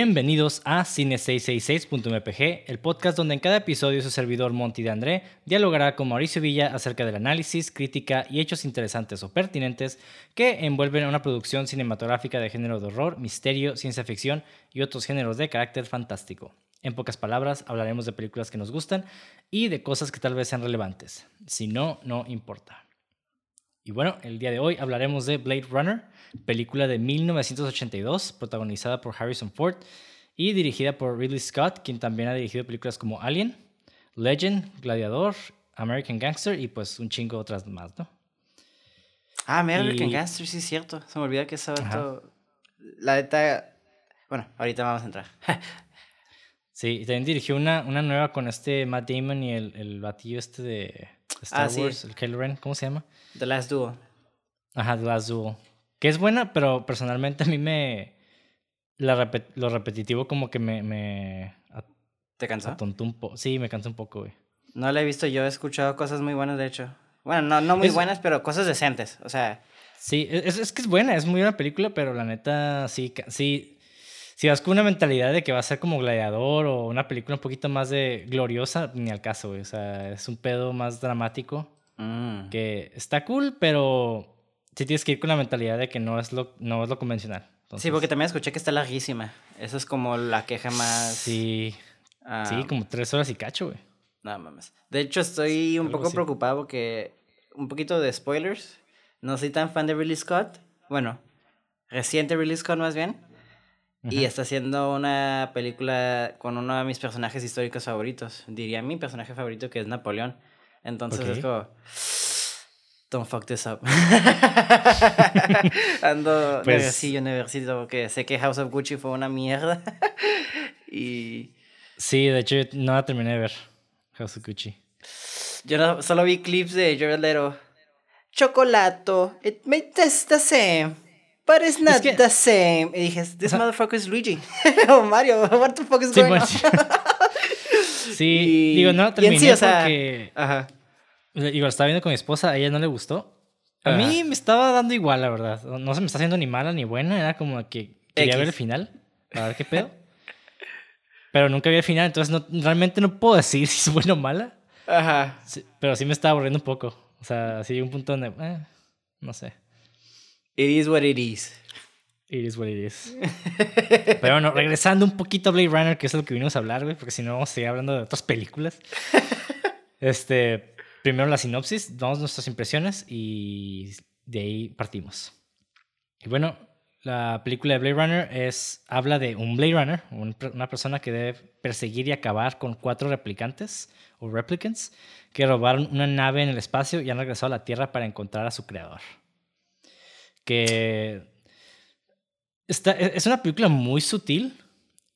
Bienvenidos a Cine666.mpg, el podcast donde en cada episodio su servidor Monty de André dialogará con Mauricio Villa acerca del análisis, crítica y hechos interesantes o pertinentes que envuelven una producción cinematográfica de género de horror, misterio, ciencia ficción y otros géneros de carácter fantástico. En pocas palabras, hablaremos de películas que nos gustan y de cosas que tal vez sean relevantes. Si no, no importa. Y bueno, el día de hoy hablaremos de Blade Runner, película de 1982, protagonizada por Harrison Ford y dirigida por Ridley Scott, quien también ha dirigido películas como Alien, Legend, Gladiador, American Gangster y pues un chingo otras más, ¿no? Ah, American Gangster, sí es cierto. Se me olvida que estaba todo... La neta... Bueno, ahorita vamos a entrar. sí, también dirigió una, una nueva con este Matt Damon y el, el batillo este de Star ah, Wars, el Kylo Ren, ¿cómo se llama? The Last Duel. Ajá, The Last Duel. Que es buena, pero personalmente a mí me... La lo repetitivo como que me... me ¿Te cansó? Un sí, me cansó un poco, güey. No la he visto, yo he escuchado cosas muy buenas, de hecho. Bueno, no, no muy buenas, pero cosas decentes, o sea... Sí, es, es, que es buena, es muy buena película, pero la neta, sí, sí, si vas con una mentalidad de que va a ser como Gladiador o una película un poquito más de gloriosa, ni al caso, güey. O sea, es un pedo más dramático. Mm. Que está cool, pero sí tienes que ir con la mentalidad de que no es lo, no es lo convencional. Sí, porque también escuché que está larguísima. Eso es como la queja más. Sí. Ah. sí, como tres horas y cacho, güey. No mames. De hecho, estoy un poco preocupado porque. Un poquito de spoilers. No soy tan fan de Ridley Scott. Bueno, reciente Ridley Scott más bien. Y está haciendo una película con uno de mis personajes históricos favoritos. Diría mi personaje favorito que es Napoleón. Entonces es como. Don't fuck this up. Ando pues, yo necesito porque sé que House of Gucci fue una mierda. y. Sí, de hecho, no la terminé de ver. House of Gucci. Yo solo vi clips de Jared Leto. Chocolato. It may taste the same. But it's not the same. Y dije, this motherfucker is Luigi. o Mario, what the fuck is sí, going on? Sí, digo, no terminé sí, o sea, porque... Ajá. Digo, lo estaba viendo con mi esposa, a ella no le gustó. A mí me estaba dando igual, la verdad. No se me está haciendo ni mala ni buena. Era como que quería ver el final. A ver qué pedo. pero nunca vi el final, entonces no, realmente no puedo decir si es buena o mala. Ajá. pero sí me estaba aburriendo un poco. O sea, sí un punto donde... Eh, no sé. It is what it is. It is what it is. Pero bueno, regresando un poquito a Blade Runner, que es lo que vinimos a hablar, güey, porque si no vamos a seguir hablando de otras películas. Este, primero la sinopsis, damos nuestras impresiones y de ahí partimos. Y bueno, la película de Blade Runner es, habla de un Blade Runner, una persona que debe perseguir y acabar con cuatro replicantes o replicants que robaron una nave en el espacio y han regresado a la Tierra para encontrar a su creador que está, e, es una película muy sutil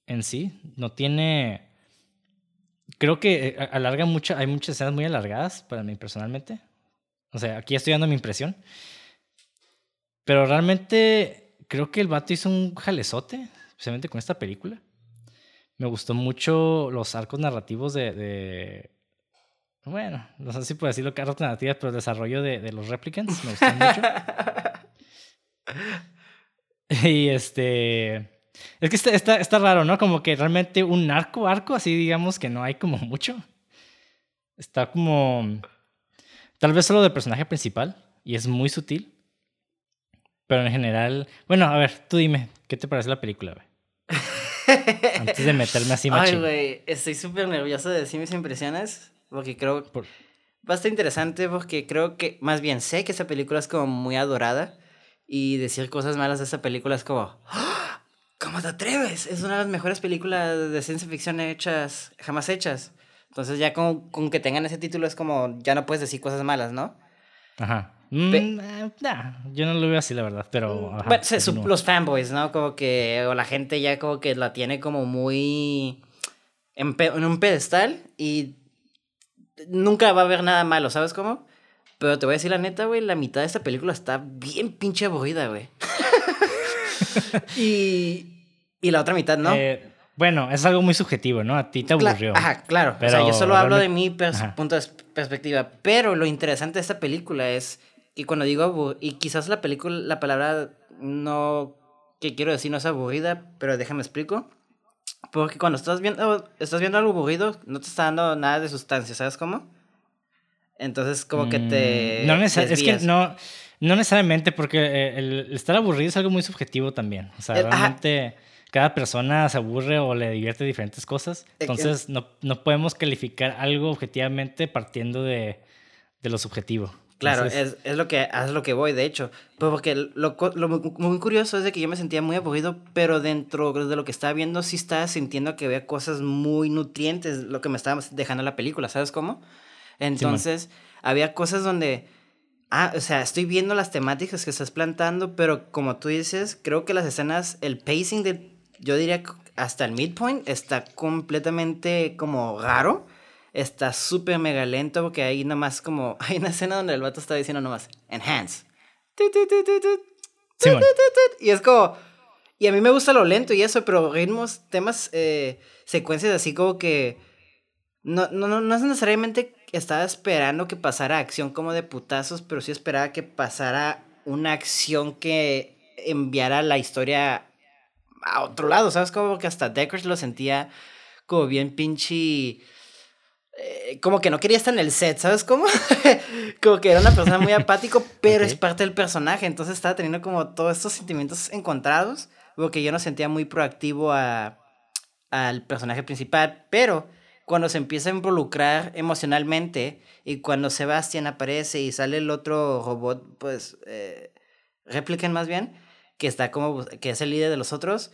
en sí, no tiene... Creo que eh, alarga mucho, hay muchas escenas muy alargadas para mí personalmente. O sea, aquí estoy dando mi impresión. Pero realmente creo que el vato hizo un jalezote, especialmente con esta película. Me gustó mucho los arcos narrativos de, bueno, no sé si puedo decirlo arcos narrativos, pero el desarrollo de, de los replicants me gustó mucho. y este. Es que está, está, raro, ¿no? Como que realmente un arco, arco, así digamos que no hay como mucho. Está como. Tal vez solo del personaje principal. Y es muy sutil. Pero en general. Bueno, a ver, tú dime, ¿qué te parece la película, güey? Antes de meterme así Ay, güey, estoy súper nervioso de decir mis impresiones. Porque creo. Por... Va a estar interesante porque creo que. Más bien, sé que esa película es como muy adorada. Y decir cosas malas de esa película es como, ¡Ah! ¿cómo te atreves? Es una de las mejores películas de ciencia ficción hechas, jamás hechas. Entonces ya con, con que tengan ese título es como, ya no puedes decir cosas malas, ¿no? Ajá. Mm, eh, yo no lo veo así, la verdad, pero... Mm, los fanboys, ¿no? Como que, o la gente ya como que la tiene como muy en, en un pedestal y nunca va a haber nada malo, ¿sabes cómo? Pero te voy a decir la neta, güey, la mitad de esta película está bien pinche aburrida, güey. y, y la otra mitad, ¿no? Eh, bueno, es algo muy subjetivo, ¿no? A ti te aburrió. ajá, claro. o sea, yo solo hablo de mi punto de perspectiva. Pero lo interesante de esta película es que cuando digo y quizás la película, la palabra no que quiero decir no es aburrida, pero déjame explico. Porque cuando estás viendo, estás viendo algo aburrido, no te está dando nada de sustancia, ¿sabes cómo? Entonces, como que te. Mm, no es que no, no necesariamente, porque eh, el, estar aburrido es algo muy subjetivo también. O sea, realmente cada persona se aburre o le divierte diferentes cosas. Entonces, no, no podemos calificar algo objetivamente partiendo de, de lo subjetivo. Claro, es, es, lo que, es lo que voy, de hecho. Porque lo, lo, muy curioso es de que yo me sentía muy aburrido, pero dentro de lo que estaba viendo sí estaba sintiendo que había cosas muy nutrientes, lo que me estaba dejando la película, ¿sabes cómo? Entonces, había cosas donde, ah, o sea, estoy viendo las temáticas que estás plantando, pero como tú dices, creo que las escenas, el pacing de, yo diría hasta el midpoint está completamente como raro. Está súper mega lento porque hay nomás como, hay una escena donde el vato está diciendo nomás, enhance. y es como, y a mí me gusta lo lento y eso, pero ritmos, temas, eh, secuencias así como que, no, no, no, no es necesariamente estaba esperando que pasara acción como de putazos, pero sí esperaba que pasara una acción que enviara la historia a otro lado, ¿sabes? Como que hasta Deckers lo sentía como bien pinche eh, como que no quería estar en el set, ¿sabes cómo? como que era una persona muy apático, pero es parte del personaje, entonces estaba teniendo como todos estos sentimientos encontrados, porque yo no sentía muy proactivo a, al personaje principal, pero cuando se empieza a involucrar emocionalmente y cuando Sebastián aparece y sale el otro robot, pues, eh, repliquen más bien, que está como, que es el líder de los otros,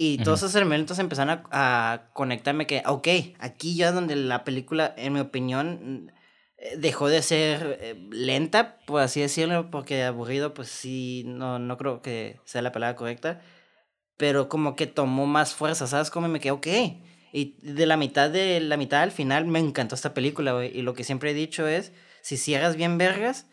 y todos esos elementos empezaron a, conectarme que, ok, aquí ya donde la película, en mi opinión, eh, dejó de ser eh, lenta, por así decirlo, porque aburrido, pues sí, no, no creo que sea la palabra correcta, pero como que tomó más fuerza, ¿sabes? Como me quedé, ok. Y de la mitad de la mitad al final me encantó esta película, güey. Y lo que siempre he dicho es, si cierras bien vergas,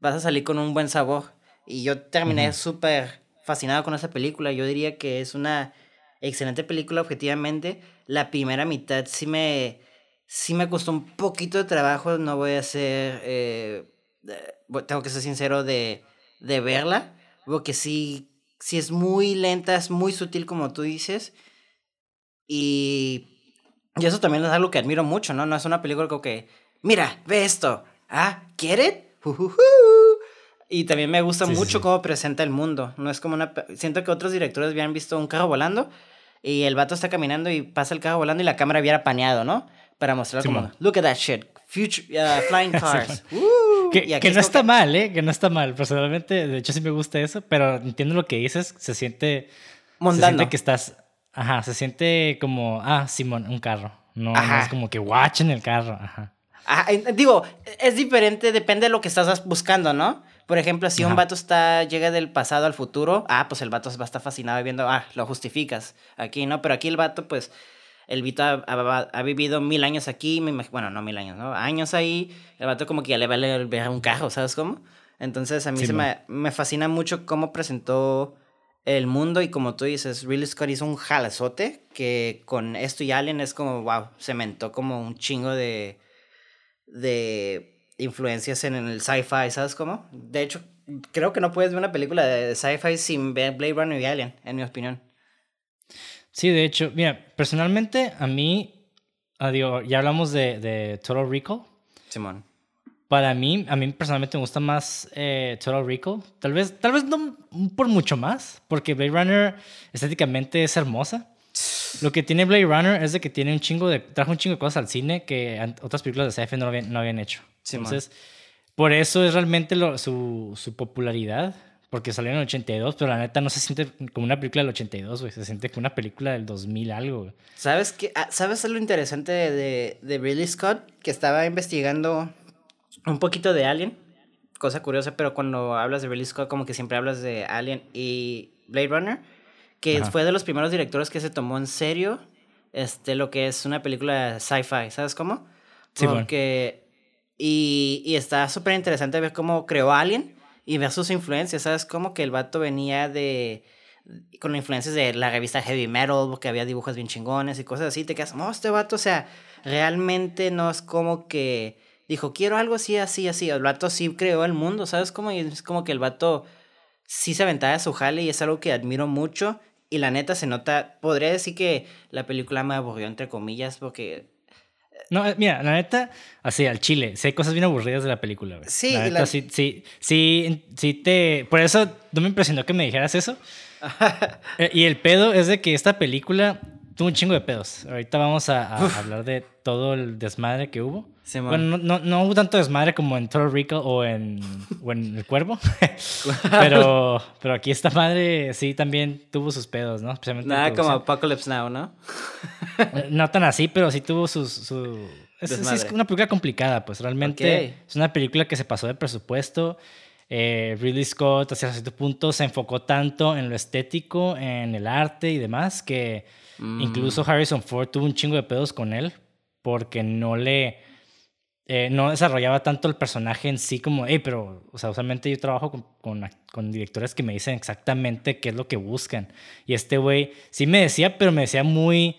vas a salir con un buen sabor. Y yo terminé súper fascinado con esa película. Yo diría que es una excelente película objetivamente. La primera mitad sí me, sí me costó un poquito de trabajo, no voy a ser, eh, tengo que ser sincero de, de verla, porque sí, sí es muy lenta, es muy sutil como tú dices. Y, y eso también es algo que admiro mucho, ¿no? No es una película como que, mira, ve esto, ah, ¿quiere? Y también me gusta mucho cómo presenta el mundo. No es como una. Siento que otros directores habían visto un carro volando y el vato está caminando y pasa el carro volando y la cámara hubiera paneado, ¿no? Para mostrar como, look at that shit, future, uh, flying cars. que, no está mal, ¿eh? Que no está mal. Personalmente, de hecho sí me gusta eso, pero entiendo lo que dices, se siente... Se siente que estás... Ajá, se siente como, ah, Simón, un carro. No, es como que watch en el carro. Ajá. digo, es diferente, depende de lo que estás buscando, ¿no? Por ejemplo, si un vato está, llega del pasado al futuro, ah, pues el vato va a estar fascinado viendo, ah, lo justificas aquí, ¿no? Pero aquí el vato, pues, el Vito ha, vivido mil años aquí, bueno, no mil años, ¿no? Años ahí, el vato como que ya le vale ver un carro, ¿sabes cómo? Entonces a mí se me, me, fascina mucho cómo presentó el mundo y como tú dices, Ridley Scott hizo un jalazote que con esto y Alien es como, wow, cementó como un chingo de, de influencias en el sci-fi, ¿sabes cómo? De hecho, creo que no puedes ver una película de sci-fi sin ver Blade Runner y Alien, en mi opinión. Sí, de hecho, mira, personalmente a mí, adiós, ya hablamos de, de Total Recall. Simón. Para mí, a mí personalmente me gusta más eh, Total Recall. Tal vez, tal vez no por mucho más, porque Blade Runner estéticamente es hermosa. Lo que tiene Blade Runner es de que tiene un chingo de, trajo un chingo de cosas al cine que otras películas de sci-fi no, habían, no habían hecho. Entonces, por eso es realmente su, su, popularidad, porque salió en el 82, pero la neta no se siente como una película del 82, güey, se siente como una película del 2000 algo. ¿Sabes qué? Ah, ¿Sabes lo interesante de, de, Ridley Scott? Que estaba investigando un poquito de Alien, cosa curiosa, pero cuando hablas de Ridley Scott como que siempre hablas de Alien y Blade Runner, que fue de los primeros directores que se tomó en serio este, lo que es una película sci-fi, ¿sabes cómo? Porque y, y está súper interesante ver cómo creó Alien y ver sus influencias, ¿sabes? Como que el vato venía de con influencias de la revista Heavy Metal, porque había dibujos bien chingones y cosas así, te quedas, oh, este vato, o sea, realmente no es como que dijo, quiero algo así, así, así, el vato sí creó el mundo, ¿sabes? Como, es como que el vato sí se aventaba a su jale y es algo que admiro mucho Y la neta se nota, podría decir que la película me aburrió entre comillas porque no, eh, mira, la neta, así al chile, sí hay cosas bien aburridas de la película, güey. Sí, la neta, sí, sí, sí, sí te... Por eso no me impresionó que me dijeras eso. Eh, y el pedo es de que esta película tuvo un chingo de pedos. Ahorita vamos a, hablar de todo el desmadre que hubo. bueno, no, no, hubo tanto desmadre como en Total Rico o en, o en El Cuervo. pero, pero aquí esta madre sí también tuvo sus pedos, ¿no? Especialmente Nada como Apocalypse Now, ¿no? Eh, no tan así, pero sí tuvo sus... Su... Es, es, una película complicada, pues realmente es una película que se pasó de presupuesto. Eh, Ridley Scott, hacia cierto punto, se enfocó tanto en lo estético, en el arte y demás, que Mm. Incluso Harrison Ford tuvo un chingo de pedos con él porque no le... Eh, no desarrollaba tanto el personaje en sí como, hey, pero, o sea, usualmente yo trabajo con, con, directores que me dicen exactamente qué es lo que buscan. Y este güey sí me decía, pero me decía muy,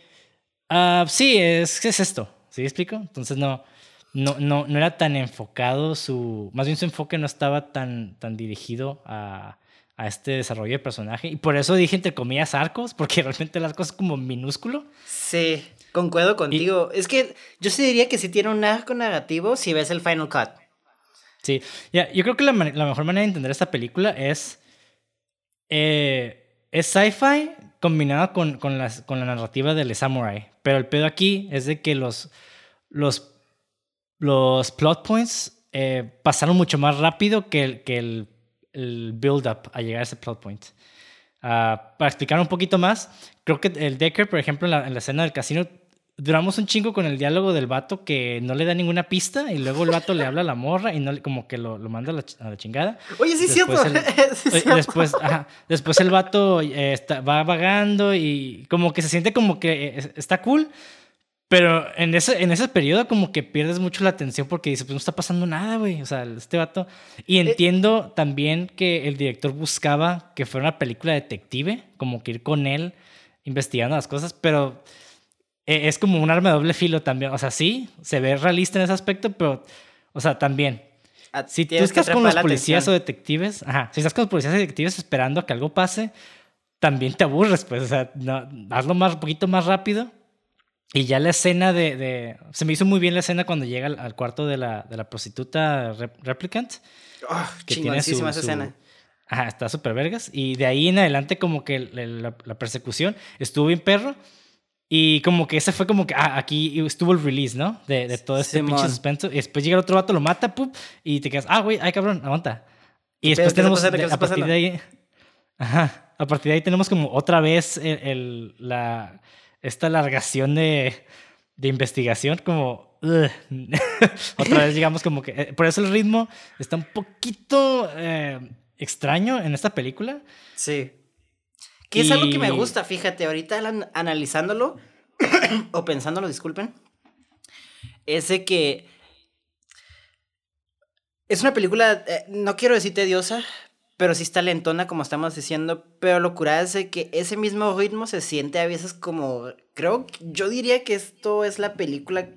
uh, sí, es, es esto, ¿sí explico? Entonces no, no, no, no era tan enfocado su, más bien su enfoque no estaba tan, tan dirigido a, a este desarrollo de personaje. Y por eso dije entre comillas arcos, porque realmente el arco es como minúsculo. Sí, concuerdo contigo. es que yo sí diría que si tiene un arco negativo si ves el Final Cut. Sí, yo creo que la, mejor manera de entender esta película es. Eh, es sci-fi combinado con, con, las, con la narrativa del samurai. Pero el pedo aquí es de que los, los, los plot points eh, pasaron mucho más rápido que el, que el el build-up a llegar a ese plot point. Ah, para explicar un poquito más, creo que el Decker, por ejemplo, en la, escena del casino, duramos un chingo con el diálogo del vato que no le da ninguna pista y luego el vato le habla a la morra y no como que lo, lo manda a la, chingada. Oye, sí, después cierto. después, después el vato eh, está, va vagando y como que se siente como que eh, está cool, pero en ese, en ese periodo como que pierdes mucho la atención porque dices, pues no está pasando nada, güey. O sea, este vato... Y eh, entiendo también que el director buscaba que fuera una película detective, como que ir con él investigando las cosas, pero e, es como un arma de doble filo también. O sea, sí, se ve realista en ese aspecto, pero, o sea, también. Si tú estás con los policías o detectives, ajá, si estás con los policías o detectives esperando a que algo pase, también te aburres, pues, o sea, no, hazlo más, un poquito más rápido y ya la escena de, Se me hizo muy bien la escena cuando llega al, cuarto de la, de la prostituta Replicant. Oh, que tiene su, esa escena. Ajá, está súper vergas. Y de ahí en adelante como que la, persecución estuvo bien perro. Y como que ese fue como que, ah, aquí estuvo el release, ¿no? De, de todo este pinche suspenso. Y después llega el otro vato, lo mata, pup, y te quedas, ah, güey, ay, cabrón, aguanta. Y después tenemos, a partir de ahí, ajá, a partir de ahí tenemos como otra vez el la esta largación de, de investigación, como... Otra vez, digamos, como que... Eh, por eso el ritmo está un poquito eh, extraño en esta película. Sí. Que es algo que me gusta, fíjate, ahorita analizándolo, o pensándolo, disculpen, es de que es una película, eh, no quiero decir tediosa, pero sí está lentona, como estamos diciendo. Pero lo curada es que ese mismo ritmo se siente a veces como. Creo, yo diría que esto es la película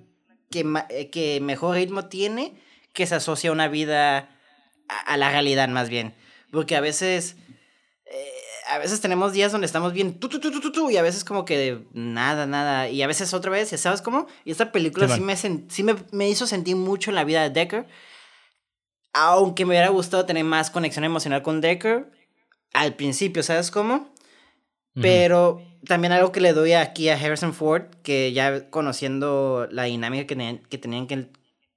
que, eh, que mejor ritmo tiene, que se asocia a una vida. a, la realidad, más bien. Porque a veces. Eh, a veces tenemos días donde estamos bien tu, tu, tu, y a veces como que nada, nada. Y a veces otra vez, ¿sabes cómo? Y esta película sí, me, sí me, me hizo sentir mucho en la vida de Decker aunque me hubiera gustado tener más conexión emocional con Decker al principio, ¿sabes cómo? Pero también algo que le doy aquí a Harrison Ford, que ya conociendo la dinámica que tenían, que tenían que,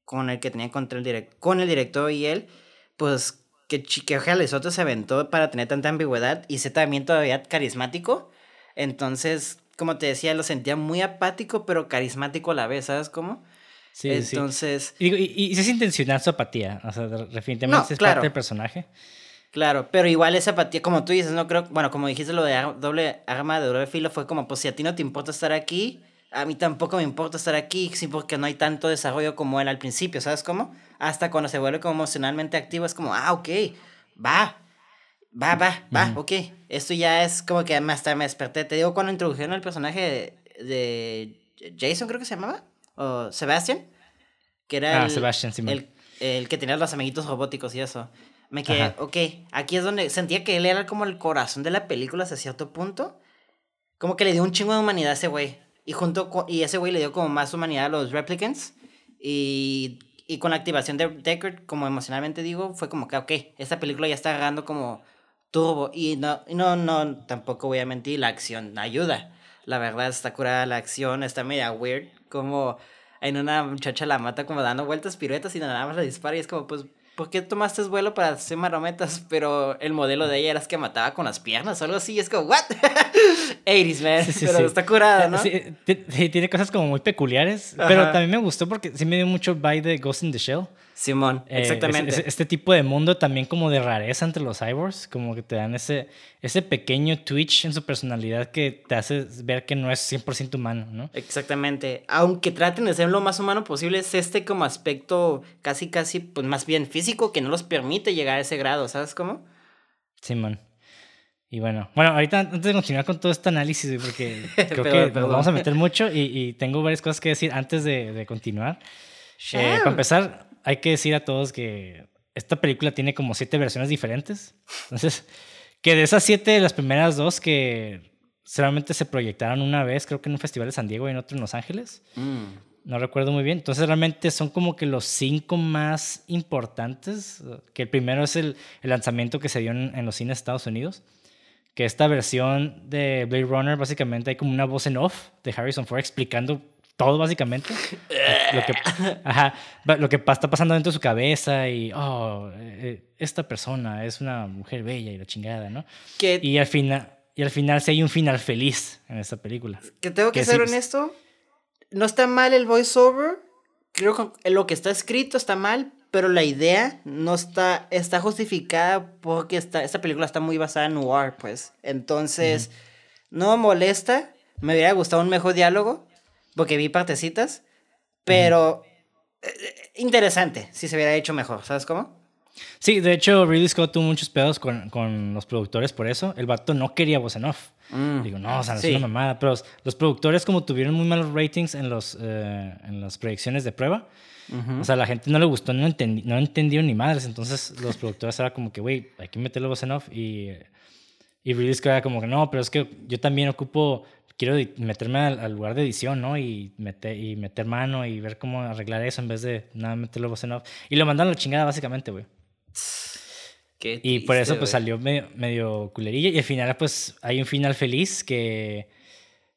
con el que tenían contra el direct, con el director y él, pues que, que Lesoto se aventó para tener tanta ambigüedad y ser también todavía carismático. Entonces, como te decía, lo sentía muy apático, pero carismático a la vez, ¿sabes cómo? Sí, Entonces. Y, y, y, es intencional su apatía. O sea, definitivamente es parte del personaje. Claro, pero igual esa apatía, como tú dices, no creo. Bueno, como dijiste lo de doble arma de doble filo, fue como, pues si a ti no te importa estar aquí, a mí tampoco me importa estar aquí, sí, porque no hay tanto desarrollo como él al principio, ¿sabes cómo? Hasta cuando se vuelve como emocionalmente activo, es como, ah, ok, va, va, va, va, ok. Esto ya es como que hasta me desperté. Te digo, cuando introdujeron el personaje de, de Jason, creo que se llamaba o Sebastian, que era ah, el, el, el, que tenía los amiguitos robóticos y eso. Me quedé, ok, aquí es donde sentía que él era como el corazón de la película hasta cierto punto. como que le dio un chingo de humanidad a ese güey. Y, junto y ese güey le dio como más humanidad a los replicants. Y, y con la activación de Deckard, como emocionalmente digo, fue como que, ok, esta película ya está agarrando como turbo. Y no, no, no, tampoco voy a mentir, la acción ayuda. La verdad está curada la acción, está media weird. Como en una muchacha la mata como dando vueltas, piruetas y nada más la dispara y es como, pues, ¿por qué tomaste vuelo para hacer marometas? Pero el modelo de ella era que mataba con las piernas o algo así. Es como, ¿what? 80s, man. pero está curada, ¿no? Sí, tiene cosas como muy peculiares. Pero también me gustó porque sí me dio mucho vibe de Ghost in the Shell. Simón, eh, exactamente. este tipo de mundo también como de rareza entre los cyborgs, como que te dan ese, ese pequeño twitch en su personalidad que te hace ver que no es 100% humano, ¿no? Exactamente. Aunque traten de ser lo más humano posible, es este como aspecto casi, casi, pues más bien físico que no los permite llegar a ese grado, ¿sabes cómo? Simón. Y bueno, bueno, ahorita antes de continuar con todo este análisis, porque creo que nos vamos a meter mucho y, y, tengo varias cosas que decir antes de, de continuar. Eh, para empezar, hay que decir a todos que esta película tiene como siete versiones diferentes. Entonces, que de esas siete, las primeras dos que solamente se proyectaron una vez, creo que en un festival de San Diego y en otro en Los Ángeles. Mm. No recuerdo muy bien. Entonces, realmente son como que los cinco más importantes. Que el primero es el, lanzamiento que se dio en, en los cines de Estados Unidos que esta versión de Blade Runner básicamente hay como una voz en off de Harrison Ford explicando todo básicamente. lo, que, ajá, lo que está pasando dentro de su cabeza y, oh, eh, esta persona es una mujer bella y la chingada, ¿no? Y al final... Y al final sí hay un final feliz en esta película. Que tengo que, ser honesto, no está mal el voiceover. Creo que lo que está escrito está mal, pero la idea no está, está justificada porque está, esta película está muy basada en noir, pues. Entonces, no me molesta. Me hubiera gustado un mejor diálogo, porque vi partecitas, pero eh, interesante si se hubiera hecho mejor, ¿sabes cómo? Sí, de hecho, Ridley Scott tuvo muchos pedos con, con los productores por eso. El vato no quería voz en off. Mm. Digo, no, o sea, no es una mamada. Pero los productores, como tuvieron muy malos ratings en, los, eh, en las proyecciones de prueba, o sea, la gente no le gustó, no, entendi no entendió ni madres. Entonces, los productores era como que, güey, hay que meterle voz en off. Y, y Ridley Scott era como que, no, pero es que yo también ocupo quiero meterme al, lugar de edición, ¿no? Y meter, y meter mano y ver cómo arreglar eso en vez de nada meterlo voz en off. Y lo mandaron a la chingada, básicamente, güey. y por eso, pues salió medio, medio culerilla. Y al final, pues hay un final feliz que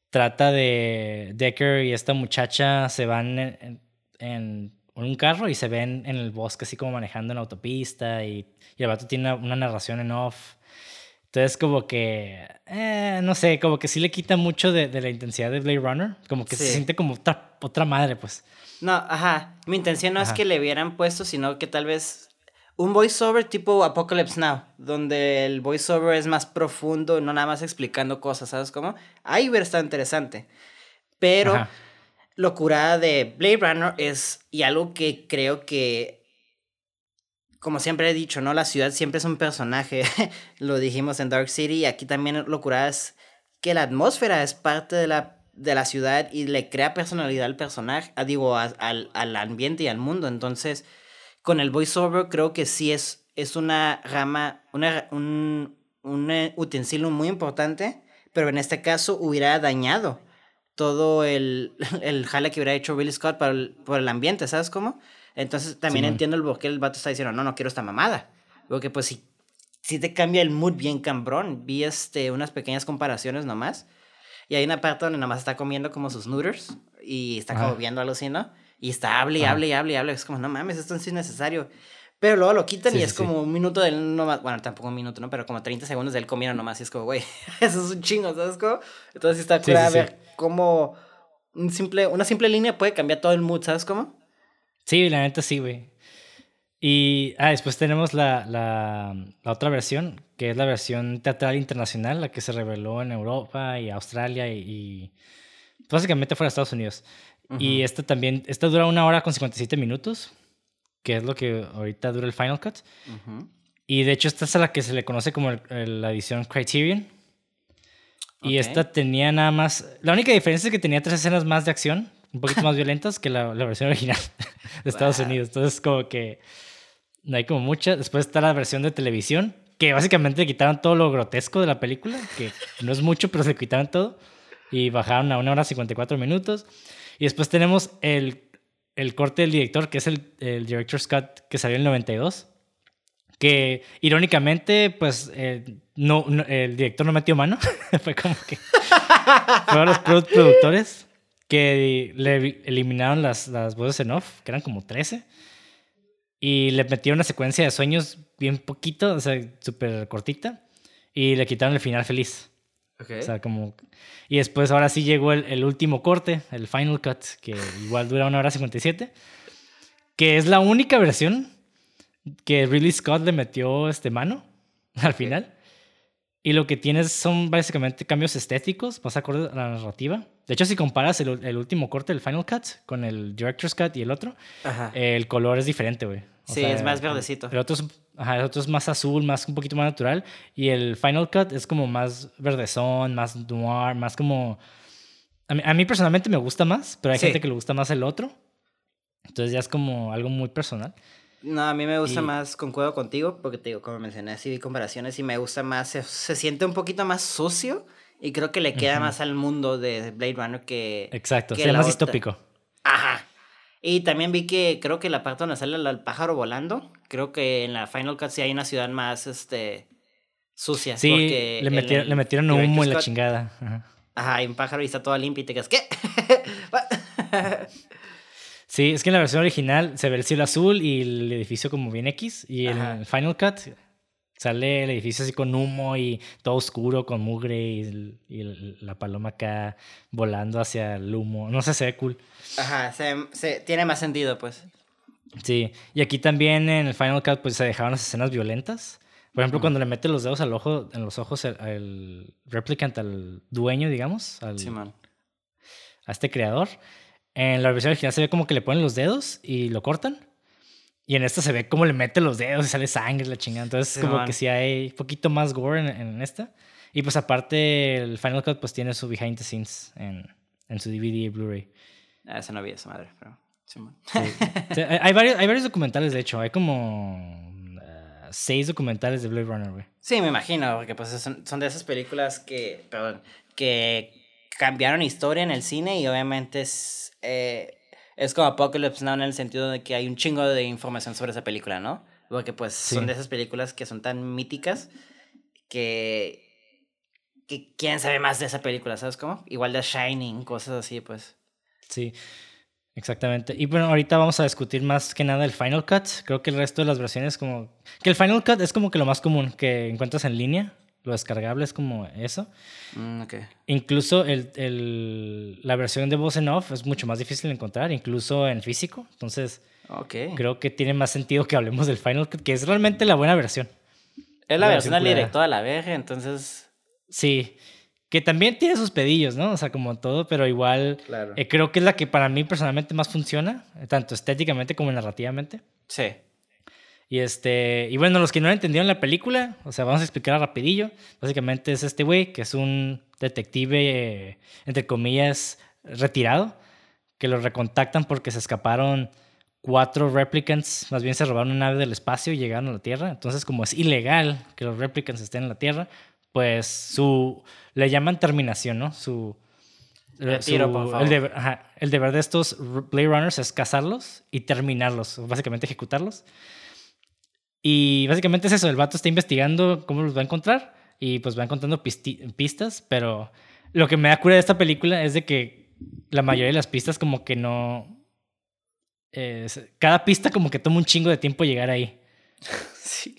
trata de Decker y esta muchacha se van en, un carro y se ven en el bosque, así como manejando en la autopista. Y, y el vato tiene una narración en off entonces, como que, eh, no sé, como que sí le quita mucho de, de la intensidad de Blade Runner. Como que se siente como otra, otra madre, pues. No, ajá. Mi intención no es que le hubieran puesto, sino que tal vez un voiceover tipo Apocalypse Now, donde el voiceover es más profundo, no nada más explicando cosas, ¿sabes cómo? Ahí hubiera estado interesante. Pero locura de Blade Runner es, y algo que creo que como siempre he dicho, ¿no? La ciudad siempre es un personaje. Lo dijimos en Dark City. Aquí también lo curada que la atmósfera es parte de la, de la ciudad y le crea personalidad al personaje, digo, al, al ambiente y al mundo. Entonces, con el voiceover creo que sí es, es una rama, una, un, un eh, utensilio muy importante, pero en este caso hubiera dañado todo el, el jale que hubiera hecho Billy Scott para por el ambiente, ¿sabes cómo? Entonces también entiendo el por qué el vato está diciendo, no, no quiero esta mamada. Porque pues si, si te cambia el mood bien cambrón. Vi este, unas pequeñas comparaciones nomás. Y hay una parte donde nomás está comiendo como sus noodles y está como viendo algo así, ¿no? Y está hable y hable y hable y hable. Es como, no mames, esto es innecesario. Pero luego lo quitan y es como un minuto del nomás. Bueno, tampoco un minuto, ¿no? Pero como 30 segundos de él comiendo nomás. Y es como, güey, eso es un chingo, ¿sabes cómo? Entonces está cura a ver cómo un simple, una simple línea puede cambiar todo el mood, ¿sabes cómo? Sí, la neta sí, güey. Y ah, después tenemos la, la, la, otra versión, que es la versión teatral internacional, la que se reveló en Europa y Australia y, básicamente fuera de Estados Unidos. Y esta también, esta dura una hora con 57 minutos, que es lo que ahorita dura el Final Cut. Y de hecho esta es a la que se le conoce como la edición Criterion. Y esta tenía nada más, la única diferencia es que tenía tres escenas más de acción, un poquito más violentas que la, la versión original de Estados Unidos. Entonces, como que no hay como mucha. Después está la versión de televisión, que básicamente quitaron todo lo grotesco de la película, que no es mucho, pero se quitaron todo. y bajaron a una hora 54 minutos. Y después tenemos el, el corte del director, que es el, el Director Scott, que salió en el 92. Que irónicamente, pues eh, no, el director no metió mano. Fue como que. fueron los productores que le eliminaron las, las voces en off, que eran como 13. Y le metieron una secuencia de sueños bien poquito, o sea, súper cortita. Y le quitaron el final feliz. O sea, como... Y después ahora sí llegó el, el, último corte, el final cut, que igual dura una hora 57, que es la única versión que Ridley Scott le metió este mano al final. Y lo que tienes son básicamente cambios estéticos, más acorde a la narrativa. De hecho, si comparas el, el, último corte, el Final Cut, con el Director's Cut y el otro, el color es diferente, güey. Sí, es más verdecito. El otro es, el otro es más azul, más un poquito más natural. Y el Final Cut es como más verdezón, más noir, más como... A mí, personalmente me gusta más, pero hay gente que le gusta más el otro. Entonces ya es como algo muy personal. No, a mí me gusta más, concuerdo contigo, porque te digo, como mencioné, así vi comparaciones y me gusta más, se, se siente un poquito más sucio y creo que le queda más al mundo de Blade Runner que. Exacto, que más distópico. Ajá. Y también vi que creo que la parte donde sale el, pájaro volando, creo que en la Final Cut sí hay una ciudad más este sucia. Sí, le, metieron, le metieron humo y la chingada. Ajá. Ajá, hay un pájaro y está todo limpio y te quedas, ¿qué? sí, es que en la versión original se ve el cielo azul y el edificio como bien X. Y en el Final Cut Sale el edificio así con humo y todo oscuro, con mugre y, la paloma acá volando hacia el humo. No sé, se ve cool. Ajá, se, tiene más sentido, pues. Sí, y aquí también en el Final Cut pues se dejaron las escenas violentas. Por ejemplo, cuando le mete los dedos al ojo, en los ojos al replicant, al dueño, digamos, al, sí, man. a este creador. En la versión original se ve como que le ponen los dedos y lo cortan. Y en esta se ve cómo le mete los dedos y sale sangre, la chingada. Entonces, como que sí hay un poquito más gore en, esta. Y pues aparte, el Final Cut pues tiene su behind the scenes en, en su DVD y Blu-ray. Ah, esa no vi esa madre, pero... Sí, hay, varios, hay varios documentales, de hecho. Hay como uh, seis documentales de Blade Runner, güey. Sí, me imagino, porque pues son, son de esas películas que, perdón, que cambiaron historia en el cine y obviamente es... Eh, es como Apocalypse Now en el sentido de que hay un chingo de información sobre esa película, ¿no? Porque pues son de esas películas que son tan míticas que... que quién sabe más de esa película, ¿sabes cómo? Igual de Shining, cosas así, pues. Sí, exactamente. Y bueno, ahorita vamos a discutir más que nada el Final Cut. Creo que el resto de las versiones como... Que el Final Cut es como que lo más común que encuentras en línea. Lo descargable es como eso. Mm, okay. Incluso el, el, la versión de voz en off es mucho más difícil de encontrar, incluso en físico. Entonces, okay. creo que tiene más sentido que hablemos del Final Cut, que es realmente la buena versión. Es la, versión al directo a la verga, entonces. Sí. Que también tiene sus pedillos, ¿no? O sea, como todo, pero igual claro. Eh, creo que es la que para mí personalmente más funciona, tanto estéticamente como narrativamente. Sí. Y, este, y bueno, los que no entendieron la película, o sea, vamos a explicar rapidillo. Básicamente es este güey que es un detective, entre comillas, retirado, que lo recontactan porque se escaparon cuatro replicants, más bien se robaron una nave del espacio y llegaron a la Tierra. Entonces, como es ilegal que los replicants estén en la Tierra, pues su le llaman terminación, ¿no? Su, Retiro, por favor. El, deber, el deber de estos Blade Runners es cazarlos y terminarlos, básicamente ejecutarlos. Y básicamente es eso, el vato está investigando cómo los va a encontrar y pues va encontrando pistas, pero lo que me da cura de esta película es de que la mayoría de las pistas como que no... cada pista como que toma un chingo de tiempo llegar ahí. Sí.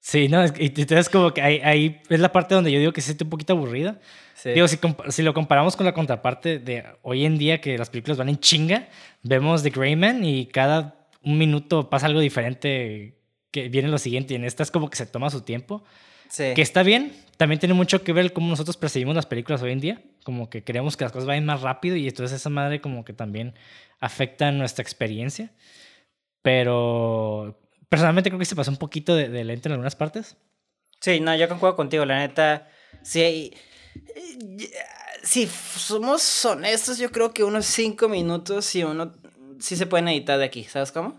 Sí, ¿no? Y entonces como que ahí, ahí, es la parte donde yo digo que se siente un poquito aburrida. Sí. Digo, si, si, lo comparamos con la contraparte de hoy en día que las películas van en chinga, vemos The Greyman y cada un minuto pasa algo diferente que viene lo siguiente y en esta es como que se toma su tiempo. Sí. Que está bien, también tiene mucho que ver cómo nosotros percibimos las películas hoy en día, como que queremos que las cosas vayan más rápido y entonces esa madre como que también afecta nuestra experiencia. Pero personalmente creo que se pasó un poquito de, de lento en algunas partes. Sí, no, yo concuerdo contigo, la neta. Sí, si somos honestos, yo creo que unos cinco minutos y uno sí se pueden editar de aquí, ¿sabes cómo?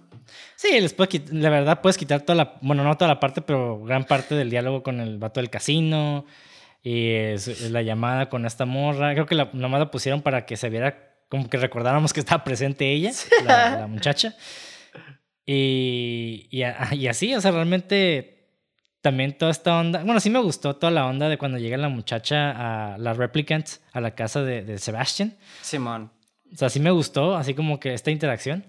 Sí, les la verdad puedes quitar toda la, bueno, no toda la parte, pero gran parte del diálogo con el vato del casino Y es, la llamada con esta morra. Creo que la, nomás la pusieron para que se viera, como que recordáramos que estaba presente ella, la, la muchacha. Y, y, y, así, o sea, realmente también toda esta onda. Bueno, sí me gustó toda la onda de cuando llega la muchacha a la Replicant, a la casa de, de Sebastian. Simón. O sea, sí me gustó, así como que esta interacción.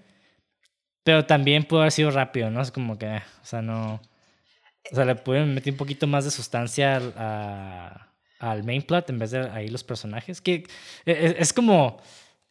Pero también pudo haber sido rápido, ¿no? Es como que, o sea, no. O sea, le pueden meter un poquito más de sustancia a, al main plot en vez de ahí los personajes. Que e, e, es, como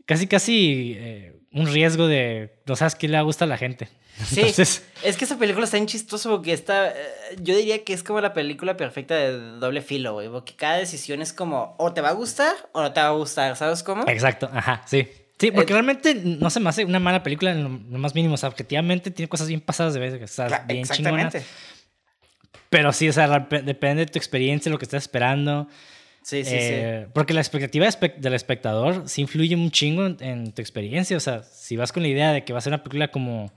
casi, casi eh, un riesgo de no sabes qué le gusta a la gente. Sí, es que esa película está bien chistoso porque está, eh, yo diría que es como la película perfecta de doble filo, güey, porque cada decisión es como, o te va a gustar o no te va a gustar, ¿sabes cómo? Exacto, ajá, sí. Sí, porque eh, realmente no se me hace una mala película en lo, más mínimo, o sea, objetivamente tiene cosas bien pasadas de veces, o sea, bien Exactamente. Pero sí, o sea, depende de tu experiencia, lo que estás esperando. Sí, sí, sí. Eh, porque la expectativa del espectador sí influye un chingo en, tu experiencia. O sea, si vas con la idea de que va a ser una película como,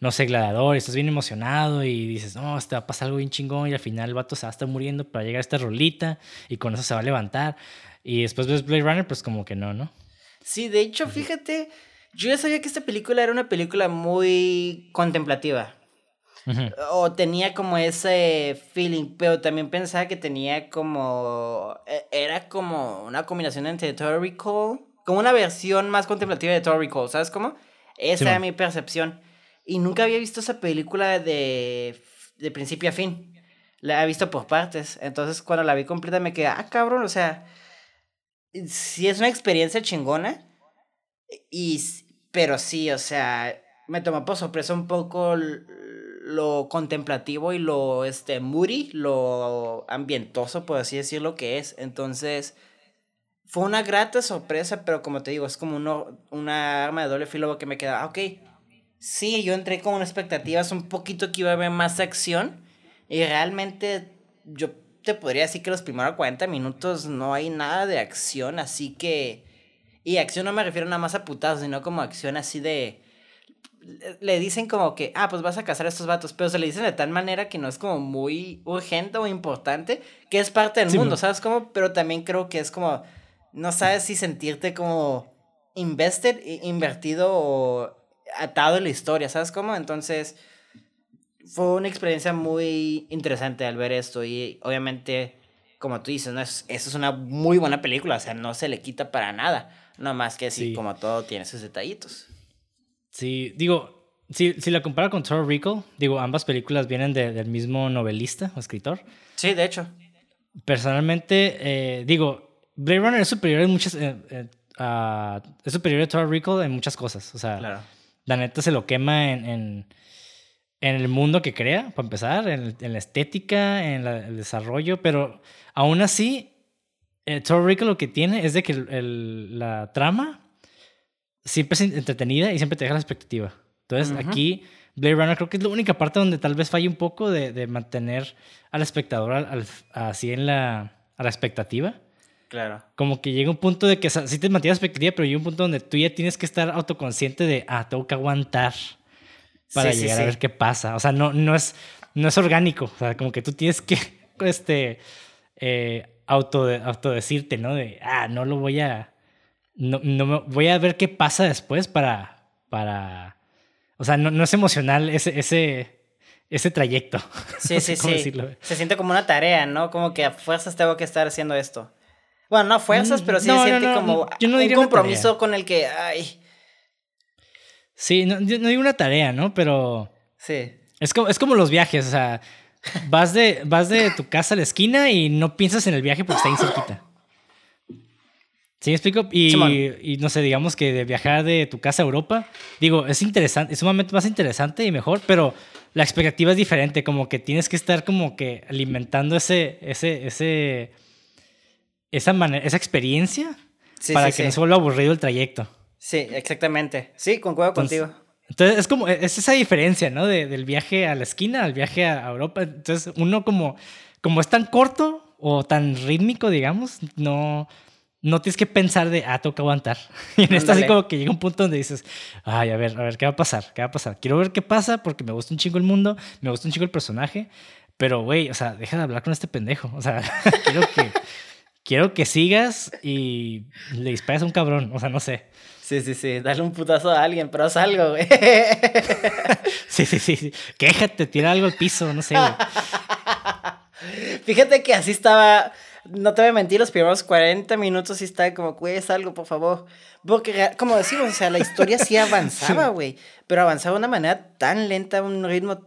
no sé, Gladiador, y estás bien emocionado y dices, no, te va a pasar algo bien chingón y al final el vato se va a estar muriendo para llegar a esta rolita y con eso se va a levantar. Y después ves Blade Runner, pues como que no, ¿no? Sí, de hecho, fíjate, yo ya sabía que esta película era una película muy contemplativa. O tenía como ese feeling, pero también pensaba que tenía como. E, era como una combinación entre Total Recall, como una versión más contemplativa de Total Recall, ¿sabes cómo? Esa era mi percepción. Y nunca había visto esa película de, de principio a fin. La he visto por partes. Entonces, cuando la vi completa, me quedé, ah, cabrón, o sea. Sí, es una experiencia chingona. Y, pero sí, o sea, me tomó por sorpresa un poco lo contemplativo y lo este, moody, lo ambientoso, por así decirlo, que es. Entonces, fue una grata sorpresa, pero como te digo, es como uno, una arma de doble filo que me queda, ah, ok, sí, yo entré con expectativas un poquito que iba a haber más acción y realmente yo te podría decir que los primeros 40 minutos no hay nada de acción, así que... Y acción no me refiero nada más a putados, sino como acción así de le dicen como que, ah, pues vas a cazar a estos vatos, pero se le dicen de tal manera que no es como muy urgente o importante, que es parte del mundo, ¿sabes cómo? Pero también creo que es como, no sabes si sentirte como invested, invertido o atado en la historia, ¿sabes cómo? Entonces, fue una experiencia muy interesante al ver esto y obviamente, como tú dices, ¿no? es, eso es una muy buena película, o sea, no se le quita para nada, no más que así como todo tiene sus detallitos. Sí, digo, si, si la compara con Total Recall, digo, ambas películas vienen del mismo novelista o escritor. Sí, de hecho. Personalmente, eh, digo, Blade Runner es superior en muchas. Eh, eh, es superior a Total Recall en muchas cosas. O sea, la neta se lo quema en, en, en, el mundo que crea, para empezar, en, en la estética, en el desarrollo, pero aún así, Total Recall lo que tiene es de que el, la trama siempre es entretenida y siempre te deja la expectativa. Entonces, aquí Blade Runner creo que es la única parte donde tal vez falle un poco de, de mantener al espectador al, así en la, a la expectativa. Claro. Como que llega un punto de que sí te mantiene la expectativa, pero llega un punto donde tú ya tienes que estar autoconsciente de, ah, tengo que aguantar para llegar a ver qué pasa. O sea, no, no, es, no es orgánico. O sea, como que tú tienes que este, eh, auto, autodecirte, ¿no? De, ah, no lo voy a no, no voy a ver qué pasa después para, para, o sea, no, no es emocional ese, ese, ese trayecto. Sí, sí, sí. Se siente como una tarea, ¿no? Como que a fuerzas tengo que estar haciendo esto. Bueno, no a fuerzas, pero sí se siente como un compromiso con el que, ay. Sí, no, no digo una tarea, ¿no? Pero... Sí. Es como, es como los viajes, o sea, vas de, vas de tu casa a la esquina y no piensas en el viaje porque está ahí cerquita. ¿Sí me explico? Y, no sé, digamos que de viajar de tu casa a Europa, digo, es interesante, es sumamente más interesante y mejor, pero la expectativa es diferente, como que tienes que estar como que alimentando ese, ese, ese, esa manera, esa experiencia para que no se vuelva aburrido el trayecto. Sí, exactamente. Sí, concuerdo contigo. Entonces es como, es esa diferencia, ¿no? De, del viaje a la esquina al viaje a Europa. Entonces uno como, como es tan corto o tan rítmico, digamos, no no tienes que pensar de, ah, tengo que aguantar. Y en esta así como que llega un punto donde dices, ay, a ver, a ver, ¿qué va a pasar? ¿Qué va a pasar? Quiero ver qué pasa porque me gusta un chingo el mundo, me gusta un chingo el personaje, pero, güey, o sea, deja de hablar con este pendejo. O sea, quiero que, quiero que sigas y le dispares a un cabrón, o sea, no sé. Sí, sí, sí, dale un putazo a alguien, pero haz algo, güey. sí, sí, sí, quéjate, tira algo al piso, no sé, güey. Fíjate que así estaba, no te voy a mentir, los primeros 40 minutos sí estaba como, güey, algo, por favor. Porque, como decimos, o sea, la historia sí avanzaba, güey, pero avanzaba de una manera tan lenta, un ritmo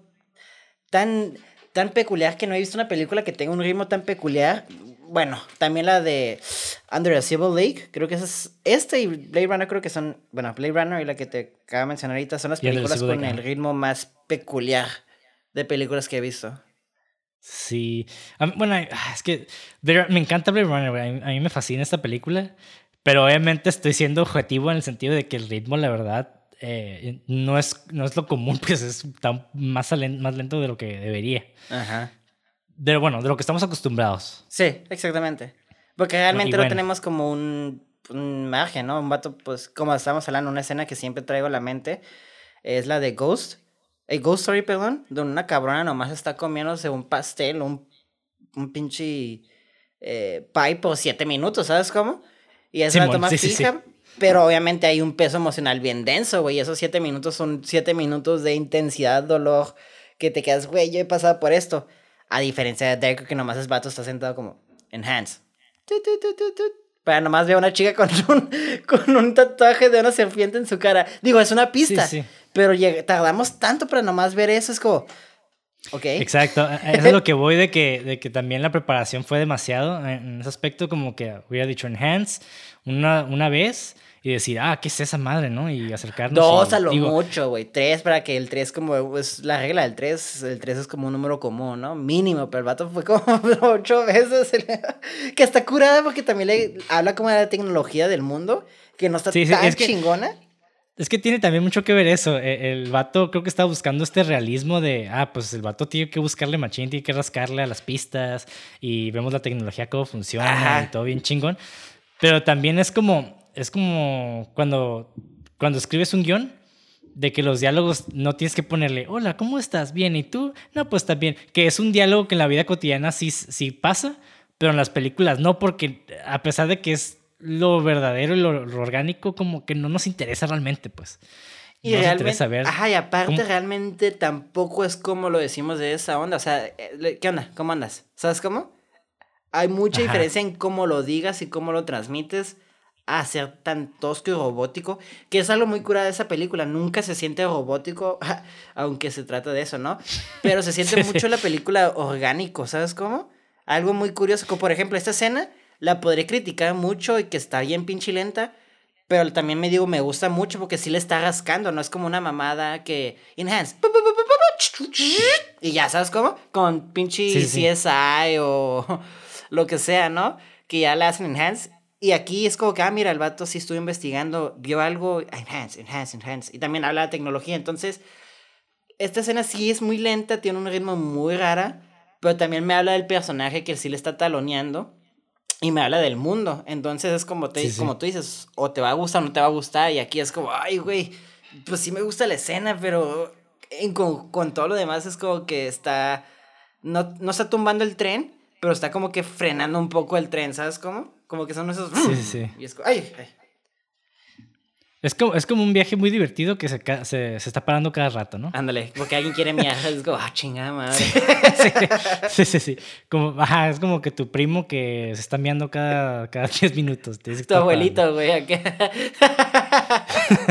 tan, tan peculiar que no he visto una película que tenga un ritmo tan peculiar bueno, también la de Under a Civil League, creo que esa es este y Blade Runner creo que son, bueno, Blade Runner y la que te acabo de mencionar ahorita son las películas con el ritmo más peculiar de películas que he visto. Sí, bueno, ah, es que me encanta Blade Runner, a mí me fascina esta película, pero obviamente estoy siendo objetivo en el sentido de que el ritmo, la verdad, eh, no, es, no es lo común, pues es tan más, más lento de lo que debería. Ajá de, bueno, de lo que estamos acostumbrados. Sí, exactamente. Porque realmente no tenemos como un, un, margen, ¿no? Un vato, pues, como estamos hablando, una escena que siempre traigo a la mente es la de Ghost. El Ghost Story, perdón, donde una cabrona nomás está comiéndose un pastel, un, un pinche eh, pie por siete minutos, ¿sabes cómo? Y es la toma fija, pero obviamente hay un peso emocional bien denso, güey. Esos siete minutos son siete minutos de intensidad, dolor, que te quedas, güey, yo he pasado por esto. A diferencia de Deco, que nomás es vato, está sentado como en hands. Para nomás ver a una chica con un, con un tatuaje de una serpiente en su cara. Digo, es una pista. Pero tardamos tanto para nomás ver eso. Es como. Ok. Exacto. Eso es lo que voy de que, de que también la preparación fue demasiado. En ese aspecto, como que hubiera dicho en hands una, una vez y decir, ah, ¿qué es esa madre, no? Y acercarnos. Dos a lo mucho, güey. Tres para que el tres como, es la regla del tres, el tres es como un número común, ¿no? Mínimo, pero el vato fue como ocho veces. que está curada porque también le habla como de la tecnología del mundo, que no está tan chingona. Es que tiene también mucho que ver eso. E, el, vato creo que está buscando este realismo de, ah, pues el vato tiene que buscarle machín, tiene que rascarle a las pistas y vemos la tecnología cómo funciona y todo bien chingón. Pero también es como, es como cuando, cuando escribes un guion, de que los diálogos no tienes que ponerle, hola, ¿cómo estás? Bien, ¿y tú? No, pues bien. Que es un diálogo que en la vida cotidiana sí, sí pasa, pero en las películas no, porque a pesar de que es lo verdadero y lo, orgánico, como que no nos interesa realmente, pues. Y no realmente, interesa ver ajá, y aparte realmente tampoco es como lo decimos de esa onda, o sea, eh, ¿qué onda? ¿Cómo andas? ¿Sabes cómo? Hay mucha diferencia en cómo lo digas y cómo lo transmites a ser tan tosco y robótico, que es algo muy curado de esa película. Nunca se siente robótico, aunque se trata de eso, ¿no? Pero se siente mucho la película orgánico, ¿sabes cómo? Algo muy curioso, como por ejemplo esta escena, la podré criticar mucho y que está bien pinche lenta, pero también me digo, me gusta mucho porque sí le está rascando, no es como una mamada que enhance. Y ya, ¿sabes cómo? Con pinche CSI o lo que sea, ¿no? Que ya le hacen enhance y aquí es como que, ah, mira, el vato sí estuvo investigando, vio algo, enhance, enhance, enhance. Y también habla de tecnología. Entonces, esta escena sí es muy lenta, tiene un ritmo muy rara, pero también me habla del personaje que sí le está taloneando y me habla del mundo. Entonces es como, te, como tú dices, o te va a gustar o no te va a gustar. Y aquí es como, ay, güey, pues sí me gusta la escena, pero con, con todo lo demás es como que está, no, no está tumbando el tren, pero está como que frenando un poco el tren, ¿sabes cómo? Como que son esos... Sí, sí. Y es como, ¡ay! Es como, es como un viaje muy divertido que se, se, está parando cada rato, ¿no? Ándale, porque alguien quiere viajar, es como, ah, chingada madre. Sí, sí, sí. Como, ajá, es como que tu primo que se está miando cada, cada 10 minutos. tu abuelito, güey, acá.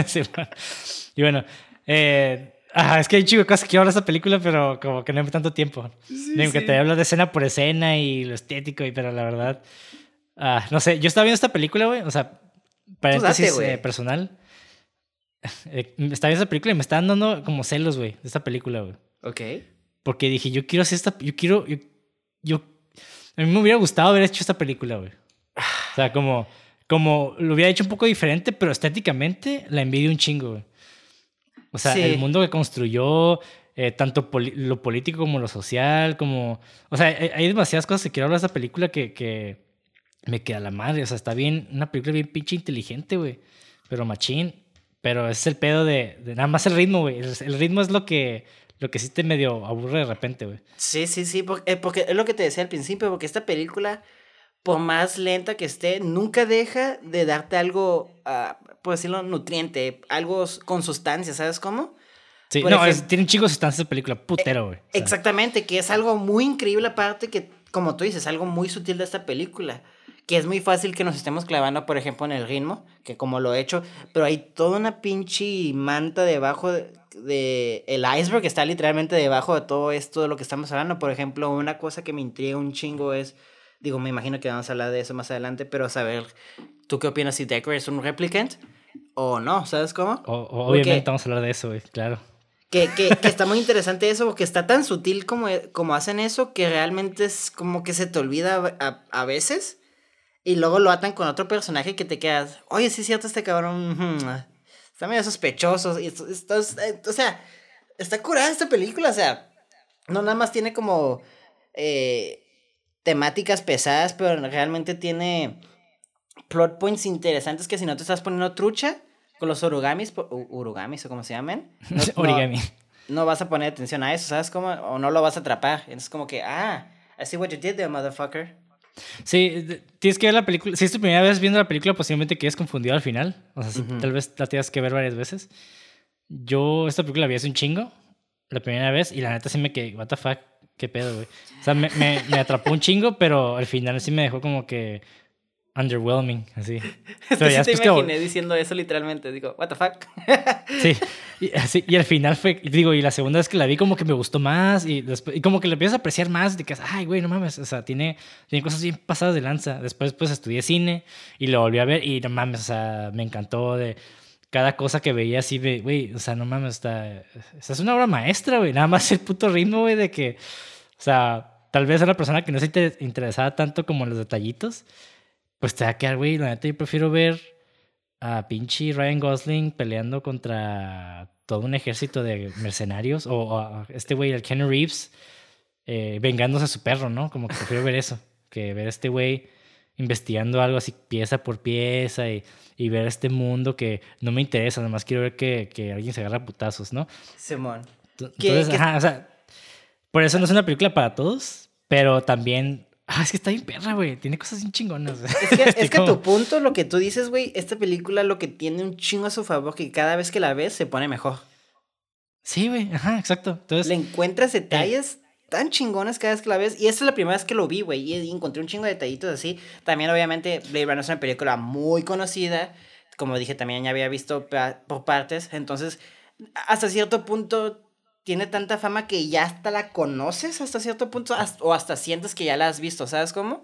sí, bueno. Y bueno, eh, Ajá, es que hay chico cosas que quiero hablar de esta película, pero como que no hay tanto tiempo. Sí, que te hablo de escena por escena y lo estético, y, pero la verdad. Ah, no sé, yo estaba viendo esta película, güey. O sea, paréntesis eh, personal. Eh, estaba viendo esta película y me estaban dando como celos, güey, de esta película, güey. Ok. Porque dije, yo quiero hacer esta. Yo quiero. Yo, yo, a mí me hubiera gustado haber hecho esta película, güey. O sea, como. Como lo hubiera hecho un poco diferente, pero estéticamente la envidio un chingo, güey. O sea, el mundo que construyó, eh, tanto lo político como lo social, como... O sea, hay, demasiadas cosas que quiero hablar de esa película que, que me queda la madre. O sea, está bien, una película bien pinche inteligente, güey. Pero machín. Pero es el pedo de, de nada más el ritmo, güey. El, ritmo es lo que, lo que sí te medio aburre de repente, güey. Sí, sí, sí. Porque, eh, porque es lo que te decía al principio, porque esta película por más lenta que esté, nunca deja de darte algo, uh, por decirlo, nutriente, algo con sustancia, ¿sabes cómo? Sí, no, tiene chicos sustancias de película, putero, güey. Exactamente, que es algo muy increíble aparte que, como tú dices, algo muy sutil de esta película. Que es muy fácil que nos estemos clavando, por ejemplo, en el ritmo, que como lo he hecho, pero hay toda una pinche manta debajo de, el iceberg que está literalmente debajo de todo esto de lo que estamos hablando. Por ejemplo, una cosa que me intriga un chingo es, digo, me imagino que vamos a hablar de eso más adelante, pero saber, ¿tú qué opinas si Decker es un replicant o no? ¿Sabes cómo? obviamente vamos a hablar de eso, güey, claro. Que, que, que, está muy interesante eso, porque está tan sutil como, como hacen eso, que realmente es como que se te olvida a, a veces. Y luego lo atan con otro personaje que te quedas, oye, sí es cierto, este cabrón está medio sospechoso. Y eh, o sea, está curada esta película, o sea, no nada más tiene como eh, temáticas pesadas, pero realmente tiene plot points interesantes que si no te estás poniendo trucha, con los orugamis, urugamis o como se llaman. No, Origami. No, vas a poner atención a eso, ¿sabes cómo? O no lo vas a atrapar. Es como que, ah, I see what you did there, motherfucker. Sí, tienes que ver la película. Si es tu primera vez viendo la película, posiblemente quedes confundido al final. O sea, tal vez la tengas que ver varias veces. Yo esta película la vi hace un chingo, la primera vez, y la neta sí me quedé, what the fuck, qué pedo, güey. O sea, me, me, me atrapó un chingo, pero al final sí me dejó como que underwhelming, así. Pero ya te imaginé diciendo eso literalmente, digo, what the fuck. sí, y, así, y al final fue, digo, y la segunda vez que la vi como que me gustó más y, después, y como que la empiezas a apreciar más, de que, ay, güey, no mames, o sea, tiene, tiene cosas bien pasadas de lanza. Después, pues, estudié cine y lo volví a ver y no mames, o sea, me encantó de cada cosa que veía así, güey, o sea, no mames, está, esta es una obra maestra, güey, nada más el puto ritmo, güey, de que, o sea, tal vez a la persona que no se interesaba tanto como en los detallitos, pues te va a quedar, güey, la neta yo prefiero ver a pinche Ryan Gosling peleando contra todo un ejército de mercenarios o a este güey, el Ken Reeves, eh, vengándose a su perro, ¿no? Como que prefiero ver eso, que ver a este güey investigando algo así pieza por pieza y, y, ver este mundo que no me interesa, nada más quiero ver que, que alguien se agarra putazos, ¿no? Simón. Entonces, ajá, o sea, por eso no es una película para todos, pero también Ah, es que está bien perra, güey. Tiene cosas bien chingonas. Es que, es que tu punto, lo que tú dices, güey, esta película lo que tiene un chingo a su favor, que cada vez que la ves se pone mejor. Sí, güey, ajá, exacto. Entonces, Le encuentras detalles tan chingonas cada vez que la ves. Y esta es la primera vez que lo vi, güey. Y encontré un chingo de detallitos así. También, obviamente, Blade Runner es una película muy conocida. Como dije, también ya había visto por partes. Entonces, hasta cierto punto tiene tanta fama que ya hasta la conoces hasta cierto punto o hasta sientes que ya la has visto, ¿sabes cómo?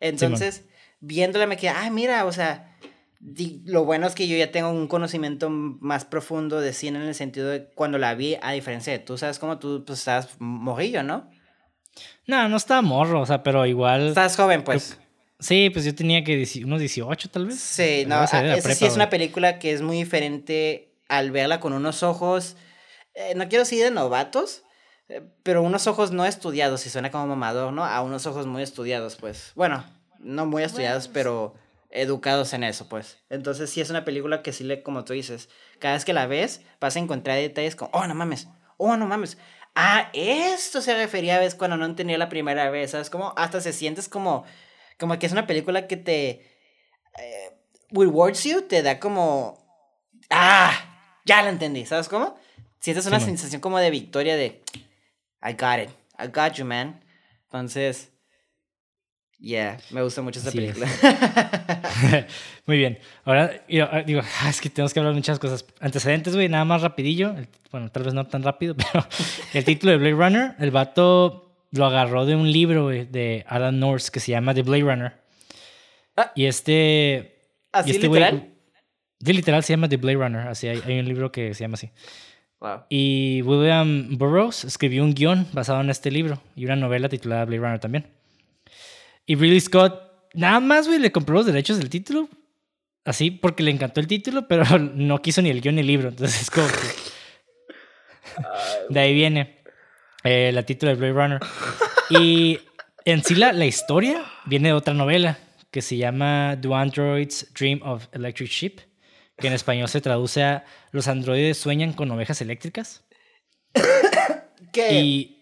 Entonces, viéndola me quedé, ah, mira, o sea, lo bueno es que yo ya tengo un conocimiento más profundo de cine en el sentido de cuando la vi, a diferencia de tú, ¿sabes cómo? Tú pues estabas morrillo, ¿no? No, no estaba morro, o sea, pero igual... Estás joven, pues. Sí, pues yo tenía que unos 18 tal vez. Sí, no, esa sí es una película que es muy diferente al verla con unos ojos eh, no quiero decir de novatos, eh, pero unos ojos no estudiados, y suena como mamador, ¿no? A unos ojos muy estudiados, pues. Bueno, no muy estudiados, pero educados en eso, pues. Entonces sí es una película que sí le, como tú dices, cada vez que la ves vas a encontrar detalles como, oh, no mames, oh, no mames. Ah, esto se refería a veces cuando no entendía la primera vez, ¿sabes? Como hasta se sientes como, como que es una película que te... Eh, rewards you, te da como... Ah, ya la entendí, ¿sabes cómo? Sientes una sensación como de victoria de I got it, I got you, man. Entonces, yeah, me gusta mucho esta película. Muy bien. Ahora, ah, digo, es que tenemos que hablar muchas cosas. Antecedentes, güey, nada más rapidillo. Bueno, tal vez no tan rápido, pero el título de Blade Runner, el vato lo agarró de un libro de Alan Norse que se llama The Blade Runner. Ah. y este... ¿Así y este literal? de literal se llama The Blade Runner. Así hay, hay un libro que se llama así. Y William Burroughs escribió un guion basado en este libro y una novela titulada Blade Runner también. Y Ridley Scott, nada más, güey, le compró los derechos del título. Así, porque le encantó el título, pero no quiso ni el guion ni el libro. Entonces es como De ahí viene eh, la título de Blade Runner. Y en sí la, la historia viene de otra novela que se llama Do Androids Dream of Electric Sheep que en español se traduce a Los androides sueñan con ovejas eléctricas. que,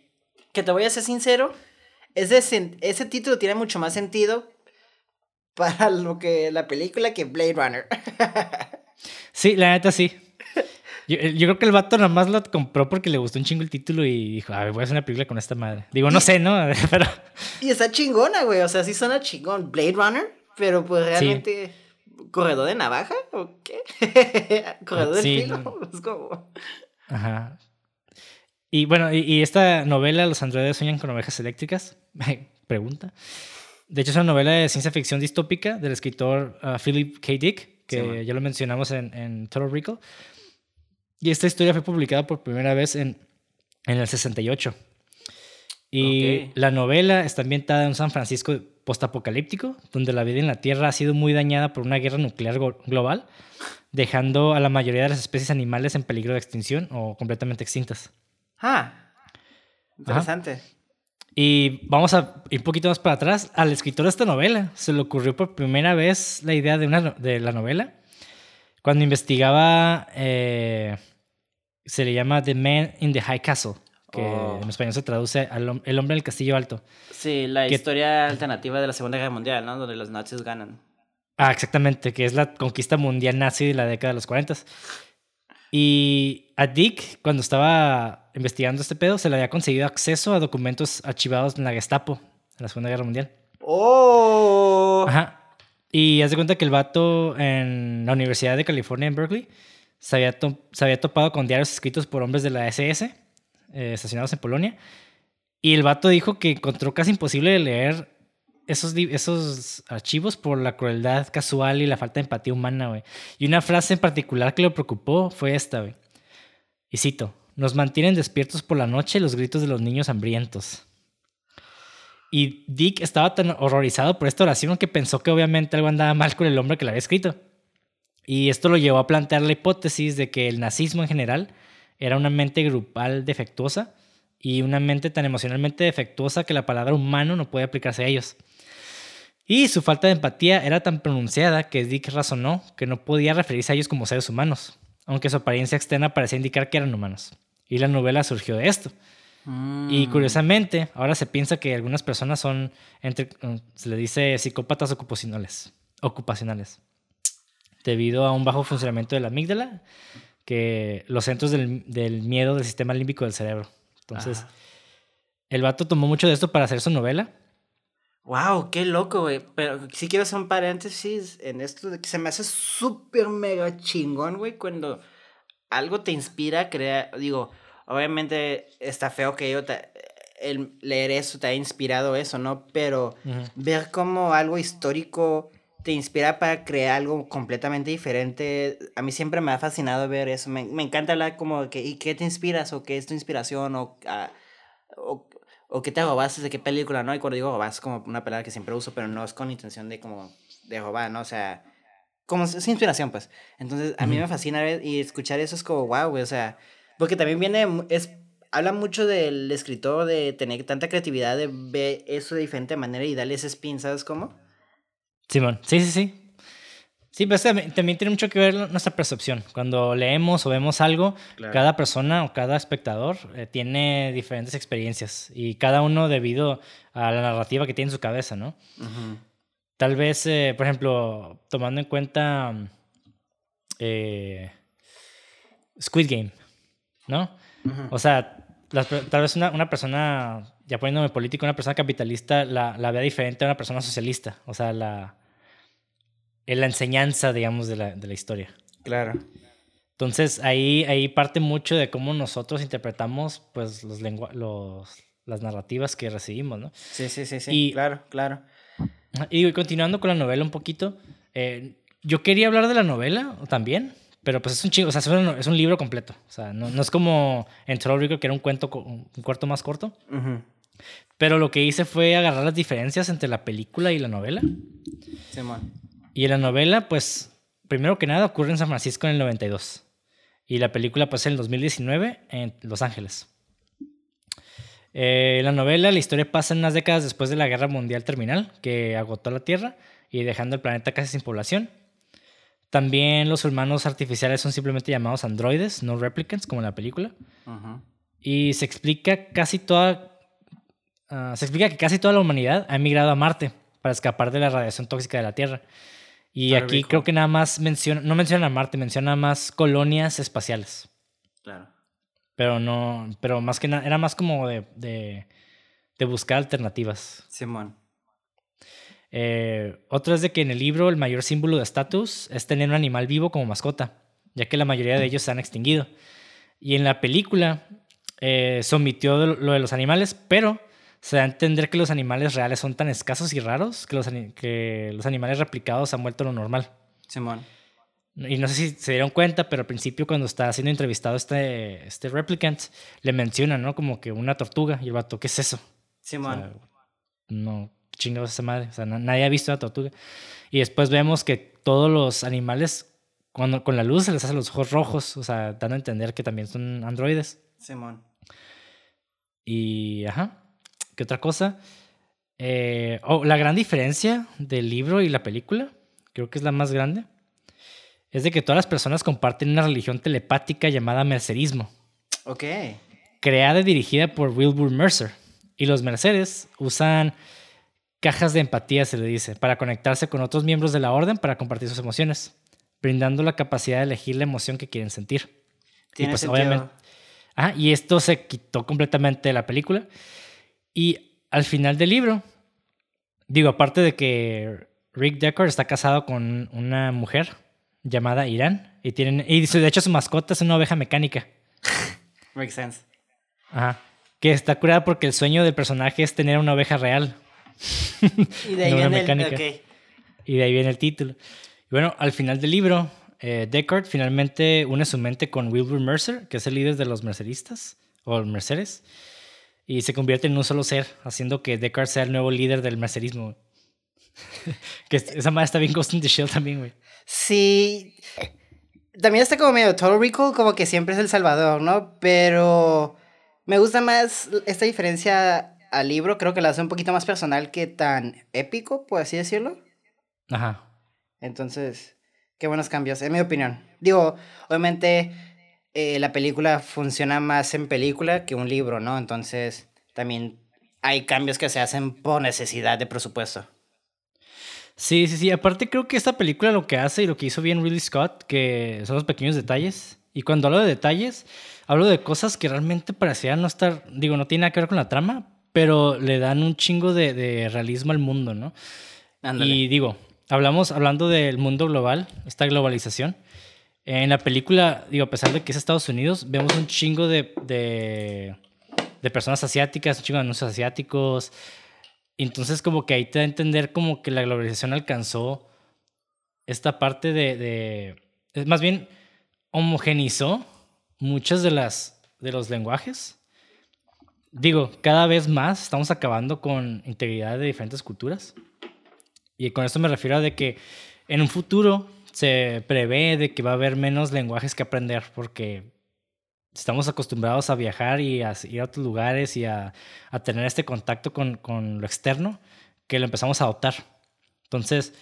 que te voy a ser sincero, ese, ese título tiene mucho más sentido para lo que la película que Blade Runner. sí, la neta sí. Yo, creo que el vato nada más lo compró porque le gustó un chingo el título y dijo, a ver, voy a hacer una película con esta madre. Digo, no sé, ¿no? Pero... Y está chingona, güey. O sea, sí suena chingón. Blade Runner, pero pues realmente... ¿Corredor de navaja? ¿O qué? ¿Corredor de sí, filo? Es como... Ajá. Y bueno, y, esta novela, Los androides sueñan con ovejas eléctricas, pregunta. De hecho, es una novela de ciencia ficción distópica del escritor uh, Philip K. Dick, que ya lo mencionamos en, en Total Recall. Y esta historia fue publicada por primera vez en, en el 68. Y la novela está ambientada en San Francisco postapocalíptico, donde la vida en la Tierra ha sido muy dañada por una guerra nuclear global, dejando a la mayoría de las especies animales en peligro de extinción o completamente extintas. Ah, interesante. Y vamos a ir un poquito más para atrás. Al escritor de esta novela se le ocurrió por primera vez la idea de, una, de la novela cuando investigaba, eh, se le llama The Man in the High Castle, que oh. en español se traduce al, El hombre del castillo alto. Sí, la historia alternativa de la Segunda Guerra Mundial, ¿no? Donde los nazis ganan. Ah, exactamente, que es la conquista mundial nazi de la década de los 40. Y a Dick, cuando estaba investigando este pedo, se le había conseguido acceso a documentos archivados en la Gestapo, en la Segunda Guerra Mundial. ¡Oh! Ajá. Y haz de cuenta que el vato en la Universidad de California en Berkeley se había, se había topado con diarios escritos por hombres de la SS, eh, estacionados en Polonia. Y el vato dijo que encontró casi imposible leer esos, esos archivos por la crueldad casual y la falta de empatía humana, güey. Y una frase en particular que lo preocupó fue esta, güey. Y cito, nos mantienen despiertos por la noche los gritos de los niños hambrientos. Y Dick estaba tan horrorizado por esta oración que pensó que obviamente algo andaba mal con el hombre que la había escrito. Y esto lo llevó a plantear la hipótesis de que el nazismo en general era una mente grupal defectuosa y una mente tan emocionalmente defectuosa que la palabra humano no puede aplicarse a ellos. Y su falta de empatía era tan pronunciada que Dick razonó que no podía referirse a ellos como seres humanos, aunque su apariencia externa parecía indicar que eran humanos. Y la novela surgió de esto. Y mm. curiosamente, ahora se piensa que algunas personas son, entre, se le dice psicópatas ocupacionales, ocupacionales, debido a un bajo funcionamiento de la amígdala, que los centros del, del miedo del sistema límbico del cerebro. Entonces, el vato tomó mucho de esto para hacer su novela Wow, qué loco, güey. Pero sí quiero hacer un paréntesis en esto de que se me hace súper mega chingón, güey, cuando algo te inspira a crear. Digo, obviamente está feo que yo el leer eso te haya inspirado eso, ¿no? Pero ver cómo algo histórico te inspira para crear algo completamente diferente. A mí siempre me ha fascinado ver eso. Me, me encanta hablar como que, ¿y qué te inspiras? ¿O qué es tu inspiración? ¿O, ah, o o qué te robas de qué película, ¿no? Y cuando digo robas es como una palabra que siempre uso, pero no es con intención de como de robar, ¿no? O sea, como es inspiración, pues. Entonces, a mí me fascina ver y escuchar eso es como, wow, güey, o sea, porque también viene, es, habla mucho del escritor de tener tanta creatividad, de ver eso de diferente manera y darle ese spin, ¿sabes cómo? Simón, sí, sí, sí. Sí, pero también, tiene mucho que ver nuestra percepción. Cuando leemos o vemos algo, cada persona o cada espectador eh, tiene diferentes experiencias y cada uno debido a la narrativa que tiene en su cabeza, ¿no? Tal vez, eh, por ejemplo, tomando en cuenta eh, Squid Game, ¿no? O sea, tal vez una, una, persona, ya poniéndome político, una persona capitalista la, la vea diferente a una persona socialista. O sea, la la enseñanza, digamos, de la, de la historia. Claro. Entonces, ahí, ahí parte mucho de cómo nosotros interpretamos, pues, los, los las narrativas que recibimos, ¿no? Sí, sí, sí, sí. Y, claro, claro. Y continuando con la novela un poquito, eh, yo quería hablar de la novela también, pero pues es un chingo, o sea, es un, libro completo. O sea, no, no es como en Troll que era un cuento, un cuarto más corto. Pero lo que hice fue agarrar las diferencias entre la película y la novela. Sí, man. Y en la novela, pues, primero que nada ocurre en San Francisco en el 92. Y la película, pues, en el 2019 en Los Ángeles. Eh, la novela, la historia pasa en unas décadas después de la Guerra Mundial Terminal, que agotó la Tierra y dejando el planeta casi sin población. También los humanos artificiales son simplemente llamados androides, no replicants, como en la película. Y se explica casi toda. Ah, se explica que casi toda la humanidad ha emigrado a Marte para escapar de la radiación tóxica de la Tierra. Y aquí creo que nada más menciona, no menciona a Marte, menciona más colonias espaciales. Claro. Pero no, pero más que nada, era más como de, de, de buscar alternativas. Simón. Eh, otra es de que en el libro el mayor símbolo de estatus es tener un animal vivo como mascota, ya que la mayoría de ellos se han extinguido. Y en la película eh, se omitió lo de los animales, pero se da a entender que los animales reales son tan escasos y raros que los, que los animales replicados han vuelto lo normal. Simón. Y no sé si se dieron cuenta, pero al principio cuando está siendo entrevistado este, este replicant, le mencionan, ¿no? Como que una tortuga. Y el vato, ¿qué es eso? Simón. no, chingados esa madre. O sea, nadie ha visto una tortuga. Y después vemos que todos los animales, cuando, con la luz se les hacen los ojos rojos, o sea, dando a entender que también son androides. Simón. Y, ajá. ¿Qué otra cosa? Eh, oh, la gran diferencia del libro y la película, creo que es la más grande, es de que todas las personas comparten una religión telepática llamada mercerismo. Ok. Creada y dirigida por Wilbur Mercer. Y los merceres usan cajas de empatía, se le dice, para conectarse con otros miembros de la orden para compartir sus emociones, brindando la capacidad de elegir la emoción que quieren sentir. Tiene y pues, obviamente. Ah, y esto se quitó completamente de la película. Y al final del libro, digo, aparte de que Rick Deckard está casado con una mujer llamada Irán y tienen y de hecho su mascota es una oveja mecánica. Makes sense. Ajá. Que está curada porque el sueño del personaje es tener una oveja real. y de ahí viene el Y de ahí viene el título. Y bueno, al final del libro, eh, Deckard finalmente une su mente con Wilbur Mercer, que es el líder de los merceristas o merceres y se convierte en un solo ser, haciendo que Deckard sea el nuevo líder del mercerismo. que esa madre está bien Ghost in the Shell también, güey. Sí. También está como medio Total Recall, como que siempre es el salvador, ¿no? Pero me gusta más esta diferencia al libro, creo que la hace un poquito más personal que tan épico, por así decirlo. Ajá. Entonces, qué buenos cambios, en mi opinión. Digo, obviamente eh, la película funciona más en película que un libro, ¿no? Entonces también hay cambios que se hacen por necesidad de presupuesto. Sí, sí, sí. Aparte creo que esta película lo que hace y lo que hizo bien Ridley Scott, que son los pequeños detalles. Y cuando hablo de detalles, hablo de cosas que realmente parecían no estar, digo, no tiene nada que ver con la trama, pero le dan un chingo de, realismo al mundo, ¿no? Y digo, hablamos, hablando del mundo global, esta globalización, en la película, digo, a pesar de que es Estados Unidos, vemos un chingo de, de, personas asiáticas, un chingo de anuncios asiáticos. Entonces, como que ahí te da a entender como que la globalización alcanzó esta parte de, de más bien, homogenizó muchas de las de los lenguajes. Digo, cada vez más estamos acabando con integridad de diferentes culturas. Y con esto me refiero a de que en un futuro se prevé de que va a haber menos lenguajes que aprender porque estamos acostumbrados a viajar y a ir a otros lugares y a, tener este contacto con, lo externo que lo empezamos a adoptar. Entonces,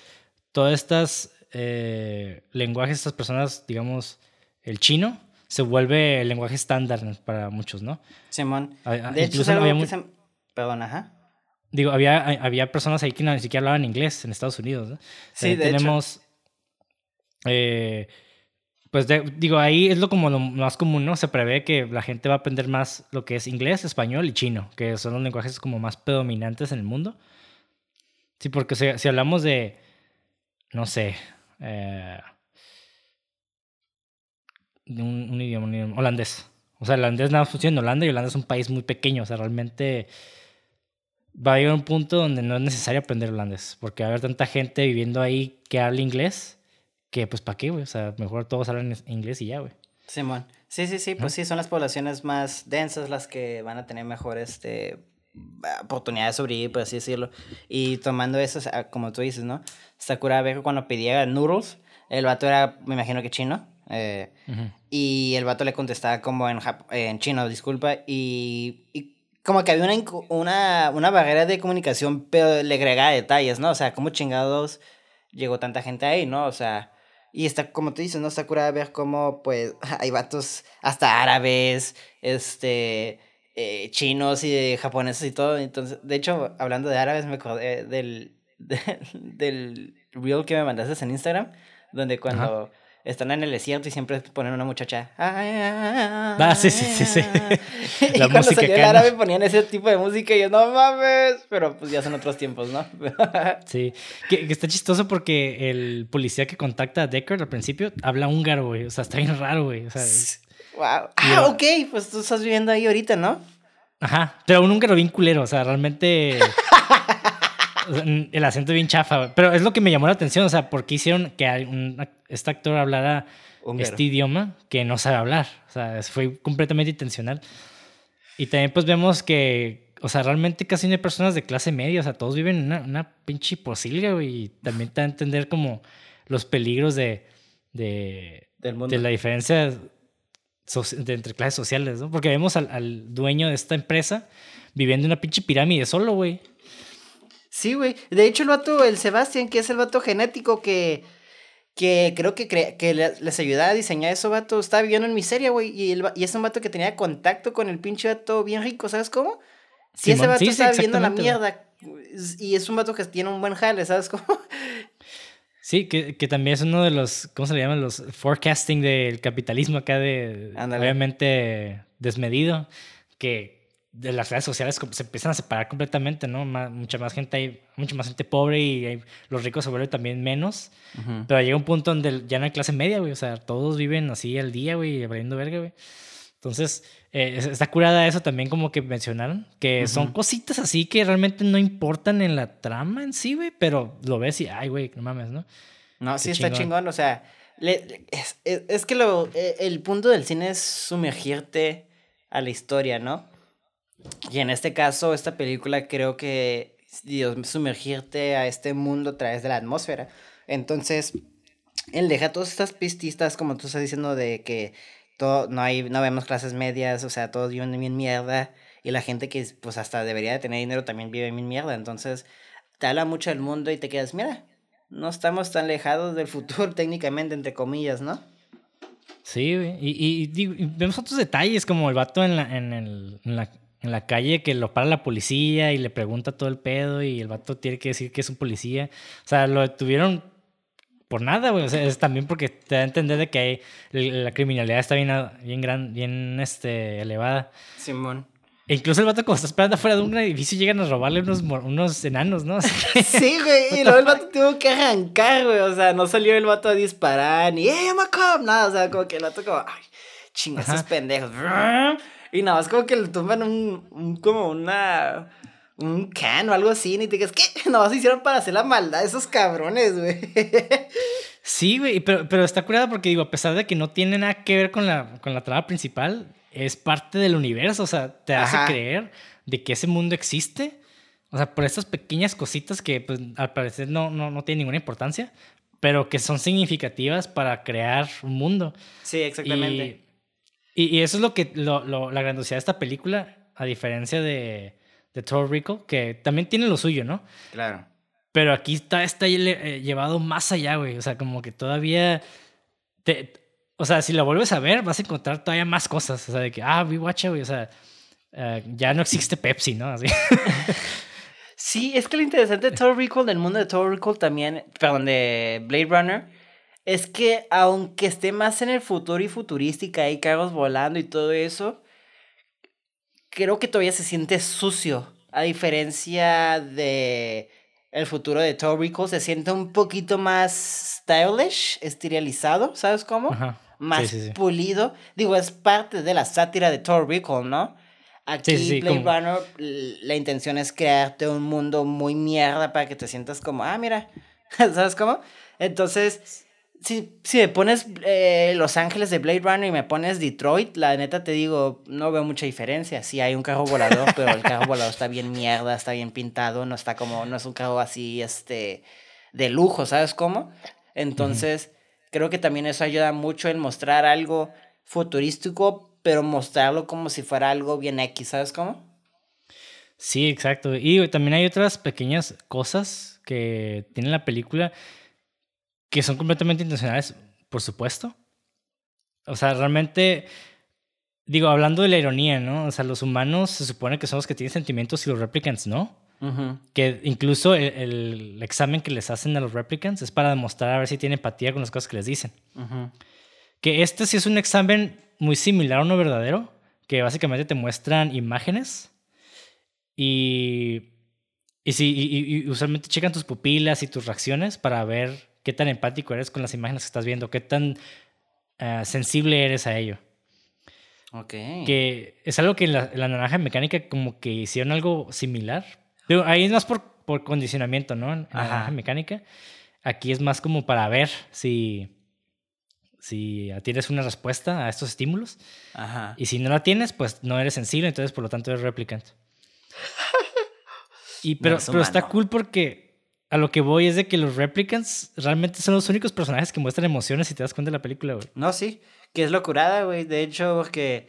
todos estos eh, lenguajes, estas personas, digamos, el chino, se vuelve el lenguaje estándar para muchos, ¿no? Simón. De hecho, había Perdón, ajá. Digo, había, había personas ahí que ni siquiera hablaban inglés en Estados Unidos, ¿no? Sí, de tenemos, eh, pues digo, ahí es lo como lo más común, ¿no? Se prevé que la gente va a aprender más lo que es inglés, español y chino, que son los lenguajes como más predominantes en el mundo. Sí, porque si, hablamos de, no sé, eh, de un, idioma, holandés. O sea, holandés nada funciona en Holanda y Holanda es un país muy pequeño. O sea, realmente va a llegar un punto donde no es necesario aprender holandés, porque va a haber tanta gente viviendo ahí que habla inglés que pues para qué, güey, o sea, mejor todos hablan inglés y ya, güey. Simón. Sí, sí, sí, pues sí, son las poblaciones más densas las que van a tener mejor este oportunidades de sobrevivir, por así decirlo. Y tomando eso, como tú dices, ¿no? Sakura que cuando pedía noodles, el vato era, me imagino que chino. Eh, y el vato le contestaba como en, en chino, disculpa. Y, y, como que había una, una, una barrera de comunicación, pero le agregaba detalles, ¿no? O sea, como chingados llegó tanta gente ahí, ¿no? O sea, y está, como tú dices, ¿no? Está curada ver cómo, pues, hay vatos hasta árabes, este, eh, chinos y japoneses y todo. Entonces, de hecho, hablando de árabes, me acordé del, del reel que me mandaste en Instagram, donde cuando están en el desierto y siempre ponen una muchacha. Ah, sí, sí, sí, sí. y La cuando salió el árabe ponían ese tipo de música y yo, no mames, pero pues ya son otros tiempos, ¿no? sí, que, está chistoso porque el policía que contacta a Decker al principio habla húngaro, güey, o sea, está bien raro, güey, o sea... Wow. Ah, ok, pues tú estás viviendo ahí ahorita, ¿no? Ajá, pero un húngaro bien culero, o sea, realmente... el acento bien chafa, pero es lo que me llamó la atención, o sea, porque hicieron que este actor hablara este idioma que no sabe hablar, o sea, fue completamente intencional. Y también pues vemos que, o sea, realmente casi no hay personas de clase media, o sea, todos viven en una, una pinche posilga, güey, y también te da a entender como los peligros de, de, de la diferencia de entre clases sociales, ¿no? Porque vemos al, al dueño de esta empresa viviendo en una pinche pirámide solo, güey. Sí, güey. De hecho, el vato, el Sebastián, que es el vato genético que, que creo que, que les ayudaba a diseñar eso, vato, estaba viviendo en miseria, güey. Y, y es un vato que tenía contacto con el pinche vato bien rico, ¿sabes cómo? Si ese vato estaba viviendo la mierda y es un vato que tiene un buen jale, ¿sabes cómo? Sí, que, que, también es uno de los, ¿cómo se le llaman? Los forecasting del capitalismo acá de, obviamente, desmedido, que, de las redes sociales se empiezan a separar completamente, ¿no? mucha más gente hay, mucha más gente pobre y los ricos se vuelven también menos. Pero llega un punto donde ya no hay clase media, güey. O sea, todos viven así al día, güey, abriendo verga, güey. Entonces, eh, está curada eso también como que mencionaron, que son cositas así que realmente no importan en la trama en sí, güey, pero lo ves y, ay, güey, no mames, ¿no? No, sí está chingón, o sea, es, es, que lo, e, el punto del cine es sumergirte a la historia, ¿no? Y en este caso, esta película creo que Dios sumergirte a este mundo a través de la atmósfera. Entonces, él deja todas estas pististas, como tú estás diciendo, de que todo, no hay, no vemos clases medias, o sea, todos viven bien mierda. Y la gente que pues hasta debería de tener dinero también vive bien mierda. Entonces, te habla mucho del mundo y te quedas, mira, no estamos tan alejados del futuro técnicamente, entre comillas, ¿no? Sí, y, y, vemos otros detalles como el vato en la, en, el, en la en la calle que lo para la policía y le pregunta todo el pedo y el vato tiene que decir que es un policía. O sea, lo detuvieron por nada, güey. O sea, es también porque te da a entender de que hay, la criminalidad está bien, bien, gran, bien este, elevada. Simón. E incluso el vato cuando está esperando afuera de un edificio llegan a robarle unos, unos enanos, ¿no? sí, güey. Y luego el vato tuvo que arrancar, güey. O sea, no salió el vato a disparar ni, ¡eh, Macom! Nada, o sea, como que el vato como, ¡ay, chingas, esos pendejos! Y nada más como que le tumban un, como una, un can o algo así, y te digas, ¿qué? Nada más hicieron para hacer la maldad esos cabrones, güey. Sí, güey, pero, pero está curada porque digo, a pesar de que no tiene nada que ver con la, con la trama principal, es parte del universo, o sea, te hace creer de que ese mundo existe. O sea, por estas pequeñas cositas que pues, al parecer no, no, no tienen ninguna importancia, pero que son significativas para crear un mundo. Sí, exactamente. Y, eso es lo que lo, la grandiosidad de esta película, a diferencia de, de Thor Rico, que también tiene lo suyo, ¿no? Claro. Pero aquí está, está eh, llevado más allá, güey. O sea, como que todavía. Te, o sea, si la vuelves a ver, vas a encontrar todavía más cosas. O sea, de que, ah, vi guacha, güey. O sea, eh, ya no existe Pepsi, ¿no? Así. Sí, es que lo interesante de Thor Recall, del mundo de Thor Recall también, perdón, de Blade Runner, es que aunque esté más en el futuro y futurística, hay carros volando y todo eso, creo que todavía se siente sucio. A diferencia de el futuro de Recall, se siente un poquito más stylish, estilizado, ¿sabes cómo? Más pulido. Digo, es parte de la sátira de Recall, ¿no? Aquí, Blade Runner, la intención es crearte un mundo muy mierda para que te sientas como, ah, mira, ¿sabes cómo? Entonces, si, si me pones eh, Los Ángeles de Blade Runner y me pones Detroit, la neta te digo, no veo mucha diferencia. Sí hay un carro volador, pero el carro volador está bien mierda, está bien pintado, no está como, no es un carro así, este, de lujo, ¿sabes cómo? Entonces, creo que también eso ayuda mucho en mostrar algo futurístico, pero mostrarlo como si fuera algo bien X, ¿sabes cómo? Sí, exacto. Y también hay otras pequeñas cosas que tiene la película que son completamente intencionales, por supuesto. O sea, realmente, digo, hablando de la ironía, ¿no? O sea, los humanos se supone que son los que tienen sentimientos y los replicants no. Que incluso el, examen que les hacen a los replicants es para demostrar a ver si tienen empatía con las cosas que les dicen. Que este sí es un examen muy similar a uno verdadero, que básicamente te muestran imágenes y, y, y, usualmente checan tus pupilas y tus reacciones para ver qué tan empático eres con las imágenes que estás viendo, qué tan eh, sensible eres a ello. Ok. Que es algo que en la, naranja mecánica como que hicieron algo similar. Pero ahí es más por, por condicionamiento, ¿no? En la naranja mecánica. Aquí es más como para ver si, si tienes una respuesta a estos estímulos. Ajá. Y si no la tienes, pues no eres sensible, entonces por lo tanto eres replicant. y, pero, pero está cool porque a lo que voy es de que los replicants realmente son los únicos personajes que muestran emociones si te das cuenta de la película, güey. No, sí. Que es locurada, güey. De hecho, que.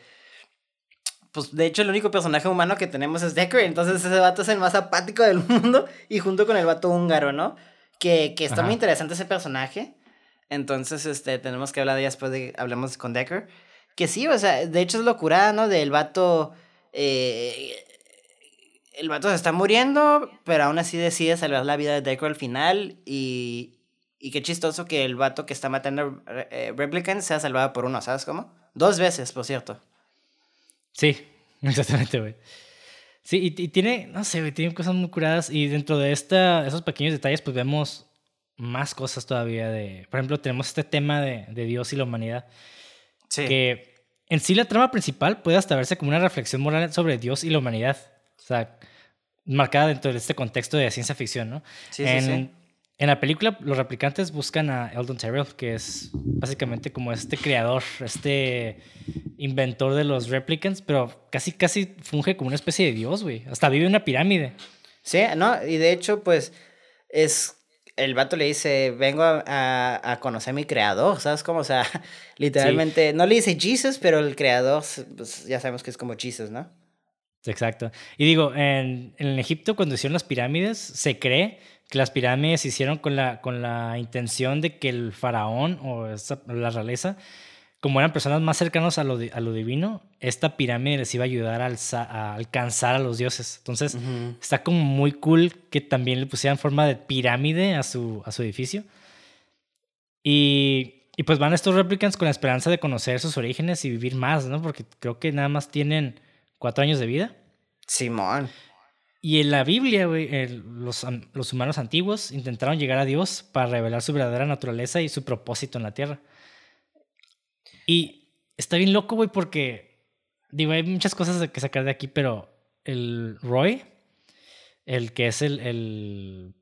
Pues de hecho, el único personaje humano que tenemos es Decker. Entonces, ese vato es el más apático del mundo. Y junto con el vato húngaro, ¿no? Que, que está muy interesante ese personaje. Entonces, este, tenemos que hablar de después de hablemos con Decker. Que sí, o sea, de hecho es locura, ¿no? Del vato. Eh, el vato se está muriendo, pero aún así decide salvar la vida de Decker al final. Y, y qué chistoso que el vato que está matando eh, Replicants sea salvado por uno, ¿sabes cómo? Dos veces, por cierto. Sí, exactamente, güey. Sí, y, tiene, no sé, güey, tiene cosas muy curadas. Y dentro de esta, esos pequeños detalles, pues vemos más cosas todavía de... Por ejemplo, tenemos este tema de, de Dios y la humanidad. Sí. Que en sí la trama principal puede hasta verse como una reflexión moral sobre Dios y la humanidad. O sea, marcada dentro de este contexto de ciencia ficción, ¿no? Sí, sí, sí. En la película, los replicantes buscan a Eldon Tyrell, que es básicamente como este creador, este inventor de los replicants, pero casi, casi funge como una especie de dios, güey. Hasta vive en una pirámide. Sí, no, y de hecho, pues, es. El vato le dice, vengo a, a, conocer a mi creador, ¿sabes cómo? O sea, literalmente, no le dice Jesus, pero el creador, pues ya sabemos que es como Jesus, ¿no? Exacto. Y digo, en, en Egipto, cuando hicieron las pirámides, se cree que las pirámides se hicieron con la, con la intención de que el faraón o la realeza, como eran personas más cercanas a lo, a lo divino, esta pirámide les iba a ayudar a, alcanzar a los dioses. Entonces, está como muy cool que también le pusieran forma de pirámide a su, a su edificio. Y, y pues van estos replicants con la esperanza de conocer sus orígenes y vivir más, ¿no? Porque creo que nada más tienen cuatro años de vida. Simón. Y en la Biblia, los, los, humanos antiguos intentaron llegar a Dios para revelar su verdadera naturaleza y su propósito en la tierra. Y está bien loco, güey, porque, digo, hay muchas cosas que sacar de aquí, pero el Roy, el que es el, el,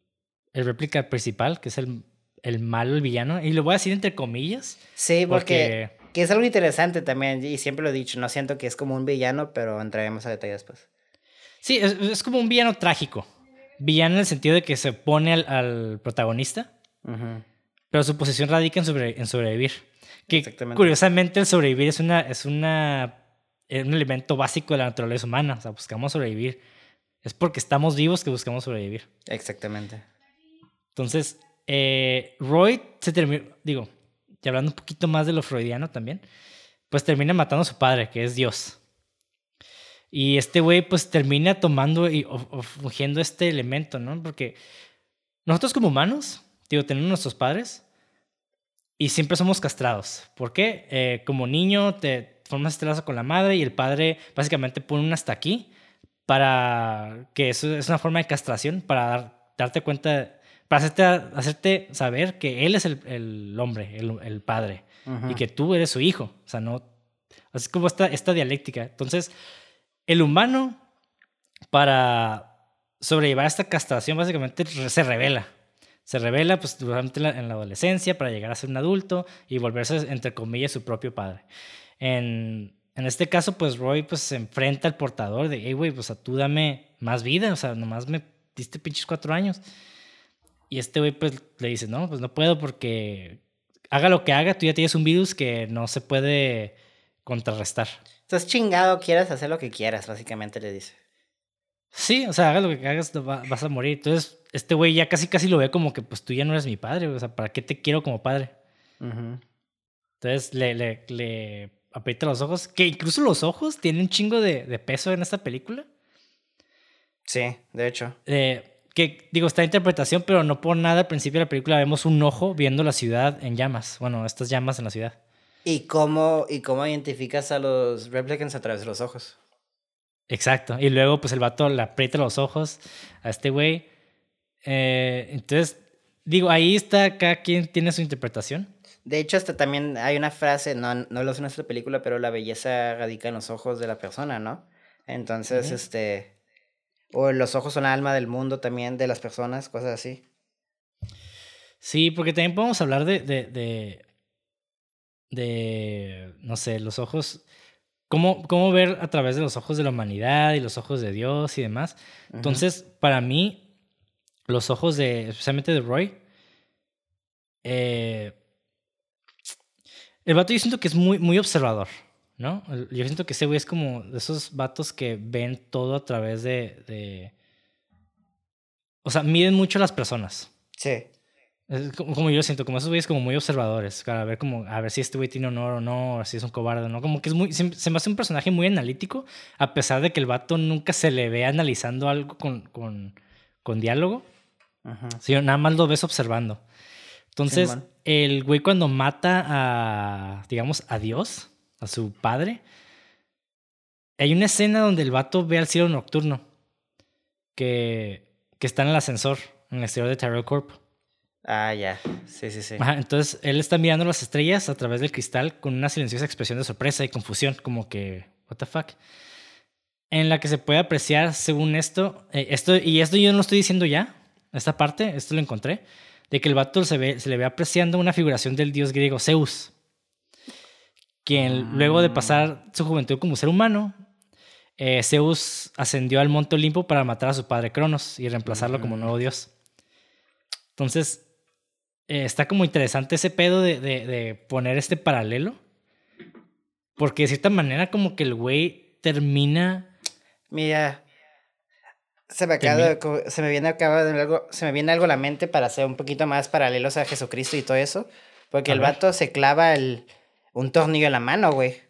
el réplica principal, que es el, el malo, el villano, y lo voy a decir entre comillas. Sí, porque, que es algo interesante también, y siempre lo he dicho, no siento que es como un villano, pero entraremos a detalles después. Sí, es, como un villano trágico. Villano en el sentido de que se pone al, protagonista, pero su posición radica en, sobre, en sobrevivir. Que curiosamente el sobrevivir es, una, es una, un elemento básico de la naturaleza humana. O sea, buscamos sobrevivir. Es porque estamos vivos que buscamos sobrevivir. Exactamente. Entonces, eh, Roy se terminó, digo, y hablando un poquito más de lo freudiano también, pues termina matando a su padre, que es Dios. Y este güey pues termina tomando y o, fungiendo este elemento, ¿no? Porque nosotros como humanos, digo, tenemos nuestros padres y siempre somos castrados. ¿Por qué? Eh, como niño te formas este lazo con la madre y el padre básicamente pone un hasta aquí para que eso es una forma de castración, para darte cuenta, para hacerte, hacerte saber que él es el, el hombre, el, el padre, y que tú eres su hijo. O sea, no... Es como esta, esta dialéctica. Entonces, el humano, para sobrellevar esta castración, básicamente se revela. Se revela pues, durante la, en la adolescencia para llegar a ser un adulto y volverse, entre comillas, su propio padre. En, en este caso, pues Roy pues, se enfrenta al portador de, hey, güey, pues tú dame más vida, o sea, nomás me diste pinches cuatro años. Y este güey pues le dice, no, pues no puedo porque haga lo que haga, tú ya tienes un virus que no se puede contrarrestar. Estás chingado, quieras hacer lo que quieras, básicamente le dice. Sí, o sea, haga lo que hagas, vas a morir. Entonces, este güey ya casi casi lo ve como que, pues tú ya no eres mi padre, o sea, ¿para qué te quiero como padre? Entonces le, le, le, aprieta los ojos, que incluso los ojos tienen un chingo de, de, peso en esta película. Sí, de hecho. Eh, que digo, está interpretación, pero no por nada al principio de la película vemos un ojo viendo la ciudad en llamas. Bueno, estas llamas en la ciudad. ¿Y cómo, y cómo identificas a los replicants a través de los ojos? Exacto. Y luego, pues el vato le aprieta los ojos a este güey. Eh, entonces, digo, ahí está, cada quien tiene su interpretación. De hecho, hasta también hay una frase, no, no lo sé en esta película, pero la belleza radica en los ojos de la persona, ¿no? Entonces, este. O los ojos son el alma del mundo también, de las personas, cosas así. Sí, porque también podemos hablar de. de, de, de no sé, los ojos. Cómo, cómo ver a través de los ojos de la humanidad y los ojos de Dios y demás. Entonces, para mí, los ojos de. especialmente de Roy. Eh, el vato yo siento que es muy, muy observador, ¿no? Yo siento que ese güey es como de esos vatos que ven todo a través de... de... O sea, miden mucho a las personas. Sí. Es como, yo lo siento, como esos güeyes como muy observadores, para ver como, a ver si este güey tiene honor o no, o si es un cobarde o no. Como que es muy, se, me hace un personaje muy analítico, a pesar de que el vato nunca se le ve analizando algo con, con, con diálogo. Ajá. nada más lo ves observando. Entonces, el güey cuando mata a, digamos, a Dios, a su padre, hay una escena donde el vato ve al cielo nocturno, que, que está en el ascensor, en el exterior de Terror Corp. Ah, ya. Sí, sí, sí. entonces, él está mirando las estrellas a través del cristal con una silenciosa expresión de sorpresa y confusión, como que, what the fuck. En la que se puede apreciar, según esto, eh, esto y esto yo no lo estoy diciendo ya, esta parte, esto lo encontré de que el vato se, ve, se le ve apreciando una figuración del dios griego Zeus, quien luego de pasar su juventud como ser humano, eh, Zeus ascendió al monte Olimpo para matar a su padre Cronos y reemplazarlo como nuevo dios. Entonces, eh, está como interesante ese pedo de, de, poner este paralelo, porque de cierta manera como que el güey termina... Mira, se me, acaba se me viene algo, se me viene algo a la mente para hacer un poquito más paralelos a Jesucristo y todo eso. Porque el vato se clava el, un tornillo en la mano, güey.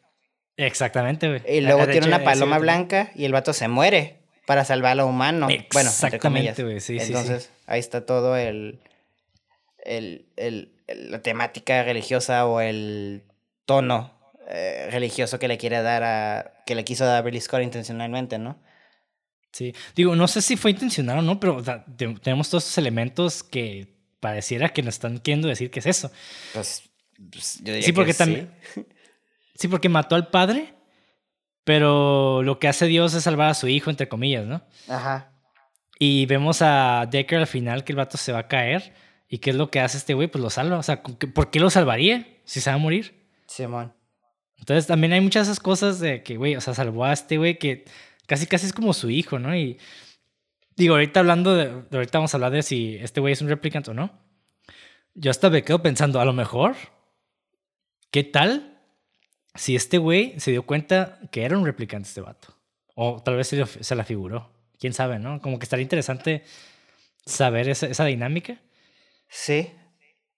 Exactamente, güey. Y luego tiene una paloma blanca y el vato se muere para salvar a lo humano. Bueno, Exactamente, güey. Sí, Entonces, ahí está todo el, el, el, la temática religiosa o el tono eh, religioso que le quiere dar a. que le quiso dar a Billy Scott intencionalmente, ¿no? Sí, digo, no sé si fue intencional o no, pero tenemos todos esos elementos que pareciera que nos están queriendo decir que es eso. Pues, pues yo diría sí, porque también. Sí. porque mató al padre, pero lo que hace Dios es salvar a su hijo, entre comillas, ¿no? Ajá. Y vemos a Decker al final que el vato se va a caer. ¿Y qué es lo que hace este güey? Pues lo salva. O sea, ¿por qué lo salvaría si se va a morir? Simón. Entonces también hay muchas esas cosas de que, güey, o sea, salvó a este güey que casi casi es como su hijo, ¿no? Y digo, ahorita hablando de, ahorita vamos a hablar de si este güey es un replicante o no. Yo hasta me quedo pensando, a lo mejor, ¿qué tal si este güey se dio cuenta que era un replicante este vato? O tal vez se, se la figuró. Quién sabe, ¿no? Como que estaría interesante saber esa, esa dinámica. Sí,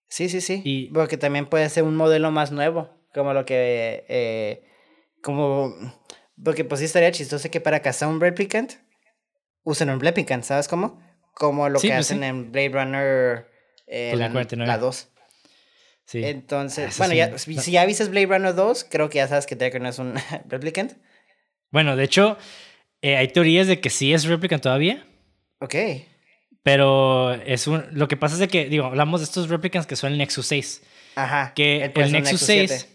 sí, sí, sí. Y, Porque también puede ser un modelo más nuevo, como lo que, eh, como porque pues sí estaría chistoso que para cazar un replicant usen un replicant, ¿sabes cómo? Como lo que pues hacen en Blade Runner eh, la, 2. Sí. Entonces, bueno, ya, si ya viste Blade Runner 2, creo que ya sabes que Decker no es un replicant. Bueno, de hecho, eh, hay teorías de que sí es replicant todavía. Ok. Pero es un, lo que pasa es de que, digo, hablamos de estos replicants que son el Nexus 6. Ajá. Que el, Nexus, 6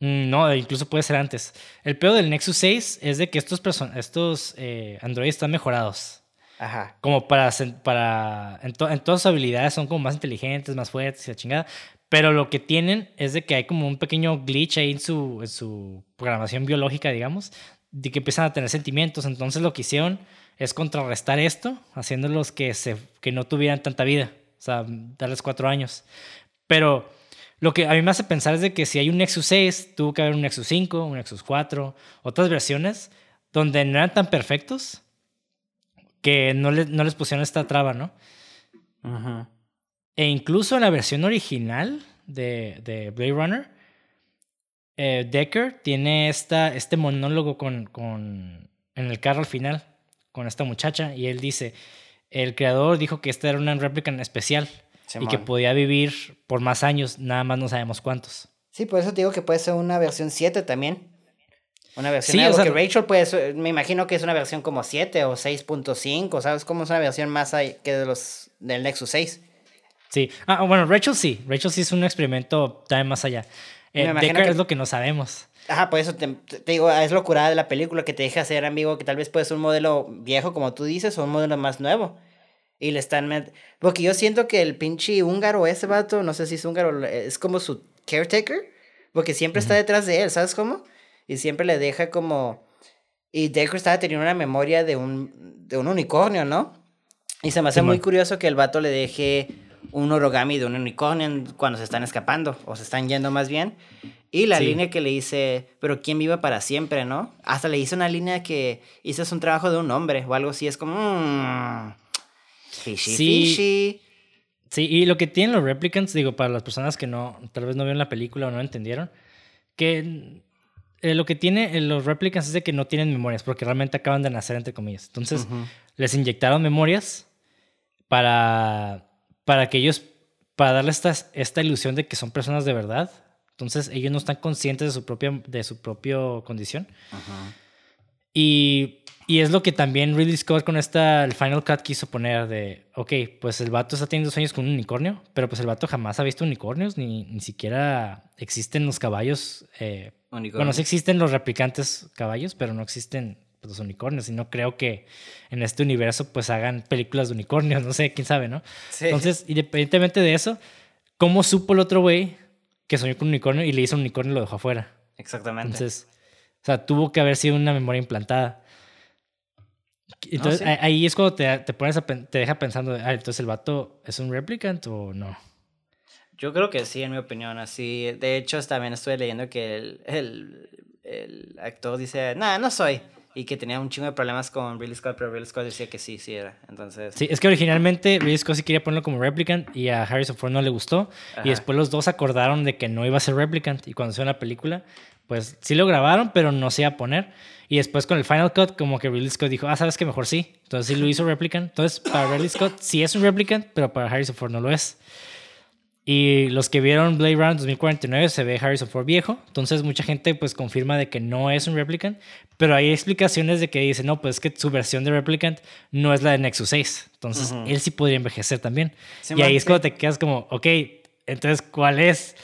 Mm, no, incluso puede ser antes. El peor del Nexus 6 es de que estos, estos eh, androides están mejorados. Ajá. Como para. para en, todas sus habilidades son como más inteligentes, más fuertes y la chingada. Pero lo que tienen es de que hay como un pequeño glitch ahí en su, en su programación biológica, digamos, de que empiezan a tener sentimientos. Entonces lo que hicieron es contrarrestar esto, haciéndolos que, se, que no tuvieran tanta vida. O sea, darles cuatro años. Pero lo que a mí me hace pensar es de que si hay un Nexus 6, tuvo que haber un Nexus 5, un Nexus 4, otras versiones donde no eran tan perfectos que no, no les pusieron esta traba, ¿no? E incluso en la versión original de, de Blade Runner, eh, Decker tiene esta, este monólogo con, con, en el carro al final, con esta muchacha y él dice, el creador dijo que esta era una Replicant especial y que podía vivir por más años, nada más no sabemos cuántos. Sí, por eso te digo que puede ser una versión 7 también. Una versión sí, o sea, que Rachel puede me imagino que es una versión como 7 o 6.5, ¿sabes? Como es una versión más que de los del Nexus 6. Sí. Ah, bueno, Rachel sí. Rachel sí es un experimento también más allá. Eh, Decker es lo que no sabemos. Ajá, por eso te, digo, es locura de la película que te deja ser amigo que tal vez puede ser un modelo viejo, como tú dices, o un modelo más nuevo. Y le están... Porque yo siento que el pinche húngaro ese vato, no sé si es húngaro, es como su caretaker, porque siempre está detrás de él, ¿sabes cómo? Y siempre le deja como... Y Decker estaba teniendo una memoria de un, de un unicornio, ¿no? Y se me hace muy curioso que el vato le deje un origami de un unicornio cuando se están escapando, o se están yendo más bien. Y la línea que le dice, pero ¿quién vive para siempre, no? Hasta le hice una línea que es un trabajo de un hombre o algo así. Es como, mmm, fishy, sí. fishy. Sí, y lo que tienen los replicants, digo, para las personas que no, tal vez no vieron la película o no entendieron, que eh, lo que tiene los replicants es de que no tienen memorias, porque realmente acaban de nacer, entre comillas. Entonces, les inyectaron memorias para, para que ellos, para darles esta, esta ilusión de que son personas de verdad entonces ellos no están conscientes de su propia, de su propia condición. Y, y, es lo que también Ridley Scott con esta, el Final Cut quiso poner de, ok, pues el vato está teniendo sueños con un unicornio, pero pues el vato jamás ha visto unicornios, ni, ni siquiera existen los caballos. Eh, bueno, sí existen los replicantes caballos, pero no existen pues, los unicornios. Y no creo que en este universo pues hagan películas de unicornios, no sé, quién sabe, ¿no? Entonces, independientemente de eso, ¿cómo supo el otro güey que soñó con un unicornio y le hizo un unicornio y lo dejó afuera. Exactamente. Entonces, o sea, tuvo que haber sido una memoria implantada. Entonces, ahí es cuando te, te pones te deja pensando, ah, entonces el vato es un replicant o no. Yo creo que sí, en mi opinión, así. De hecho, también estuve leyendo que el, el, el actor dice, nada, no soy y que tenía un chingo de problemas con Ridley Scott, pero Ridley Scott decía que sí, sí era. Entonces... Sí, es que originalmente Ridley Scott sí quería ponerlo como Replicant y a Harrison Ford no le gustó. Y después los dos acordaron de que no iba a ser Replicant. Y cuando se la película, pues sí lo grabaron, pero no se iba a poner. Y después con el Final Cut, como que Ridley Scott dijo, ah, sabes que mejor sí. Entonces sí lo hizo Replicant. Entonces para Ridley Scott sí es un Replicant, pero para Harrison Ford no lo es. Y los que vieron Blade Runner 2049 se ve Harrison Ford viejo, entonces mucha gente pues confirma de que no es un Replicant, pero hay explicaciones de que dicen, no, pues es que su versión de Replicant no es la de Nexus 6, entonces él sí podría envejecer también. y ahí es cuando te quedas como, ok, entonces ¿cuál es?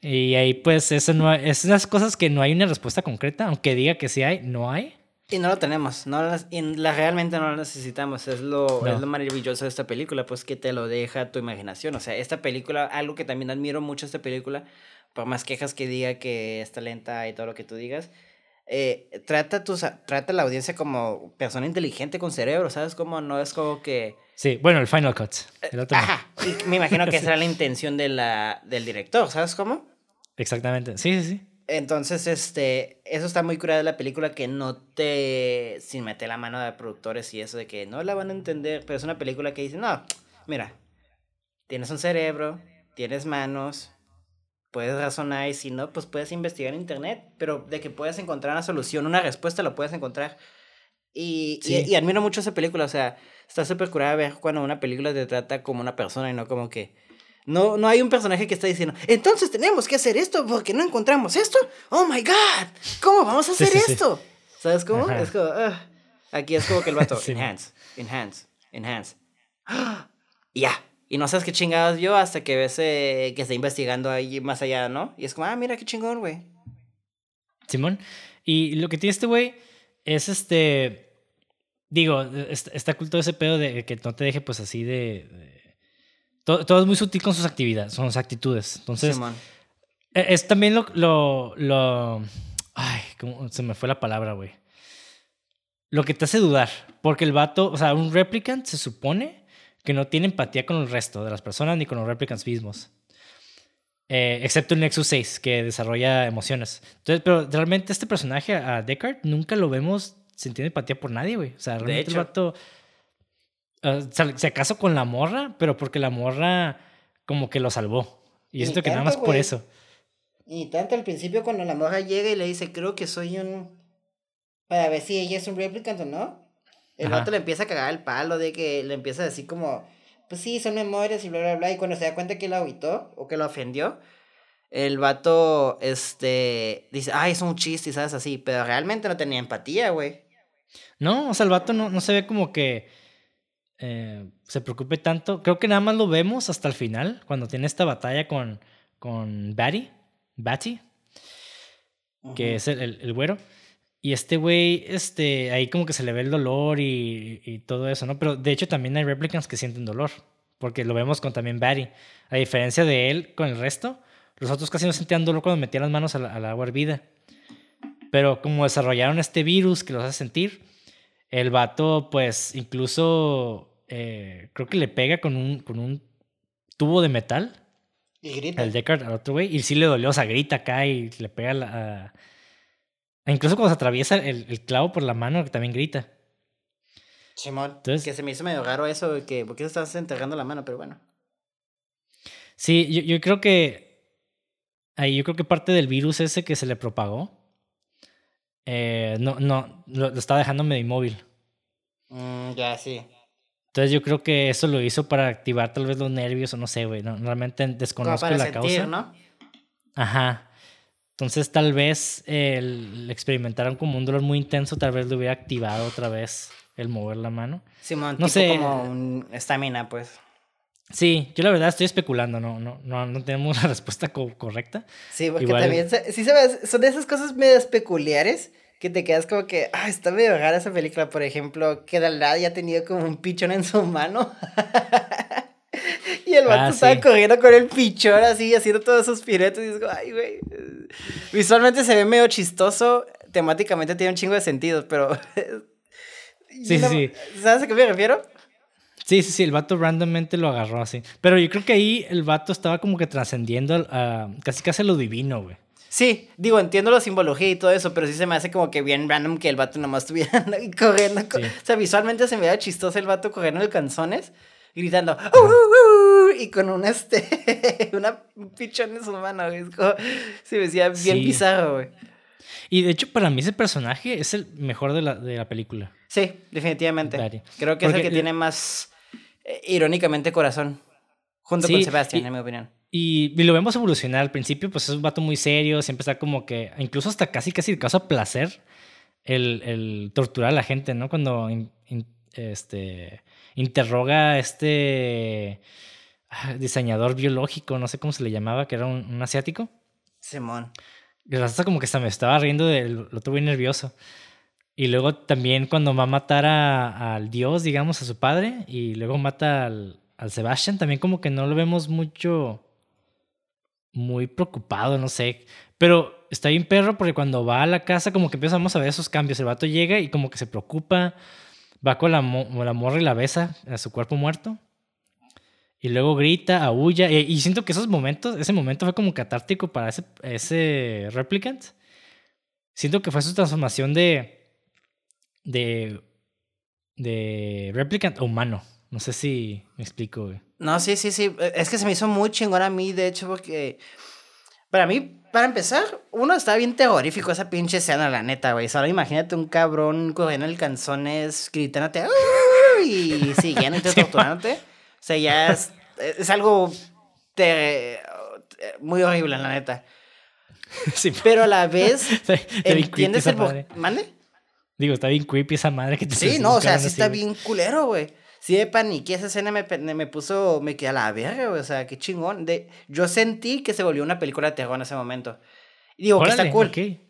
Y ahí pues eso no, es unas cosas que no hay una respuesta concreta, aunque diga que sí hay, no hay. Y no lo tenemos, no y la, realmente no lo necesitamos, es lo, es lo maravilloso de esta película, pues que te lo deja tu imaginación, o sea, esta película, algo que también admiro mucho esta película, por más quejas que diga que está lenta y todo lo que tú digas, eh, trata, tu, trata la audiencia como persona inteligente con cerebro, ¿sabes? Como no es como que... Sí, bueno, el Final Cut. El otro Ajá, y me imagino que esa era la intención de la, del director, ¿sabes cómo? Exactamente, sí, sí, sí. Entonces, este, eso está muy curado de la película que no te, sin meter la mano de productores y eso de que no la van a entender, pero es una película que dice, no, mira, tienes un cerebro, tienes manos, puedes razonar y si no, pues puedes investigar en internet, pero de que puedes encontrar una solución, una respuesta, lo puedes encontrar. Y, y, admiro mucho esa película, o sea, está súper curada ver cuando una película te trata como una persona y no como que no, no hay un personaje que está diciendo, entonces tenemos que hacer esto porque no encontramos esto. Oh my god, ¿cómo vamos a hacer esto? ¿Sabes cómo? Es como, ah. aquí es como que el vato, enhance, enhance, enhance. Y ya. Y no sabes qué chingados yo hasta que ves eh, que está investigando ahí más allá, ¿no? Y es como, ah, mira qué chingón, güey. Simón. Y lo que tiene este güey es este. Digo, está culto ese pedo de que no te deje pues así de todo, es muy sutil con sus actividades, con sus actitudes. Entonces, e, es también lo, lo, lo ay, ¿cómo se me fue la palabra, güey. Lo que te hace dudar, porque el vato, o sea, un replicant se supone que no tiene empatía con el resto de las personas ni con los replicants mismos. Eh, excepto el Nexus 6, que desarrolla emociones. Entonces, pero realmente este personaje, a Deckard, nunca lo vemos sintiendo empatía por nadie, güey. O sea, realmente el vato Se acaso con la morra, pero porque la morra como que lo salvó. Y, esto que nada más por eso. Y tanto al principio cuando la morra llega y le dice, creo que soy un... Para ver si ella es un replicante o no. El vato le empieza a cagar el palo de que le empieza a decir como, pues sí, son memorias y bla, bla, bla. Y cuando se da cuenta que lo agüitó o que lo ofendió, el vato, este, dice, ay, es un chiste y sabes así. Pero realmente no tenía empatía, güey. No, o sea, el vato no, no se ve como que eh, se preocupe tanto. Creo que nada más lo vemos hasta el final, cuando tiene esta batalla con, con Batty, Batty, que es el, el, güero. Y este güey, este, ahí como que se le ve el dolor y, y, todo eso, ¿no? Pero de hecho también hay replicants que sienten dolor, porque lo vemos con también Batty. A diferencia de él con el resto, los otros casi no sentían dolor cuando metían las manos al, al agua hervida. Pero como desarrollaron este virus que los hace sentir, el vato, pues, incluso eh, creo que le pega con un, con un tubo de metal. Y grita. El Deckard al otro güey. Y sí le dolió, o sea, grita acá y le pega la. Incluso cuando se atraviesa el, el, clavo por la mano, que también grita. Simón. Entonces, que se me hizo medio raro eso, que, ¿por qué estás entregando la mano? Pero bueno. Sí, yo, yo creo que. Ahí yo creo que parte del virus ese que se le propagó eh, no, no, lo, lo, estaba dejando medio inmóvil. Mm, ya, sí. Entonces yo creo que eso lo hizo para activar tal vez los nervios o no sé, güey. No, realmente desconozco para la sentir, causa. ¿no? Ajá. Entonces tal vez el experimentaron como un dolor muy intenso, tal vez lo hubiera activado otra vez el mover la mano. Simón, no tipo sé. como un estamina, pues. Sí, yo la verdad estoy especulando, no, no, no, no tenemos la respuesta co correcta. Sí, porque Igual- también, se- sí son de esas cosas medias peculiares que te quedas como que, ah, está medio rara esa película, por ejemplo, que Dalad ya tenía como un pichón en su mano. y el vato Ah, estaba sí. corriendo con el pichón así, haciendo todos esos piretos y digo, ay, güey. Visualmente se ve medio chistoso, temáticamente tiene un chingo de sentidos, pero... Sí, no- sí, ¿Sabes a qué me refiero? Sí, sí, sí, el vato randommente lo agarró así. Pero yo creo que ahí el vato estaba como que trascendiendo a casi casi a lo divino, güey. Sí, digo, entiendo la simbología y todo eso, pero sí se me hace como que bien random que el vato nomás estuviera corriendo. co- Sí. O sea, visualmente se me veía chistoso el vato corriendo en calzones, gritando, "Uh, uh, uh", y con un este, una un pichón en su mano, güey. Es como- se me decía bien Sí. bizarro, güey. Y de hecho, para mí ese personaje es el mejor de la, de la película. Sí, definitivamente. Creo que es el que tiene más, eh, irónicamente, corazón. Junto Sí, con Sebastián, y- en mi opinión. Y, y lo vemos evolucionar. Al principio, pues es un vato muy serio, siempre está como que, incluso hasta casi casi de causa placer, el, el torturar a la gente, ¿no? Cuando in- in- este, interroga a este ah, diseñador biológico, no sé cómo se le llamaba, que era un, un asiático. Simón. Y hasta como que se me estaba riendo del lo tuve nervioso. Y luego también cuando va a matar a- al dios, digamos, a su padre, y luego mata al, al Sebastian, también como que no lo vemos mucho, muy preocupado, no sé. Pero está bien perro porque cuando va a la casa como que empezamos a ver esos cambios. El vato llega y como que se preocupa, va con la, la morra y la besa a su cuerpo muerto. Y luego grita, aúlla. Y, y siento que esos momentos, ese momento fue como catártico para ese, ese replicant. Siento que fue su transformación de. De. de replicant humano. No sé si me explico, güey. No, sí, sí, sí. Eh, Es que se me hizo muy chingón a mí, de hecho, porque. Para mí, para empezar, uno está bien terrorífico esa pinche escena, la neta, güey. Solo imagínate un cabrón corriendo en calzones, gritándote y siguiéndote, Sí, torturándote. O sea, ya es, es algo te- muy horrible, la neta. Sí, Pero a la vez, creepy ¿entiendes el... ¿Mande? Digo, está bien creepy esa madre que te Sí, no, o sea, sí así, está güey. bien culero, güey. Sí, de paniqué, esa escena me, me puso, me quedé a la verga, güey, o sea, qué chingón. De, yo sentí que se volvió una película de terror en ese momento. Y digo, que está Órale, cool. ok. Eh,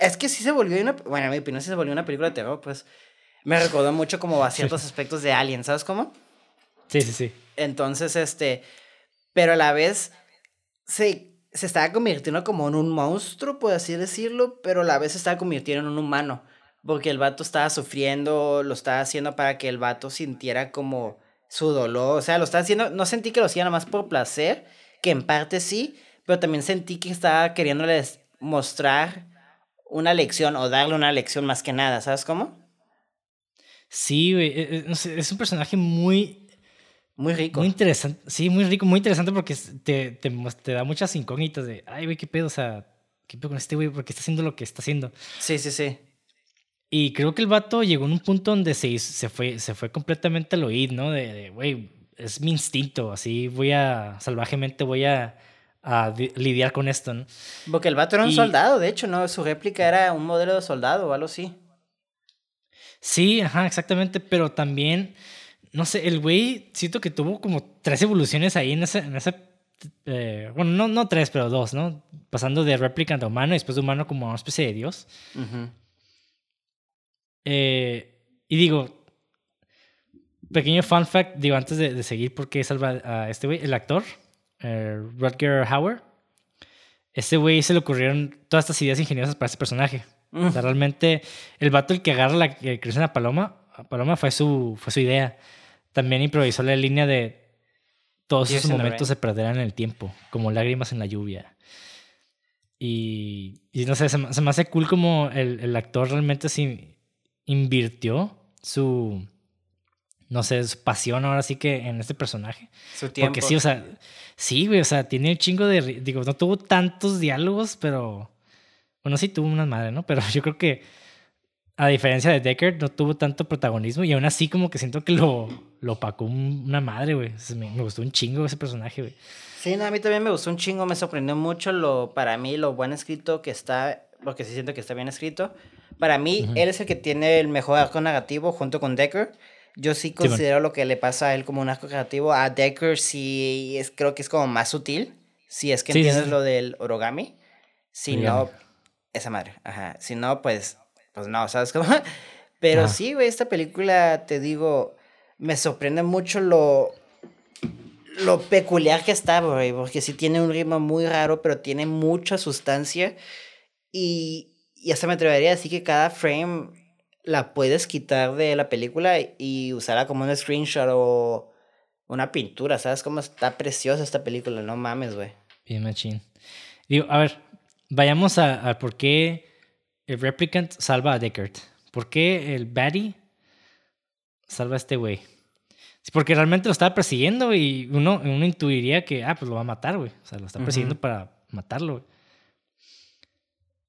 Es que sí se volvió una, bueno, en mi opinión sí se volvió una película de terror, pues. Me recordó mucho como a ciertos aspectos de Alien, ¿sabes cómo? Sí, sí, sí. Entonces, este, pero a la vez se, se estaba convirtiendo como en un monstruo, por así decirlo, pero a la vez se estaba convirtiendo en un humano, porque el vato estaba sufriendo, lo estaba haciendo para que el vato sintiera como su dolor, o sea, lo estaba haciendo, no sentí que lo hacía nada más por placer, que en parte sí, pero también sentí que estaba queriéndoles mostrar una lección o darle una lección más que nada, ¿sabes cómo? Sí, güey. no sé, es un personaje muy, Muy rico. muy interesante. Sí, muy rico, muy interesante porque te, te, te da muchas incógnitas de, ay, güey, qué pedo, o sea, qué pedo con este güey, porque está haciendo lo que está haciendo. Sí, sí, sí. Y creo que el vato llegó en un punto donde se, se, fue, se fue completamente al oíd, ¿no? De, güey, es mi instinto, así voy a, salvajemente voy a, a lidiar con esto, ¿no? Porque el vato era un soldado, de hecho, ¿no? Su réplica era un modelo de soldado o algo así. Sí, ajá, exactamente, pero también, no sé, el güey siento que tuvo como tres evoluciones ahí en ese, en ese eh, bueno, no, no tres, pero dos, ¿no? Pasando de replicante a humano y después de humano como una especie de dios. Eh, y digo, pequeño fun fact, digo, antes de, seguir, ¿por qué salva a este güey? El actor, eh, Rutger Hauer. Este güey se le ocurrieron todas estas ideas ingeniosas para ese personaje. O sea, realmente el vato el que agarra la que crece Paloma, Paloma fue su, fue su idea. También improvisó la línea de todos esos momentos se perderán en el tiempo, como lágrimas en la lluvia. Y, y no sé, se, me hace cool como el, el actor realmente se invirtió su, no sé, su pasión ahora sí que en este personaje. Su tiempo. Porque sí, o sea, sí, güey, o sea, tiene un chingo de, digo, no tuvo tantos diálogos, pero, bueno, sí tuvo una madre, ¿no? Pero yo creo que a diferencia de Decker, no tuvo tanto protagonismo y aún así como que siento que lo, lo opacó una madre, güey. Me, me, gustó un chingo ese personaje, güey. Sí, no, a mí también me gustó un chingo, me sorprendió mucho lo, para mí, lo buen escrito que está, porque sí siento que está bien escrito. Para mí, él es el que tiene el mejor arco negativo junto con Decker. Yo sí considero lo que le pasa a él como un arco negativo. A Decker sí es, creo que es como más sutil, si es que entiendes lo del origami. Si no, esa madre, ajá. Si no, pues pues no, ¿sabes cómo? Pero sí, güey, esta película, te digo, me sorprende mucho lo, lo peculiar que está, güey, porque sí tiene un ritmo muy raro, pero tiene mucha sustancia. Y, y hasta me atrevería a decir que cada frame la puedes quitar de la película y usarla como un screenshot o una pintura, ¿sabes cómo está preciosa esta película? No mames, güey. Bien, machín. Digo, a ver, vayamos a, a por qué el Replicant salva a Deckard. ¿Por qué el Batty salva a este güey? Porque realmente lo estaba persiguiendo y uno, uno intuiría que, ah, pues lo va a matar, güey. O sea, lo está persiguiendo para matarlo, güey.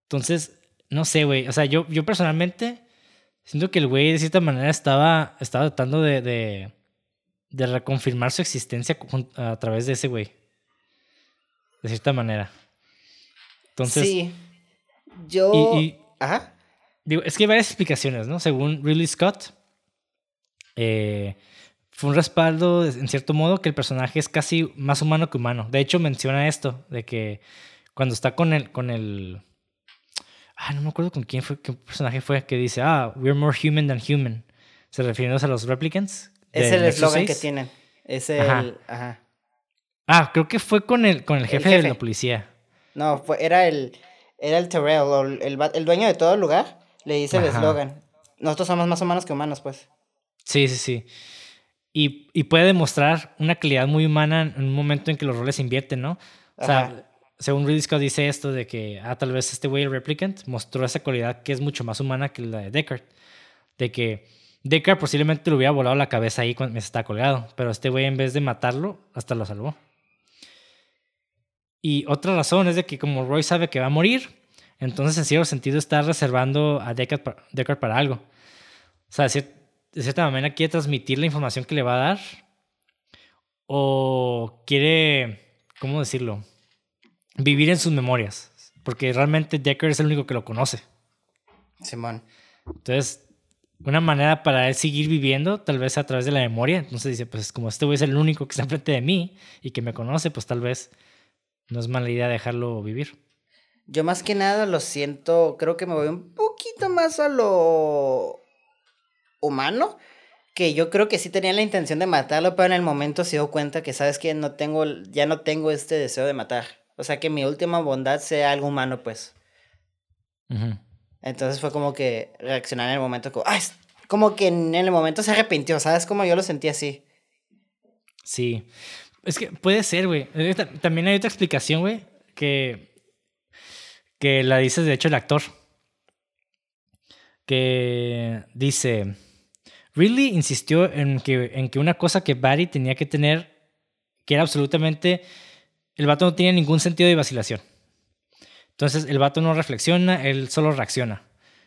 Entonces, no sé, güey. O sea, yo, yo personalmente siento que el güey de cierta manera estaba, estaba tratando de, de, de reconfirmar su existencia a través de ese güey. De cierta manera. Entonces. Sí. Yo. Ajá. Digo, es que hay varias explicaciones, ¿no? Según Ridley Scott, eh, fue un respaldo, en cierto modo, que el personaje es casi más humano que humano. De hecho, menciona esto, de que cuando está con el... Con el ah, no me acuerdo con quién fue, qué personaje fue, que dice, ah, we're more human than human. Se refiriéndose a los replicants. Es el eslogan que tienen. Es el... Ajá. Ah, creo que fue con el, con el jefe, de la policía. No, fue, era el era el Terrell, el, el, dueño de todo el lugar, le dice el eslogan. Nosotros somos más humanos que humanos, pues. Sí, sí, sí. Y, y, puede demostrar una calidad muy humana en un momento en que los roles se invierten, ¿no? O sea, según Ridley Scott dice esto de que, ah, tal vez este güey, el Replicant, mostró esa cualidad que es mucho más humana que la de Deckard. De que Deckard posiblemente le hubiera volado la cabeza ahí cuando estaba colgado, pero este güey en vez de matarlo, hasta lo salvó. Y otra razón es de que como Roy sabe que va a morir, entonces en cierto sentido está reservando a Deckard para, algo. O sea, de cierta manera quiere transmitir la información que le va a dar. O quiere, ¿cómo decirlo? Vivir en sus memorias. Porque realmente Deckard es el único que lo conoce. Simón. Entonces, una manera para él seguir viviendo, tal vez a través de la memoria. Entonces dice, pues como este güey es el único que está enfrente de mí y que me conoce, pues tal vez no es mala idea dejarlo vivir. Yo más que nada lo siento, creo que me voy un poquito más a lo humano, que yo creo que sí tenía la intención de matarlo, pero en el momento se dio cuenta que, ¿sabes que No tengo, ya no tengo este deseo de matar. O sea, que mi última bondad sea algo humano, pues. Entonces fue como que reaccionar en el momento, como, como que en el momento se arrepintió, ¿sabes? Como yo lo sentí así. Sí. Es que puede ser, güey. También hay otra explicación, güey, que, que la dice de hecho el actor. Que dice, Ridley insistió en que, en que una cosa que Barry tenía que tener, que era absolutamente, el vato no tenía ningún sentido de vacilación. Entonces el vato no reflexiona, él solo reacciona.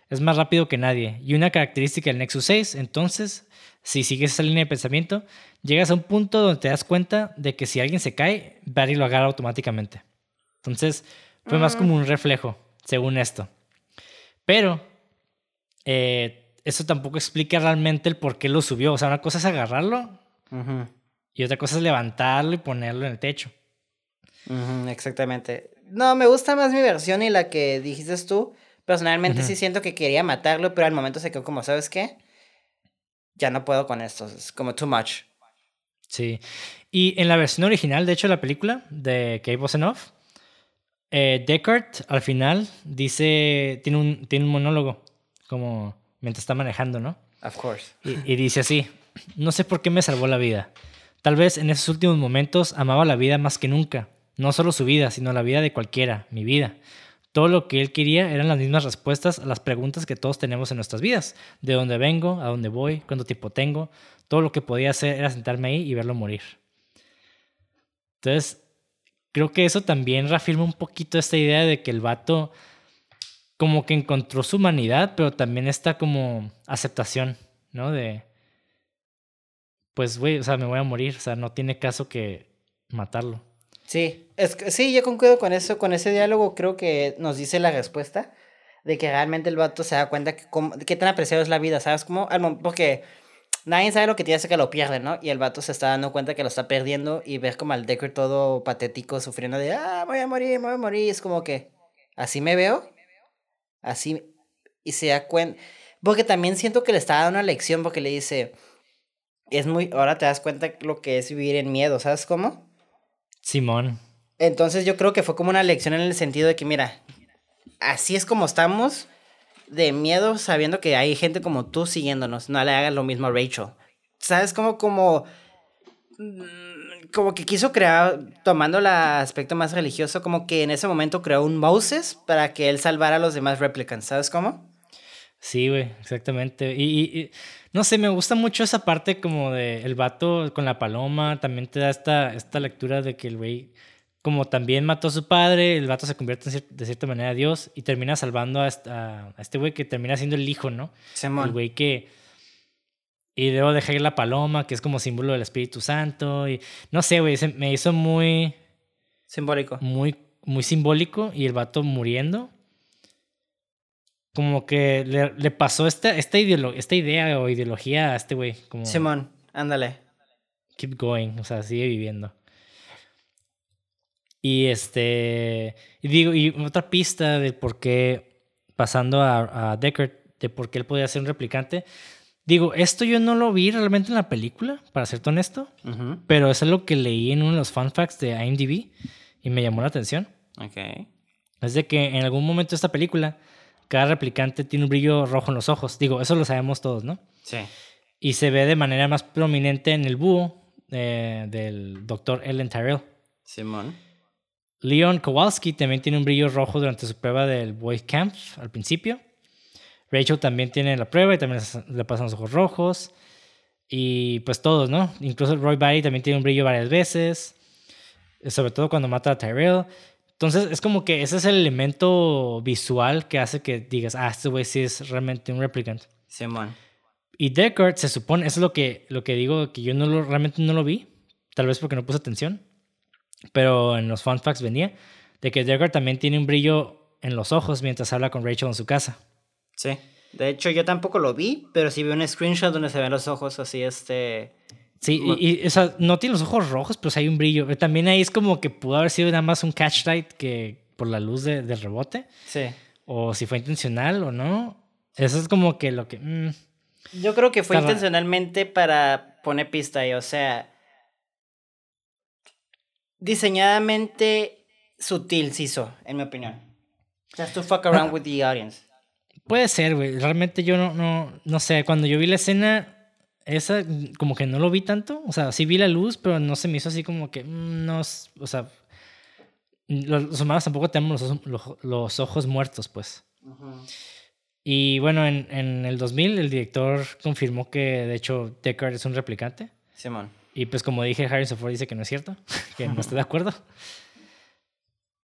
es más rápido que nadie. Y una característica del Nexus 6, entonces, si sigues esa línea de pensamiento, llegas a un punto donde te das cuenta de que si alguien se cae, Barry lo agarra automáticamente. Entonces, fue más como un reflejo, según esto. Pero, eh, eso tampoco explica realmente el por qué lo subió. O sea, una cosa es agarrarlo y otra cosa es levantarlo y ponerlo en el techo. Exactamente. No, me gusta más mi versión y la que dijiste tú. Personalmente sí siento que quería matarlo, pero al momento se quedó como, ¿sabes qué? Ya no puedo con esto, es como too much. Sí. Y en la versión original, de hecho, la película de Cave Was Enough, eh, Deckard al final dice, tiene un, tiene un monólogo, como mientras está manejando, ¿no? Of course. Y, y dice así, no sé por qué me salvó la vida. Tal vez en esos últimos momentos amaba la vida más que nunca. No solo su vida, sino la vida de cualquiera, mi vida. Todo lo que él quería eran las mismas respuestas a las preguntas que todos tenemos en nuestras vidas. De dónde vengo, a dónde voy, cuánto tiempo tengo. Todo lo que podía hacer era sentarme ahí y verlo morir. Entonces, creo que eso también reafirma un poquito esta idea de que el vato como que encontró su humanidad, pero también esta como aceptación, ¿no? De, pues, güey, o sea, me voy a morir, o sea, no tiene caso que matarlo. Sí, es, sí, yo concuerdo con eso, con ese diálogo creo que nos dice la respuesta de que realmente el vato se da cuenta que qué tan apreciado es la vida, ¿sabes? Como, porque nadie sabe lo que tiene hasta que lo pierde, ¿no? Y el vato se está dando cuenta que lo está perdiendo y ver como al Decker todo patético sufriendo de, ah, voy a morir, voy a morir, es como que, así me veo, así, y se da cuenta, porque también siento que le está dando una lección porque le dice, es muy, ahora te das cuenta lo que es vivir en miedo, ¿sabes cómo? Simón. Entonces yo creo que fue como una lección en el sentido de que, mira, así es como estamos, de miedo sabiendo que hay gente como tú siguiéndonos. No le hagas lo mismo a Rachel. ¿Sabes? Como, como, mm, como que quiso crear, tomando el aspecto más religioso, como que en ese momento creó un Moses para que él salvara a los demás replicants. ¿Sabes cómo? Sí, güey, exactamente. y, no sé, me gusta mucho esa parte como de el vato con la paloma. También te da esta, esta lectura de que el güey, como también mató a su padre, el vato se convierte de cierta manera a Dios y termina salvando a, este güey que termina siendo el hijo, ¿no? El güey que. Y luego deja ir la paloma, que es como símbolo del Espíritu Santo. Y no sé, güey, me hizo muy. Simbólico. Muy, muy simbólico. Y el vato muriendo como que le, pasó esta, esta, esta idea o ideología a este güey. Como, Simón, ándale. Keep going, o sea, sigue viviendo. Y este, y digo, y otra pista de por qué, pasando a, a Deckard, de por qué él podía ser un replicante. Digo, esto yo no lo vi realmente en la película, para ser honesto, pero eso es lo que leí en uno de los fun facts de IMDb y me llamó la atención. Ok. Es de que en algún momento de esta película cada replicante tiene un brillo rojo en los ojos. Digo, eso lo sabemos todos, ¿no? Sí. Y se ve de manera más prominente en el búho eh, del doctor Ellen Tyrell. Simón. Leon Kowalski también tiene un brillo rojo durante su prueba del Boy Camp al principio. Rachel también tiene la prueba y también le pasan los ojos rojos. Y pues todos, ¿no? Incluso Roy Barry también tiene un brillo varias veces. Sobre todo cuando mata a Tyrell. Entonces es como que ese es el elemento visual que hace que digas, ah, este güey sí es realmente un replicant. Simón. Y Deckard se supone, eso es lo que, lo que digo, que yo no lo, realmente no lo vi, tal vez porque no puse atención, pero en los fun facts venía, de que Deckard también tiene un brillo en los ojos mientras habla con Rachel en su casa. Sí. De hecho, yo tampoco lo vi, pero sí vi un screenshot donde se ven los ojos así, este Sí, y, o sea, no tiene los ojos rojos, pero hay un brillo. También ahí es como que pudo haber sido nada más un catch light que por la luz de, del rebote. Sí. O si fue intencional o no. Eso es como que lo que. Mm, Yo creo que fue intencionalmente para poner pista ahí. O sea. Diseñadamente sutil se hizo, en mi opinión. Just to fuck around with the audience. Puede ser, güey. Realmente yo no, no, no sé. Cuando yo vi la escena esa como que no lo vi tanto. O sea, sí vi la luz, pero no se me hizo así como que mm, no, o sea, los, humanos tampoco tenemos los, ojos muertos, pues. Y bueno, en, en, el 2000 el director confirmó que de hecho Deckard es un replicante. Simón. Y pues como dije, Harrison Ford dice que no es cierto, que no está de acuerdo.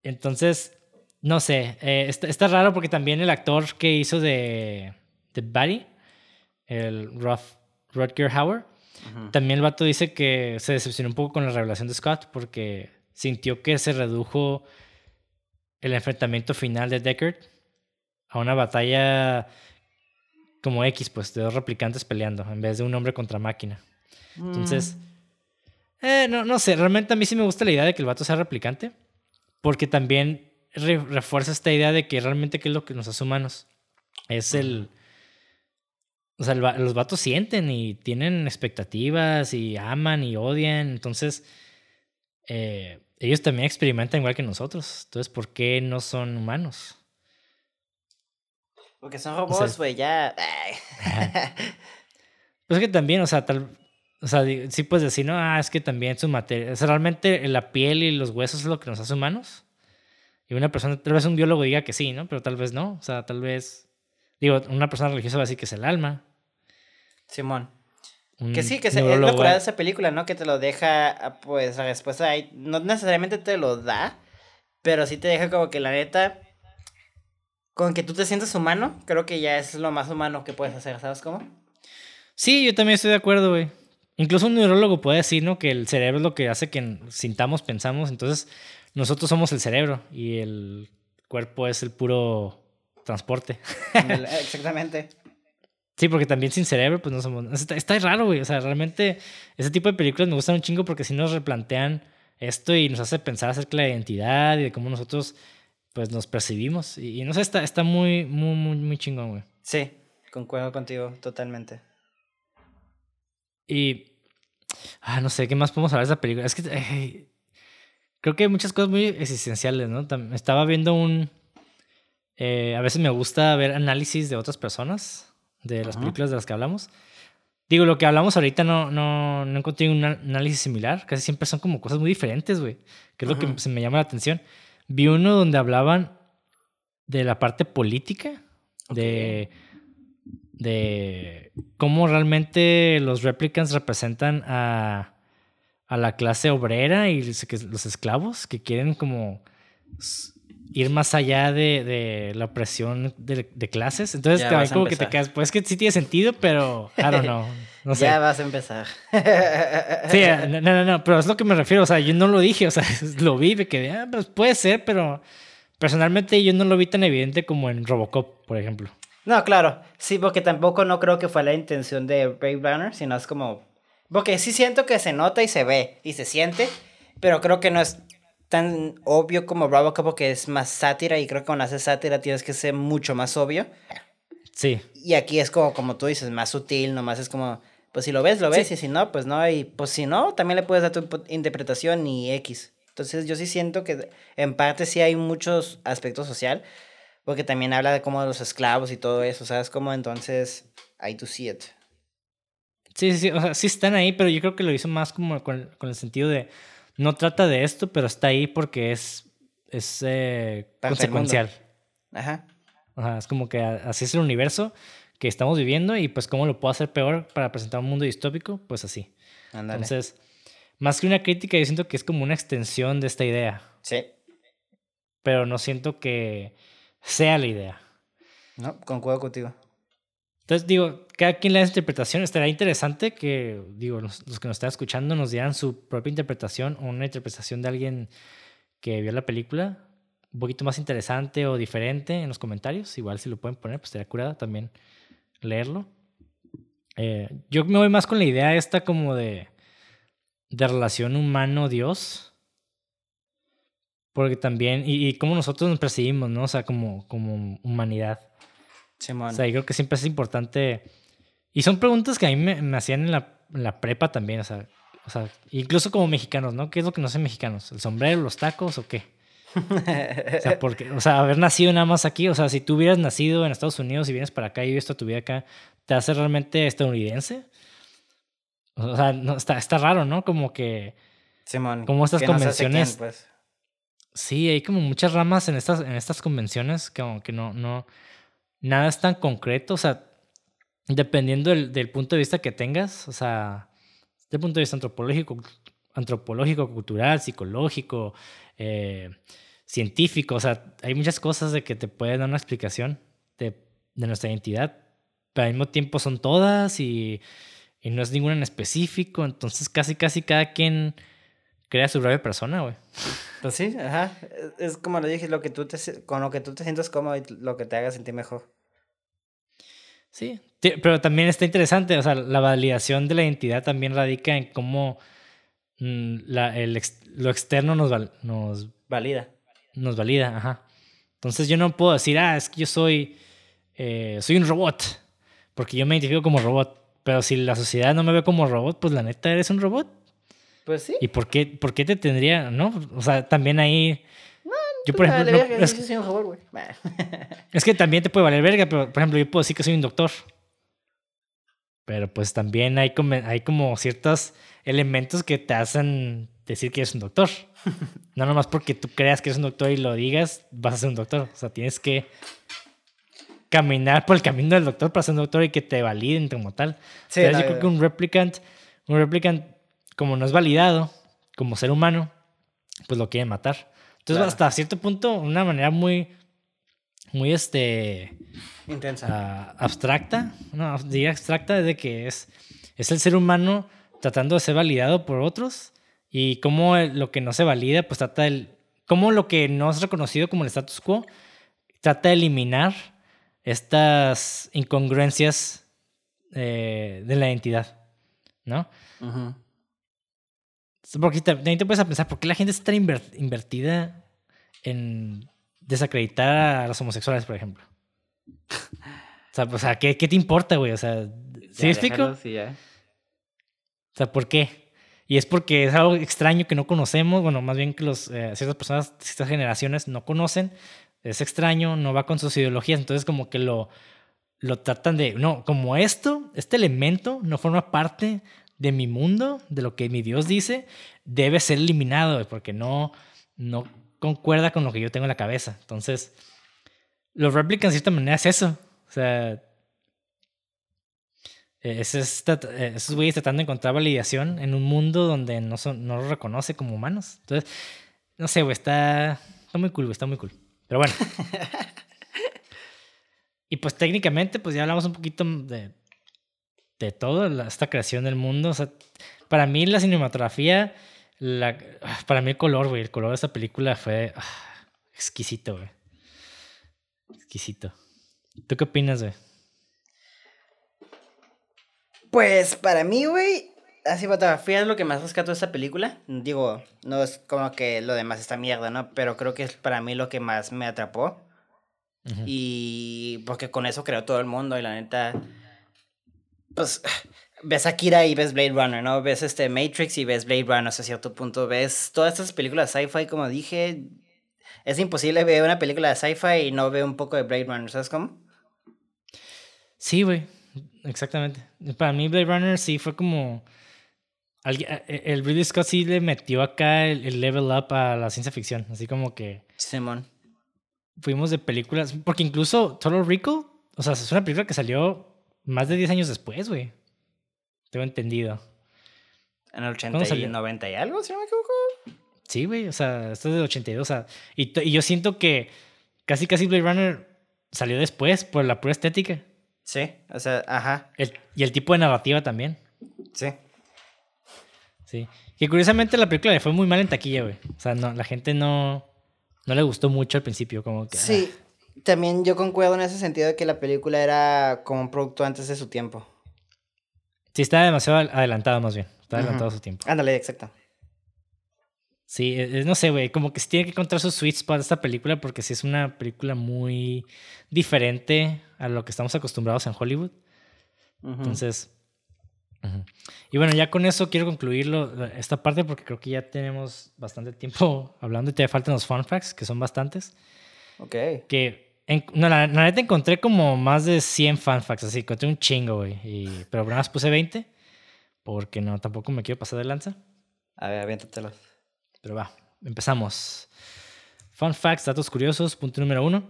Entonces, no sé, eh, está, raro porque también el actor que hizo de, de Buddy, el Roth, Rutger Hauer, también el vato dice que se decepcionó un poco con la revelación de Scott porque sintió que se redujo el enfrentamiento final de Deckard a una batalla como X, pues, de dos replicantes peleando, en vez de un hombre contra máquina. Entonces, mm. eh, no, no sé, realmente a mí sí me gusta la idea de que el vato sea replicante, porque también refuerza esta idea de que realmente qué es lo que nos hace humanos. Es el... O sea, los vatos sienten y tienen expectativas y aman y odian. Entonces, eh, ellos también experimentan igual que nosotros. Entonces, ¿por qué no son humanos? Porque son robots, güey, ya. pues que también, o sea, tal. O sea, sí puedes decir, no, ah, es que también su materia. O sea, realmente la piel y los huesos es lo que nos hace humanos. Y una persona, tal vez un biólogo diga que sí, ¿no? Pero tal vez no. O sea, tal vez. Digo, una persona religiosa va a decir que es el alma. Simón. que sí, que es lo curado de esa película, ¿no? Que te lo deja, ah, pues la respuesta ahí. No necesariamente te lo da, pero sí te deja como que la neta. Con que tú te sientas humano, creo que ya es lo más humano que puedes hacer, ¿sabes cómo? Sí, yo también estoy de acuerdo, güey. Incluso un neurólogo puede decir, ¿no? Que el cerebro es lo que hace que sintamos, pensamos. Entonces, nosotros somos el cerebro y el cuerpo es el puro transporte. Exactamente. Sí, porque también sin cerebro, pues no somos. Está, raro, güey. O sea, realmente ese tipo de películas me gustan un chingo porque si nos replantean esto y nos hace pensar acerca de la identidad y de cómo nosotros pues nos percibimos. Y, no sé, está, está muy, muy, muy, muy chingón, güey. Sí, concuerdo contigo totalmente. Y. Ah, no sé, ¿qué más podemos hablar de esa película? Es que creo que hay muchas cosas muy existenciales, ¿no? Estaba viendo un... Eh, a veces me gusta ver análisis de otras personas, de las películas de las que hablamos. Digo, lo que hablamos ahorita no, no, no encontré un análisis similar. Casi siempre son como cosas muy diferentes, güey. Que es lo que se me llama la atención. Vi uno donde hablaban de la parte política, de, de cómo realmente los replicants representan a, a la clase obrera y los esclavos que quieren como ir más allá de, la opresión de, clases. Entonces, te, como que te quedas, pues que sí tiene sentido, pero I don't know. No sé. Ya vas a empezar. sí, no, no, no, pero es lo que me refiero. O sea, yo no lo dije, o sea, lo vi, me quedé, ah, pues puede ser, pero personalmente yo no lo vi tan evidente como en Robocop, por ejemplo. No, claro. Sí, porque tampoco no creo que fue la intención de Brave Runner, sino es como porque sí siento que se nota y se ve y se siente, pero creo que no es tan obvio como Robocop porque es más sátira y creo que cuando haces sátira tienes que ser mucho más obvio. Sí. Y aquí es como, como tú dices, más sutil, nomás es como, pues si lo ves, lo ves y si no, pues no. Y pues si no, también le puedes dar tu interpretación y X. Entonces yo sí siento que en parte sí hay muchos aspectos social, porque también habla de como de los esclavos y todo eso, ¿sabes? Como entonces, I to see it. Sí, sí, sí, o sea, sí están ahí, pero yo creo que lo hizo más como con, con el sentido de no trata de esto, pero está ahí porque es, es eh, consecuencial. Ajá. Ajá, es como que así es el universo que estamos viviendo y pues cómo lo puedo hacer peor para presentar un mundo distópico, pues así. Entonces, más que una crítica, yo siento que es como una extensión de esta idea. Sí. Pero no siento que sea la idea. No, concuerdo contigo. Entonces, digo, cada quien le da interpretación. Estará interesante que, digo, los, que nos están escuchando nos dieran su propia interpretación o una interpretación de alguien que vio la película un poquito más interesante o diferente en los comentarios. Igual si lo pueden poner, pues estaría curada también leerlo. Eh, yo me voy más con la idea esta como de, de relación humano-dios. Porque también, y, y cómo nosotros nos percibimos, ¿no? O sea, como, como humanidad. O sea, yo creo que siempre es importante. Y son preguntas que a mí me, hacían en la, la, prepa también, o sea, o sea, incluso como mexicanos, ¿no? ¿Qué es lo que no hacen mexicanos? ¿El sombrero, los tacos o qué? o, sea, porque, o sea, haber nacido nada más aquí, o sea, si tú hubieras nacido en Estados Unidos y vienes para acá y vives toda tu vida acá, ¿te hace realmente estadounidense? O sea, no, está, está raro, ¿no? Como que... Simón, como estas convenciones... pues. Sí, hay como muchas ramas en estas, en estas convenciones que, que no, no, nada es tan concreto, o sea, dependiendo del, punto de vista que tengas, o sea, desde el punto de vista antropológico, antropológico cultural, psicológico, eh, científico. O sea, hay muchas cosas de que te pueden dar una explicación de, de nuestra identidad, pero al mismo tiempo son todas y, y, no es ninguna en específico. Entonces, casi, casi cada quien crea su propia persona, güey. Pues sí, ajá. Es como lo dije, lo que tú te, con lo que tú te sientas cómodo y lo que te haga sentir mejor. Sí, pero también está interesante, o sea, la validación de la identidad también radica en cómo mm, la, el, lo externo nos, nos valida. Nos valida, ajá. Entonces yo no puedo decir, ah, es que yo soy, eh, soy un robot, porque yo me identifico como robot. Pero si la sociedad no me ve como robot, pues la neta eres un robot. Pues sí. ¿Y por qué, por qué te tendría, no? O sea, también ahí yo, por ejemplo. es, que también te puede valer verga, pero por ejemplo, yo puedo decir que soy un doctor. Pero pues también hay como, hay como ciertos elementos que te hacen decir que eres un doctor. no nomás porque tú creas que eres un doctor y lo digas, vas a ser un doctor. O sea, tienes que caminar por el camino del doctor para ser un doctor y que te validen como tal. Sí, yo creo que un replicant, un replicant, como no es validado como ser humano, pues lo quieren matar. Entonces, hasta cierto punto, una manera muy, muy, este... Intensa. Ah, abstracta, no, diría abstracta, de que es, es el ser humano tratando de ser validado por otros y cómo lo que no se valida, pues trata el... Cómo lo que no es reconocido como el status quo trata de eliminar estas incongruencias eh, de la identidad, ¿no? Porque también te puedes pensar, ¿por qué la gente está tan invertida en desacreditar a los homosexuales, por ejemplo? o sea, ¿qué, ¿qué, te importa, güey? O sea, ¿sí me explico? Sí, ya. O sea, ¿por qué? Y es porque es algo extraño que no conocemos, bueno, más bien que los, eh, ciertas personas, ciertas generaciones no conocen, es extraño, no va con sus ideologías, entonces como que lo, lo tratan de, no, como esto, este elemento no forma parte de mi mundo, de lo que mi Dios dice, debe ser eliminado, porque no, no concuerda con lo que yo tengo en la cabeza. Entonces, los replicants de cierta manera es eso. O sea, es esos güeyes tratando de encontrar validación en un mundo donde no, son, no los reconoce como humanos. Entonces, no sé, güey, está, está muy cool, güey, está muy cool. Pero bueno. y pues técnicamente, pues ya hablamos un poquito de de toda esta creación del mundo. O sea, para mí la cinematografía, la, para mí el color, güey, el color de esta película fue ah, exquisito, güey. Exquisito. ¿Tú qué opinas, güey? Pues para mí, güey, la cinematografía es lo que más rescato de esta película. Digo, no es como que lo demás está mierda, ¿no? Pero creo que es para mí lo que más me atrapó. Y porque con eso creó todo el mundo y la neta pues ves Akira y ves Blade Runner, ¿no? Ves este Matrix y ves Blade Runner hasta cierto punto. Ves todas estas películas sci-fi, como dije. Es imposible ver una película de sci-fi y no ver un poco de Blade Runner, ¿sabes cómo? Sí, güey. Exactamente. Para mí Blade Runner sí fue como... Eh, el Ridley Scott sí le metió acá el, level up a la ciencia ficción. Así como que... Simón. Fuimos de películas... Porque incluso Total Recall... O sea, es una película que salió más de 10 años después, güey. Tengo entendido. En el 80 y 90 y algo, si no me equivoco. Sí, güey, o sea, esto es del 82. O sea, y, y yo siento que casi, casi Blade Runner salió después por la pura estética. Sí, o sea, ajá. y el tipo de narrativa también. Sí. Sí. Que curiosamente la película le fue muy mal en taquilla, güey. O sea, no, la gente no, no le gustó mucho al principio, como que... Sí, ah también yo concuerdo en ese sentido de que la película era como un producto antes de su tiempo. Sí, estaba demasiado adelantado más bien. Estaba adelantado a su tiempo. Ándale, exacto. Sí, e, e, no sé, güey, como que se tiene que encontrar su sweet spot esta película porque sí es una película muy diferente a lo que estamos acostumbrados en Hollywood. Entonces, y bueno, ya con eso quiero concluirlo esta parte porque creo que ya tenemos bastante tiempo hablando y te faltan los fun facts, que son bastantes. Ok. Que no, la, neta encontré como más de 100 fanfacts, así, encontré un chingo, güey. pero nada más puse 20, porque no, tampoco me quiero pasar de lanza. A ver, aviéntatelos. Pero va, empezamos. Fun facts, datos curiosos, punto número uno.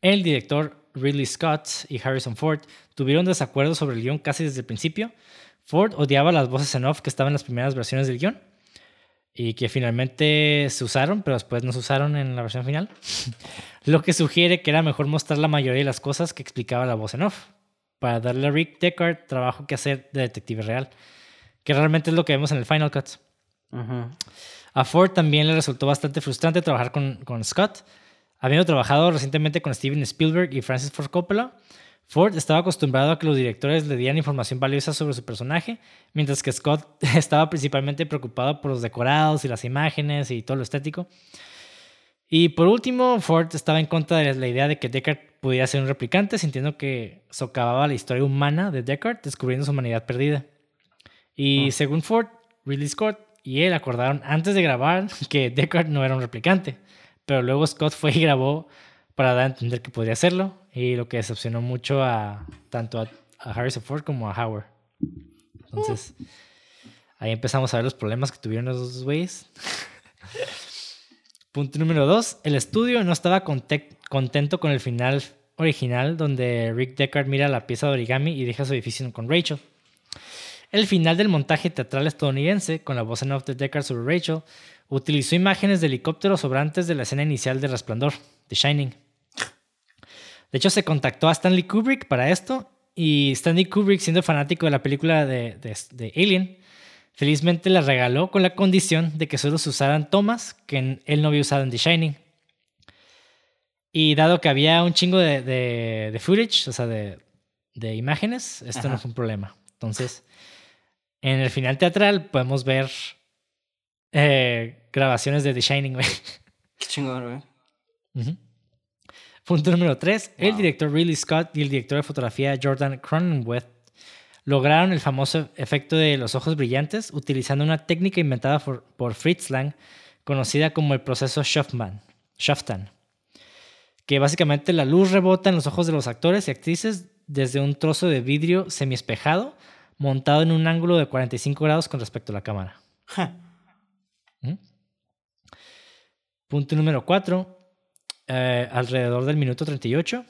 El director Ridley Scott y Harrison Ford tuvieron desacuerdos sobre el guion casi desde el principio. Ford odiaba las voces en off que estaban en las primeras versiones del guion. Y que finalmente se usaron, pero después no se usaron en la versión final. lo que sugiere que era mejor mostrar la mayoría de las cosas que explicaba la voz en off, para darle a Rick Deckard trabajo que hacer de detective real, que realmente es lo que vemos en el Final Cut. A Ford también le resultó bastante frustrante trabajar con, con Scott, habiendo trabajado recientemente con Steven Spielberg y Francis Ford Coppola. Ford estaba acostumbrado a que los directores le dieran información valiosa sobre su personaje, mientras que Scott estaba principalmente preocupado por los decorados y las imágenes y todo lo estético. Y por último, Ford estaba en contra de la idea de que Deckard pudiera ser un replicante, sintiendo que socavaba la historia humana de Deckard, descubriendo su humanidad perdida. Y ah. según Ford, Ridley Scott y él acordaron antes de grabar que Deckard no era un replicante, pero luego Scott fue y grabó para dar a entender que podría hacerlo, y lo que decepcionó mucho a tanto a, Harrison Ford como a Howard. Entonces, ahí empezamos a ver los problemas que tuvieron los dos güeyes. Punto número dos, el estudio no estaba contento con el final original donde Rick Deckard mira la pieza de origami y deja su edificio con Rachel. El final del montaje teatral estadounidense, con la voz en off de Deckard sobre Rachel, utilizó imágenes de helicópteros sobrantes de la escena inicial de Resplandor, The Shining. De hecho, se contactó a Stanley Kubrick para esto y Stanley Kubrick, siendo fanático de la película de, de Alien, Felizmente la regaló con la condición de que solo se usaran tomas que él no había usado en The Shining. Y dado que había un chingo de, de, footage, o sea, de, de imágenes, esto no fue un problema. Entonces, en el final teatral podemos ver eh, grabaciones de The Shining, güey. Qué chingón, güey. Punto número 3. El director Ridley Scott y el director de fotografía Jordan Cronenweth lograron el famoso efecto de los ojos brillantes utilizando una técnica inventada por, Fritz Lang conocida como el proceso Schaffman, Schaftan, que básicamente la luz rebota en los ojos de los actores y actrices desde un trozo de vidrio semiespejado montado en un ángulo de 45 grados con respecto a la cámara. ¿Mm? Punto número 4. Eh, alrededor del minuto 38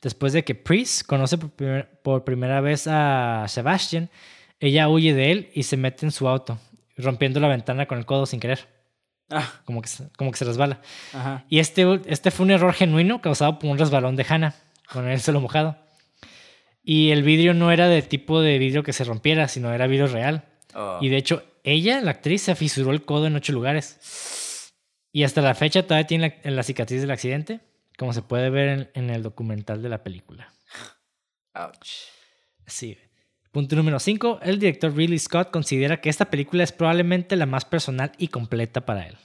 Después de que Priest conoce por, primera vez a Sebastian, ella huye de él y se mete en su auto, rompiendo la ventana con el codo sin querer. Ah. Como, que, como que se resbala. Y este, este fue un error genuino causado por un resbalón de Hannah, con el suelo mojado. Y el vidrio no era de tipo de vidrio que se rompiera, sino era vidrio real. Oh. Y de hecho, ella, la actriz, se fisuró el codo en ocho lugares. Y hasta la fecha todavía tiene la cicatriz del accidente como se puede ver en, el documental de la película. Ouch. Sí. Punto número 5. El director Ridley Scott considera que esta película es probablemente la más personal y completa para él.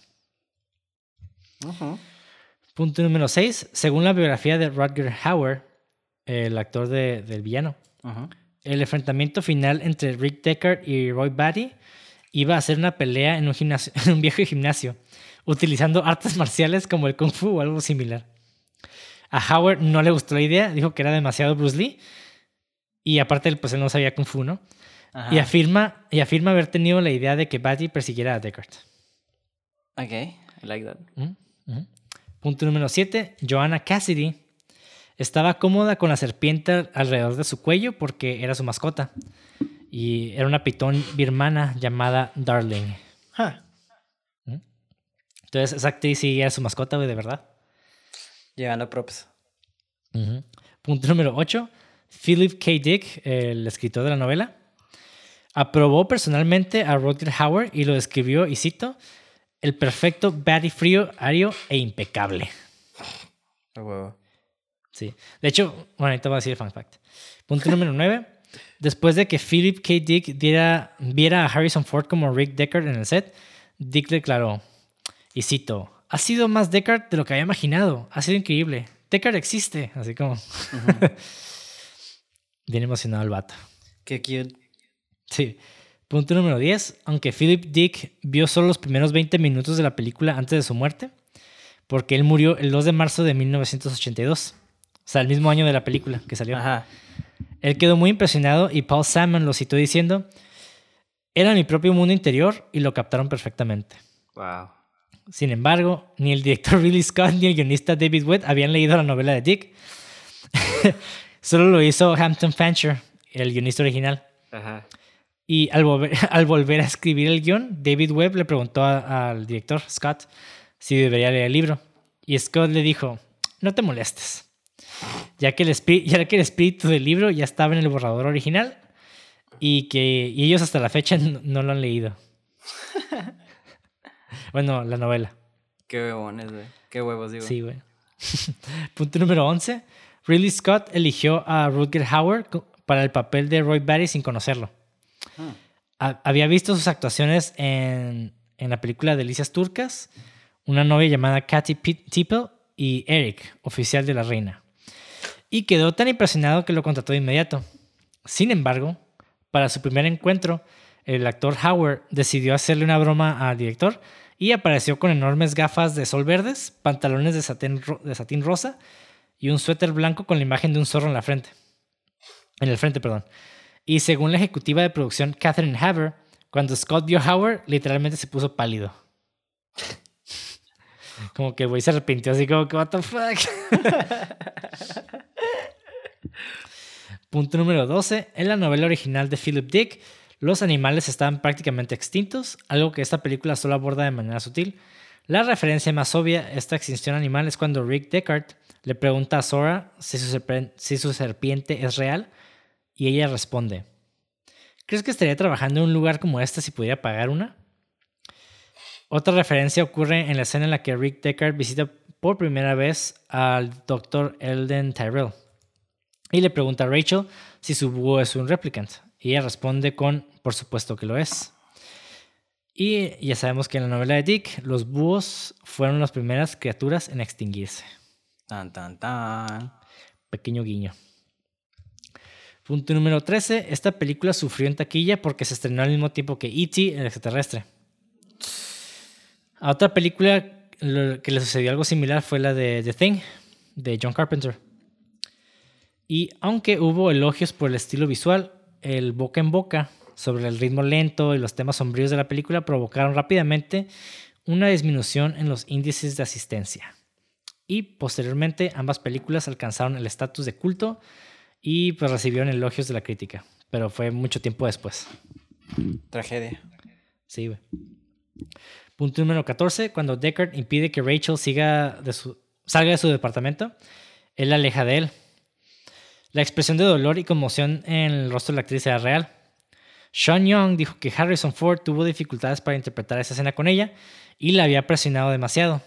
Punto número 6. Según la biografía de Rutger Hauer, el actor del villano, el enfrentamiento final entre Rick Deckard y Roy Batty iba a ser una pelea en un, gimnasio, en un viejo gimnasio, utilizando artes marciales como el kung fu o algo similar. A Howard no le gustó la idea, dijo que era demasiado Bruce Lee. Y aparte, pues él no sabía Kung Fu, ¿no? Y afirma, y afirma haber tenido la idea de que Batty persiguiera a Deckard. Ok, I like that. Punto número 7. Joanna Cassidy estaba cómoda con la serpiente alrededor de su cuello porque era su mascota. Y era una pitón birmana llamada Darling. Entonces, esa actriz sí era su mascota, güey, de verdad. Llegando props. Punto número 8. Philip K. Dick, el escritor de la novela, aprobó personalmente a Roger Howard y lo describió, y cito, el perfecto Batty frío, ario e impecable. Sí. De hecho, bueno, ahorita voy a decir el fun fact. Punto número 9. Después de que Philip K. Dick diera, viera a Harrison Ford como Rick Deckard en el set, Dick declaró, y cito, ha sido más Deckard de lo que había imaginado. Ha sido increíble. Deckard existe, así como. Bien emocionado el vato. Qué cute. Sí. Punto número 10. Aunque Philip Dick vio solo los primeros 20 minutos de la película antes de su muerte, porque él murió el 2 de marzo de 1982. O sea, el mismo año de la película que salió. Ajá. Él quedó muy impresionado y Paul Salmon lo citó diciendo: Era mi propio mundo interior y lo captaron perfectamente. Wow. Sin embargo, ni el director Ridley Scott ni el guionista David Webb habían leído la novela de Dick. Solo lo hizo Hampton Fancher, el guionista original. Y al volver, al volver a escribir el guion, David Webb le preguntó al director, Scott, si debería leer el libro. Y Scott le dijo, no te molestes, ya que el, ya que el espíritu del libro ya estaba en el borrador original y que y ellos hasta la fecha no, lo han leído. Bueno, la novela. Qué huevones, güey. Qué huevos, digo. Sí, güey. Punto número 11. Ridley Scott eligió a Rutger Hauer para el papel de Roy Batty sin conocerlo. Ah. Había visto sus actuaciones en, en, la película Delicias Turcas, una novia llamada Katy Tippel y Eric, oficial de la reina. Y quedó tan impresionado que lo contrató de inmediato. Sin embargo, para su primer encuentro, el actor Howard decidió hacerle una broma al director y apareció con enormes gafas de sol verdes, pantalones de satín, rosa y un suéter blanco con la imagen de un zorro en la frente. En el frente, perdón. Y según la ejecutiva de producción Catherine Haver, cuando Scott vio Howard, literalmente se puso pálido. Como que el güey se arrepintió así como que, what the fuck. Punto número 12. En la novela original de Philip Dick, los animales estaban prácticamente extintos, algo que esta película solo aborda de manera sutil. La referencia más obvia a esta extinción animal es cuando Rick Deckard le pregunta a Sora si su, si su serpiente es real y ella responde, ¿crees que estaría trabajando en un lugar como este si pudiera pagar una? Otra referencia ocurre en la escena en la que Rick Deckard visita por primera vez al Dr. Elden Tyrell y le pregunta a Rachel si su búho es un replicant. Y ella responde con, por supuesto que lo es. Y ya sabemos que en la novela de Dick, los búhos fueron las primeras criaturas en extinguirse. Tan, tan, tan. Pequeño guiño. Punto número 13. Esta película sufrió en taquilla porque se estrenó al mismo tiempo que E.T. el extraterrestre. A otra película que le sucedió algo similar fue la de The Thing, de John Carpenter. Y aunque hubo elogios por el estilo visual, el boca en boca sobre el ritmo lento y los temas sombríos de la película provocaron rápidamente una disminución en los índices de asistencia. Y posteriormente ambas películas alcanzaron el estatus de culto y pues recibieron elogios de la crítica, pero fue mucho tiempo después. Tragedia. Sí, güey. Punto número 14, cuando Deckard impide que Rachel siga de su, salga de su departamento, él la aleja de él la expresión de dolor y conmoción en el rostro de la actriz era real. Sean Young dijo que Harrison Ford tuvo dificultades para interpretar esa escena con ella y la había presionado demasiado.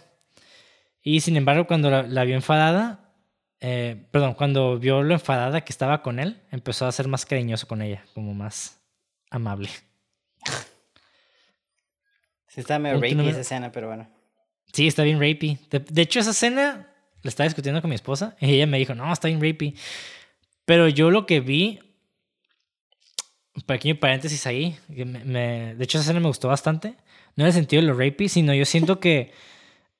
Y sin embargo, cuando la, vio enfadada, eh, perdón, cuando vio lo enfadada que estaba con él, empezó a ser más cariñoso con ella, como más amable. Sí, está medio rapey esa escena, pero bueno. Sí, está bien rapey. De, hecho, esa escena la estaba discutiendo con mi esposa y ella me dijo, no, está bien rapey. Pero yo lo que vi, un pequeño paréntesis ahí, me, de hecho esa escena me gustó bastante, no en el sentido de lo rapey, sino yo siento que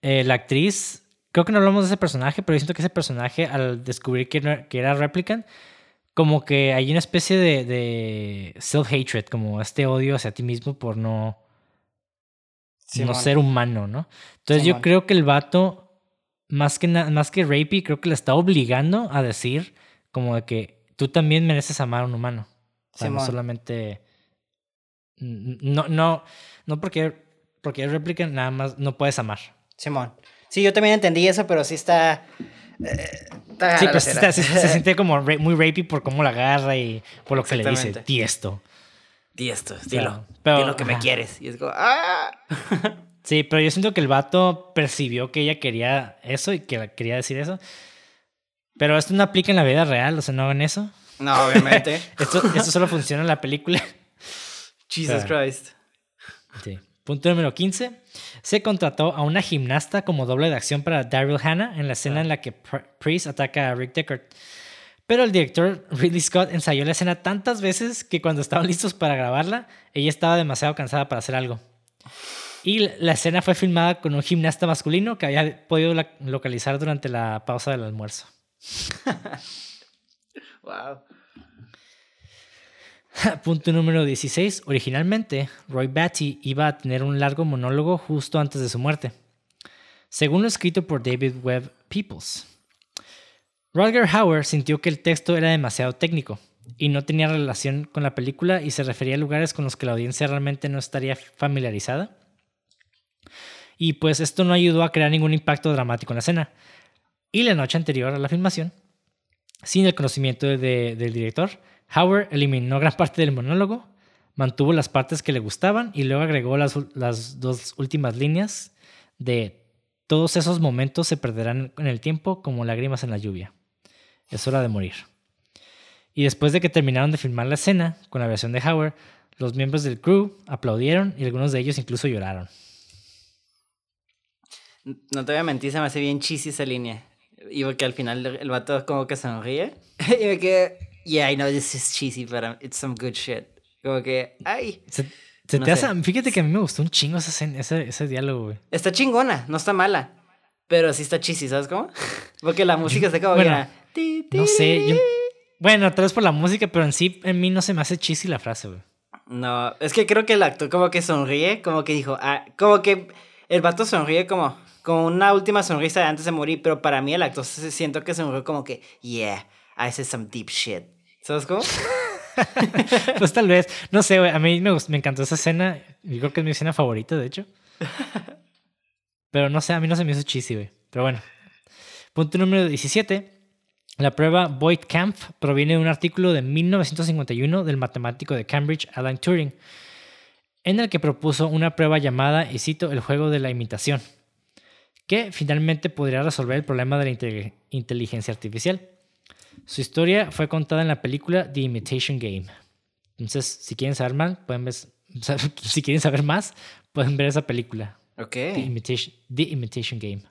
eh, la actriz, creo que no hablamos de ese personaje, pero yo siento que ese personaje al descubrir que, era, que era Replicant, como que hay una especie de, de self-hatred, como este odio hacia ti mismo por no, no ser humano, ¿no? Entonces yo creo que el vato, más que, más que rapey, creo que le está obligando a decir como de que tú también mereces amar a un humano. O sea, no solamente. No, no, no porque, porque es réplica, nada más no puedes amar. Simón. Sí, yo también entendí eso, pero sí está. Eh, sí, pues se, siente como muy rapey por cómo la agarra y por lo que le dice. Tiesto. Tiesto, dilo. pero, dilo que me quieres. Y es como. ¡Ah! Sí, pero yo siento que el vato percibió que ella quería eso y que quería decir eso. Pero esto no aplica en la vida real, o sea, no hagan eso. No, obviamente. esto, solo funciona en la película. Jesus Christ. Sí. Punto número 15. Se contrató a una gimnasta como doble de acción para Daryl Hannah en la escena en la que Priest ataca a Rick Deckard. Pero el director Ridley Scott ensayó la escena tantas veces que cuando estaban listos para grabarla, ella estaba demasiado cansada para hacer algo. Y la escena fue filmada con un gimnasta masculino que había podido localizar durante la pausa del almuerzo wow. Punto número 16. Originalmente, Roy Batty iba a tener un largo monólogo justo antes de su muerte, según lo escrito por David Webb Peoples. Roger Hauer sintió que el texto era demasiado técnico y no tenía relación con la película y se refería a lugares con los que la audiencia realmente no estaría familiarizada. Y pues esto no ayudó a crear ningún impacto dramático en la escena. Y la noche anterior a la filmación, sin el conocimiento del director, Howard eliminó gran parte del monólogo, mantuvo las partes que le gustaban y luego agregó las, las dos últimas líneas de todos esos momentos se perderán en el tiempo como lágrimas en la lluvia. Es hora de morir. Y después de que terminaron de filmar la escena con la versión de Howard, los miembros del crew aplaudieron y algunos de ellos incluso lloraron. No te voy a mentir, se me hace bien cheesy esa línea. Y porque al final el vato como que sonríe. y me quedé, yeah, I know this is cheesy, but um, it's some good shit. Como que, ay. Se, te hace, fíjate que a mí me gustó un chingo ese, ese, ese diálogo, güey. Está chingona, no está mala. Pero sí está cheesy, ¿sabes cómo? Porque la música está como bueno, No sé, yo, bueno, tal vez por la música, pero en sí, en mí no se me hace cheesy la frase, güey. No, es que creo que el actor como que sonríe, como que dijo, ah, como que el vato sonríe como, como una última sonrisa de antes de morir, pero para mí el actor siento que sonríe como que, yeah, I said some deep shit. ¿Sabes cómo? pues tal vez, no sé, güey, a mí me, me encantó esa escena, yo creo que es mi escena favorita, de hecho. Pero no sé, a mí no se me hizo cheesy, güey. Pero bueno. Punto número 17. La prueba Boyd Camp proviene de un artículo de 1951 del matemático de Cambridge, Alan Turing, en el que propuso una prueba llamada, y cito, el juego de la imitación, que finalmente podría resolver el problema de la inteligencia artificial. Su historia fue contada en la película The Imitation Game. Entonces, si quieren saber más, pueden ver, si quieren saber más, pueden ver esa película. The Imitation, The Imitation Game.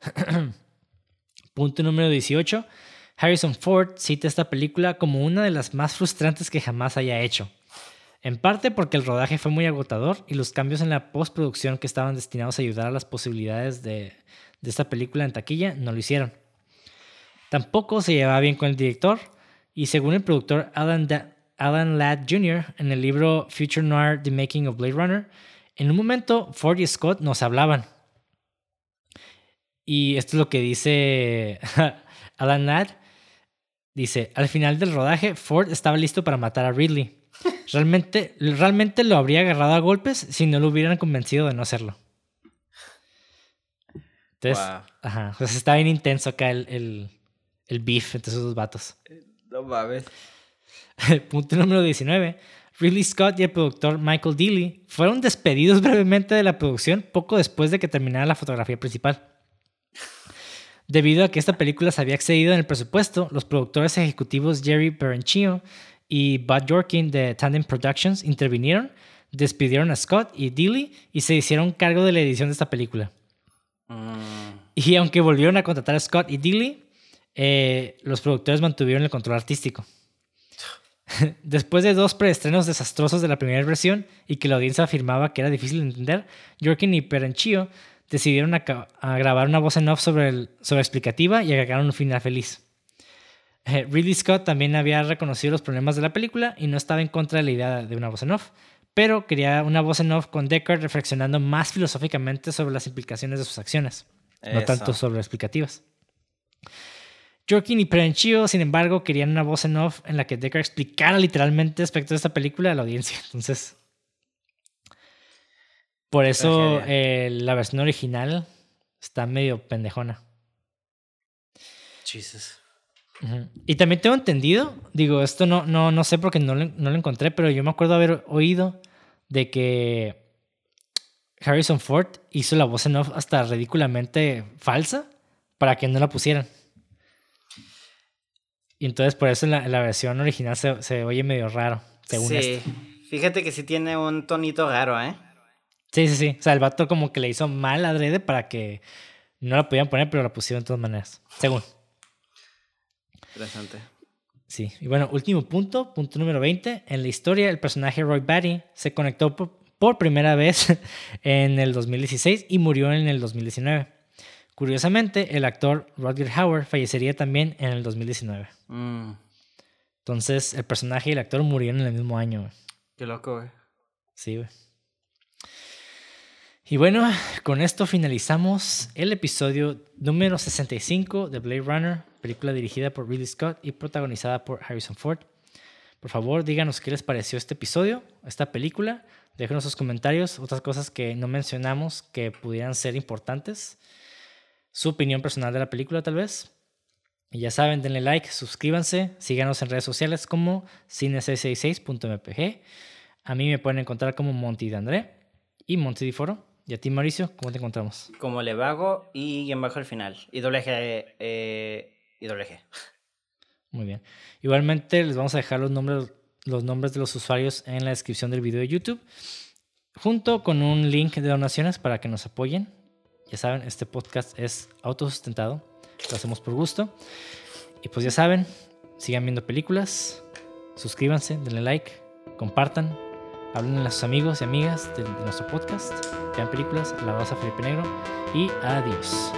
Punto número 18. Harrison Ford cita esta película como una de las más frustrantes que jamás haya hecho. En parte porque el rodaje fue muy agotador y los cambios en la postproducción que estaban destinados a ayudar a las posibilidades de, esta película en taquilla no lo hicieron. Tampoco se llevaba bien con el director y según el productor Alan, Alan Ladd Jr. en el libro Future Noir The Making of Blade Runner, en un momento Ford y Scott nos hablaban y esto es lo que dice Alan Ladd. Dice, al final del rodaje, Ford estaba listo para matar a Ridley. Realmente, realmente lo habría agarrado a golpes si no lo hubieran convencido de no hacerlo. Entonces, ajá, pues está bien intenso acá el, el, el beef entre esos dos vatos. No mames. Punto número 19. Ridley Scott y el productor Michael Dealey fueron despedidos brevemente de la producción poco después de que terminara la fotografía principal. Debido a que esta película se había excedido en el presupuesto, los productores ejecutivos Jerry Perenchio y Bud Yorkin de Tandem Productions intervinieron, despidieron a Scott y Dilly y se hicieron cargo de la edición de esta película. Mm. Y aunque volvieron a contratar a Scott y Dilly, eh, los productores mantuvieron el control artístico. Después de dos preestrenos desastrosos de la primera versión y que la audiencia afirmaba que era difícil de entender, Yorkin y Perenchio decidieron a, grabar una voz en off sobre, el, sobre explicativa y agregaron un final feliz. Eh, Ridley Scott también había reconocido los problemas de la película y no estaba en contra de la idea de una voz en off, pero quería una voz en off con Deckard reflexionando más filosóficamente sobre las implicaciones de sus acciones, no tanto sobre explicativas. Jorkin y Perenchio, sin embargo, querían una voz en off en la que Deckard explicara literalmente aspectos de esta película a la audiencia. Entonces, por eso eh, la versión original está medio pendejona. Jesus. Y también tengo entendido, digo, esto no, no, no sé porque no, no lo encontré, pero yo me acuerdo haber oído de que Harrison Ford hizo la voz en off hasta ridículamente falsa para que no la pusieran. Y entonces por eso la, la versión original se, se, oye medio raro, según sí. Fíjate que sí tiene un tonito raro, ¿eh? Sí, sí, sí. O sea, el vato como que le hizo mal adrede para que no la podían poner, pero la pusieron de todas maneras. Según. Interesante. Sí. Y bueno, último punto, punto número 20. En la historia, el personaje Roy Batty se conectó por, primera vez en el 2016 y murió en el 2019. Curiosamente, el actor Rodger Howard fallecería también en el 2019. Mm. Entonces, el personaje y el actor murieron en el mismo año. Qué loco, güey. Sí, güey. Y bueno, con esto finalizamos el episodio número 65 de Blade Runner, película dirigida por Ridley Scott y protagonizada por Harrison Ford. Por favor, díganos qué les pareció este episodio, esta película. Déjenos sus comentarios, otras cosas que no mencionamos que pudieran ser importantes. Su opinión personal de la película, tal vez. Y ya saben, denle like, suscríbanse, síganos en redes sociales como cine666.mpg. A mí me pueden encontrar como Monty de André y Monty de Foro. ¿Y a ti, Mauricio, cómo te encontramos? Como Levago y en bajo al final. Y doble G. Eh, y doble. Muy bien. Igualmente les vamos a dejar los nombres, los nombres de los usuarios en la descripción del video de YouTube, junto con un link de donaciones para que nos apoyen. Ya saben, este podcast es autosustentado. Lo hacemos por gusto. Y pues ya saben, sigan viendo películas, suscríbanse, denle like, compartan hablen a sus amigos y amigas de, nuestro podcast, vean películas, la a Felipe Negro y adiós.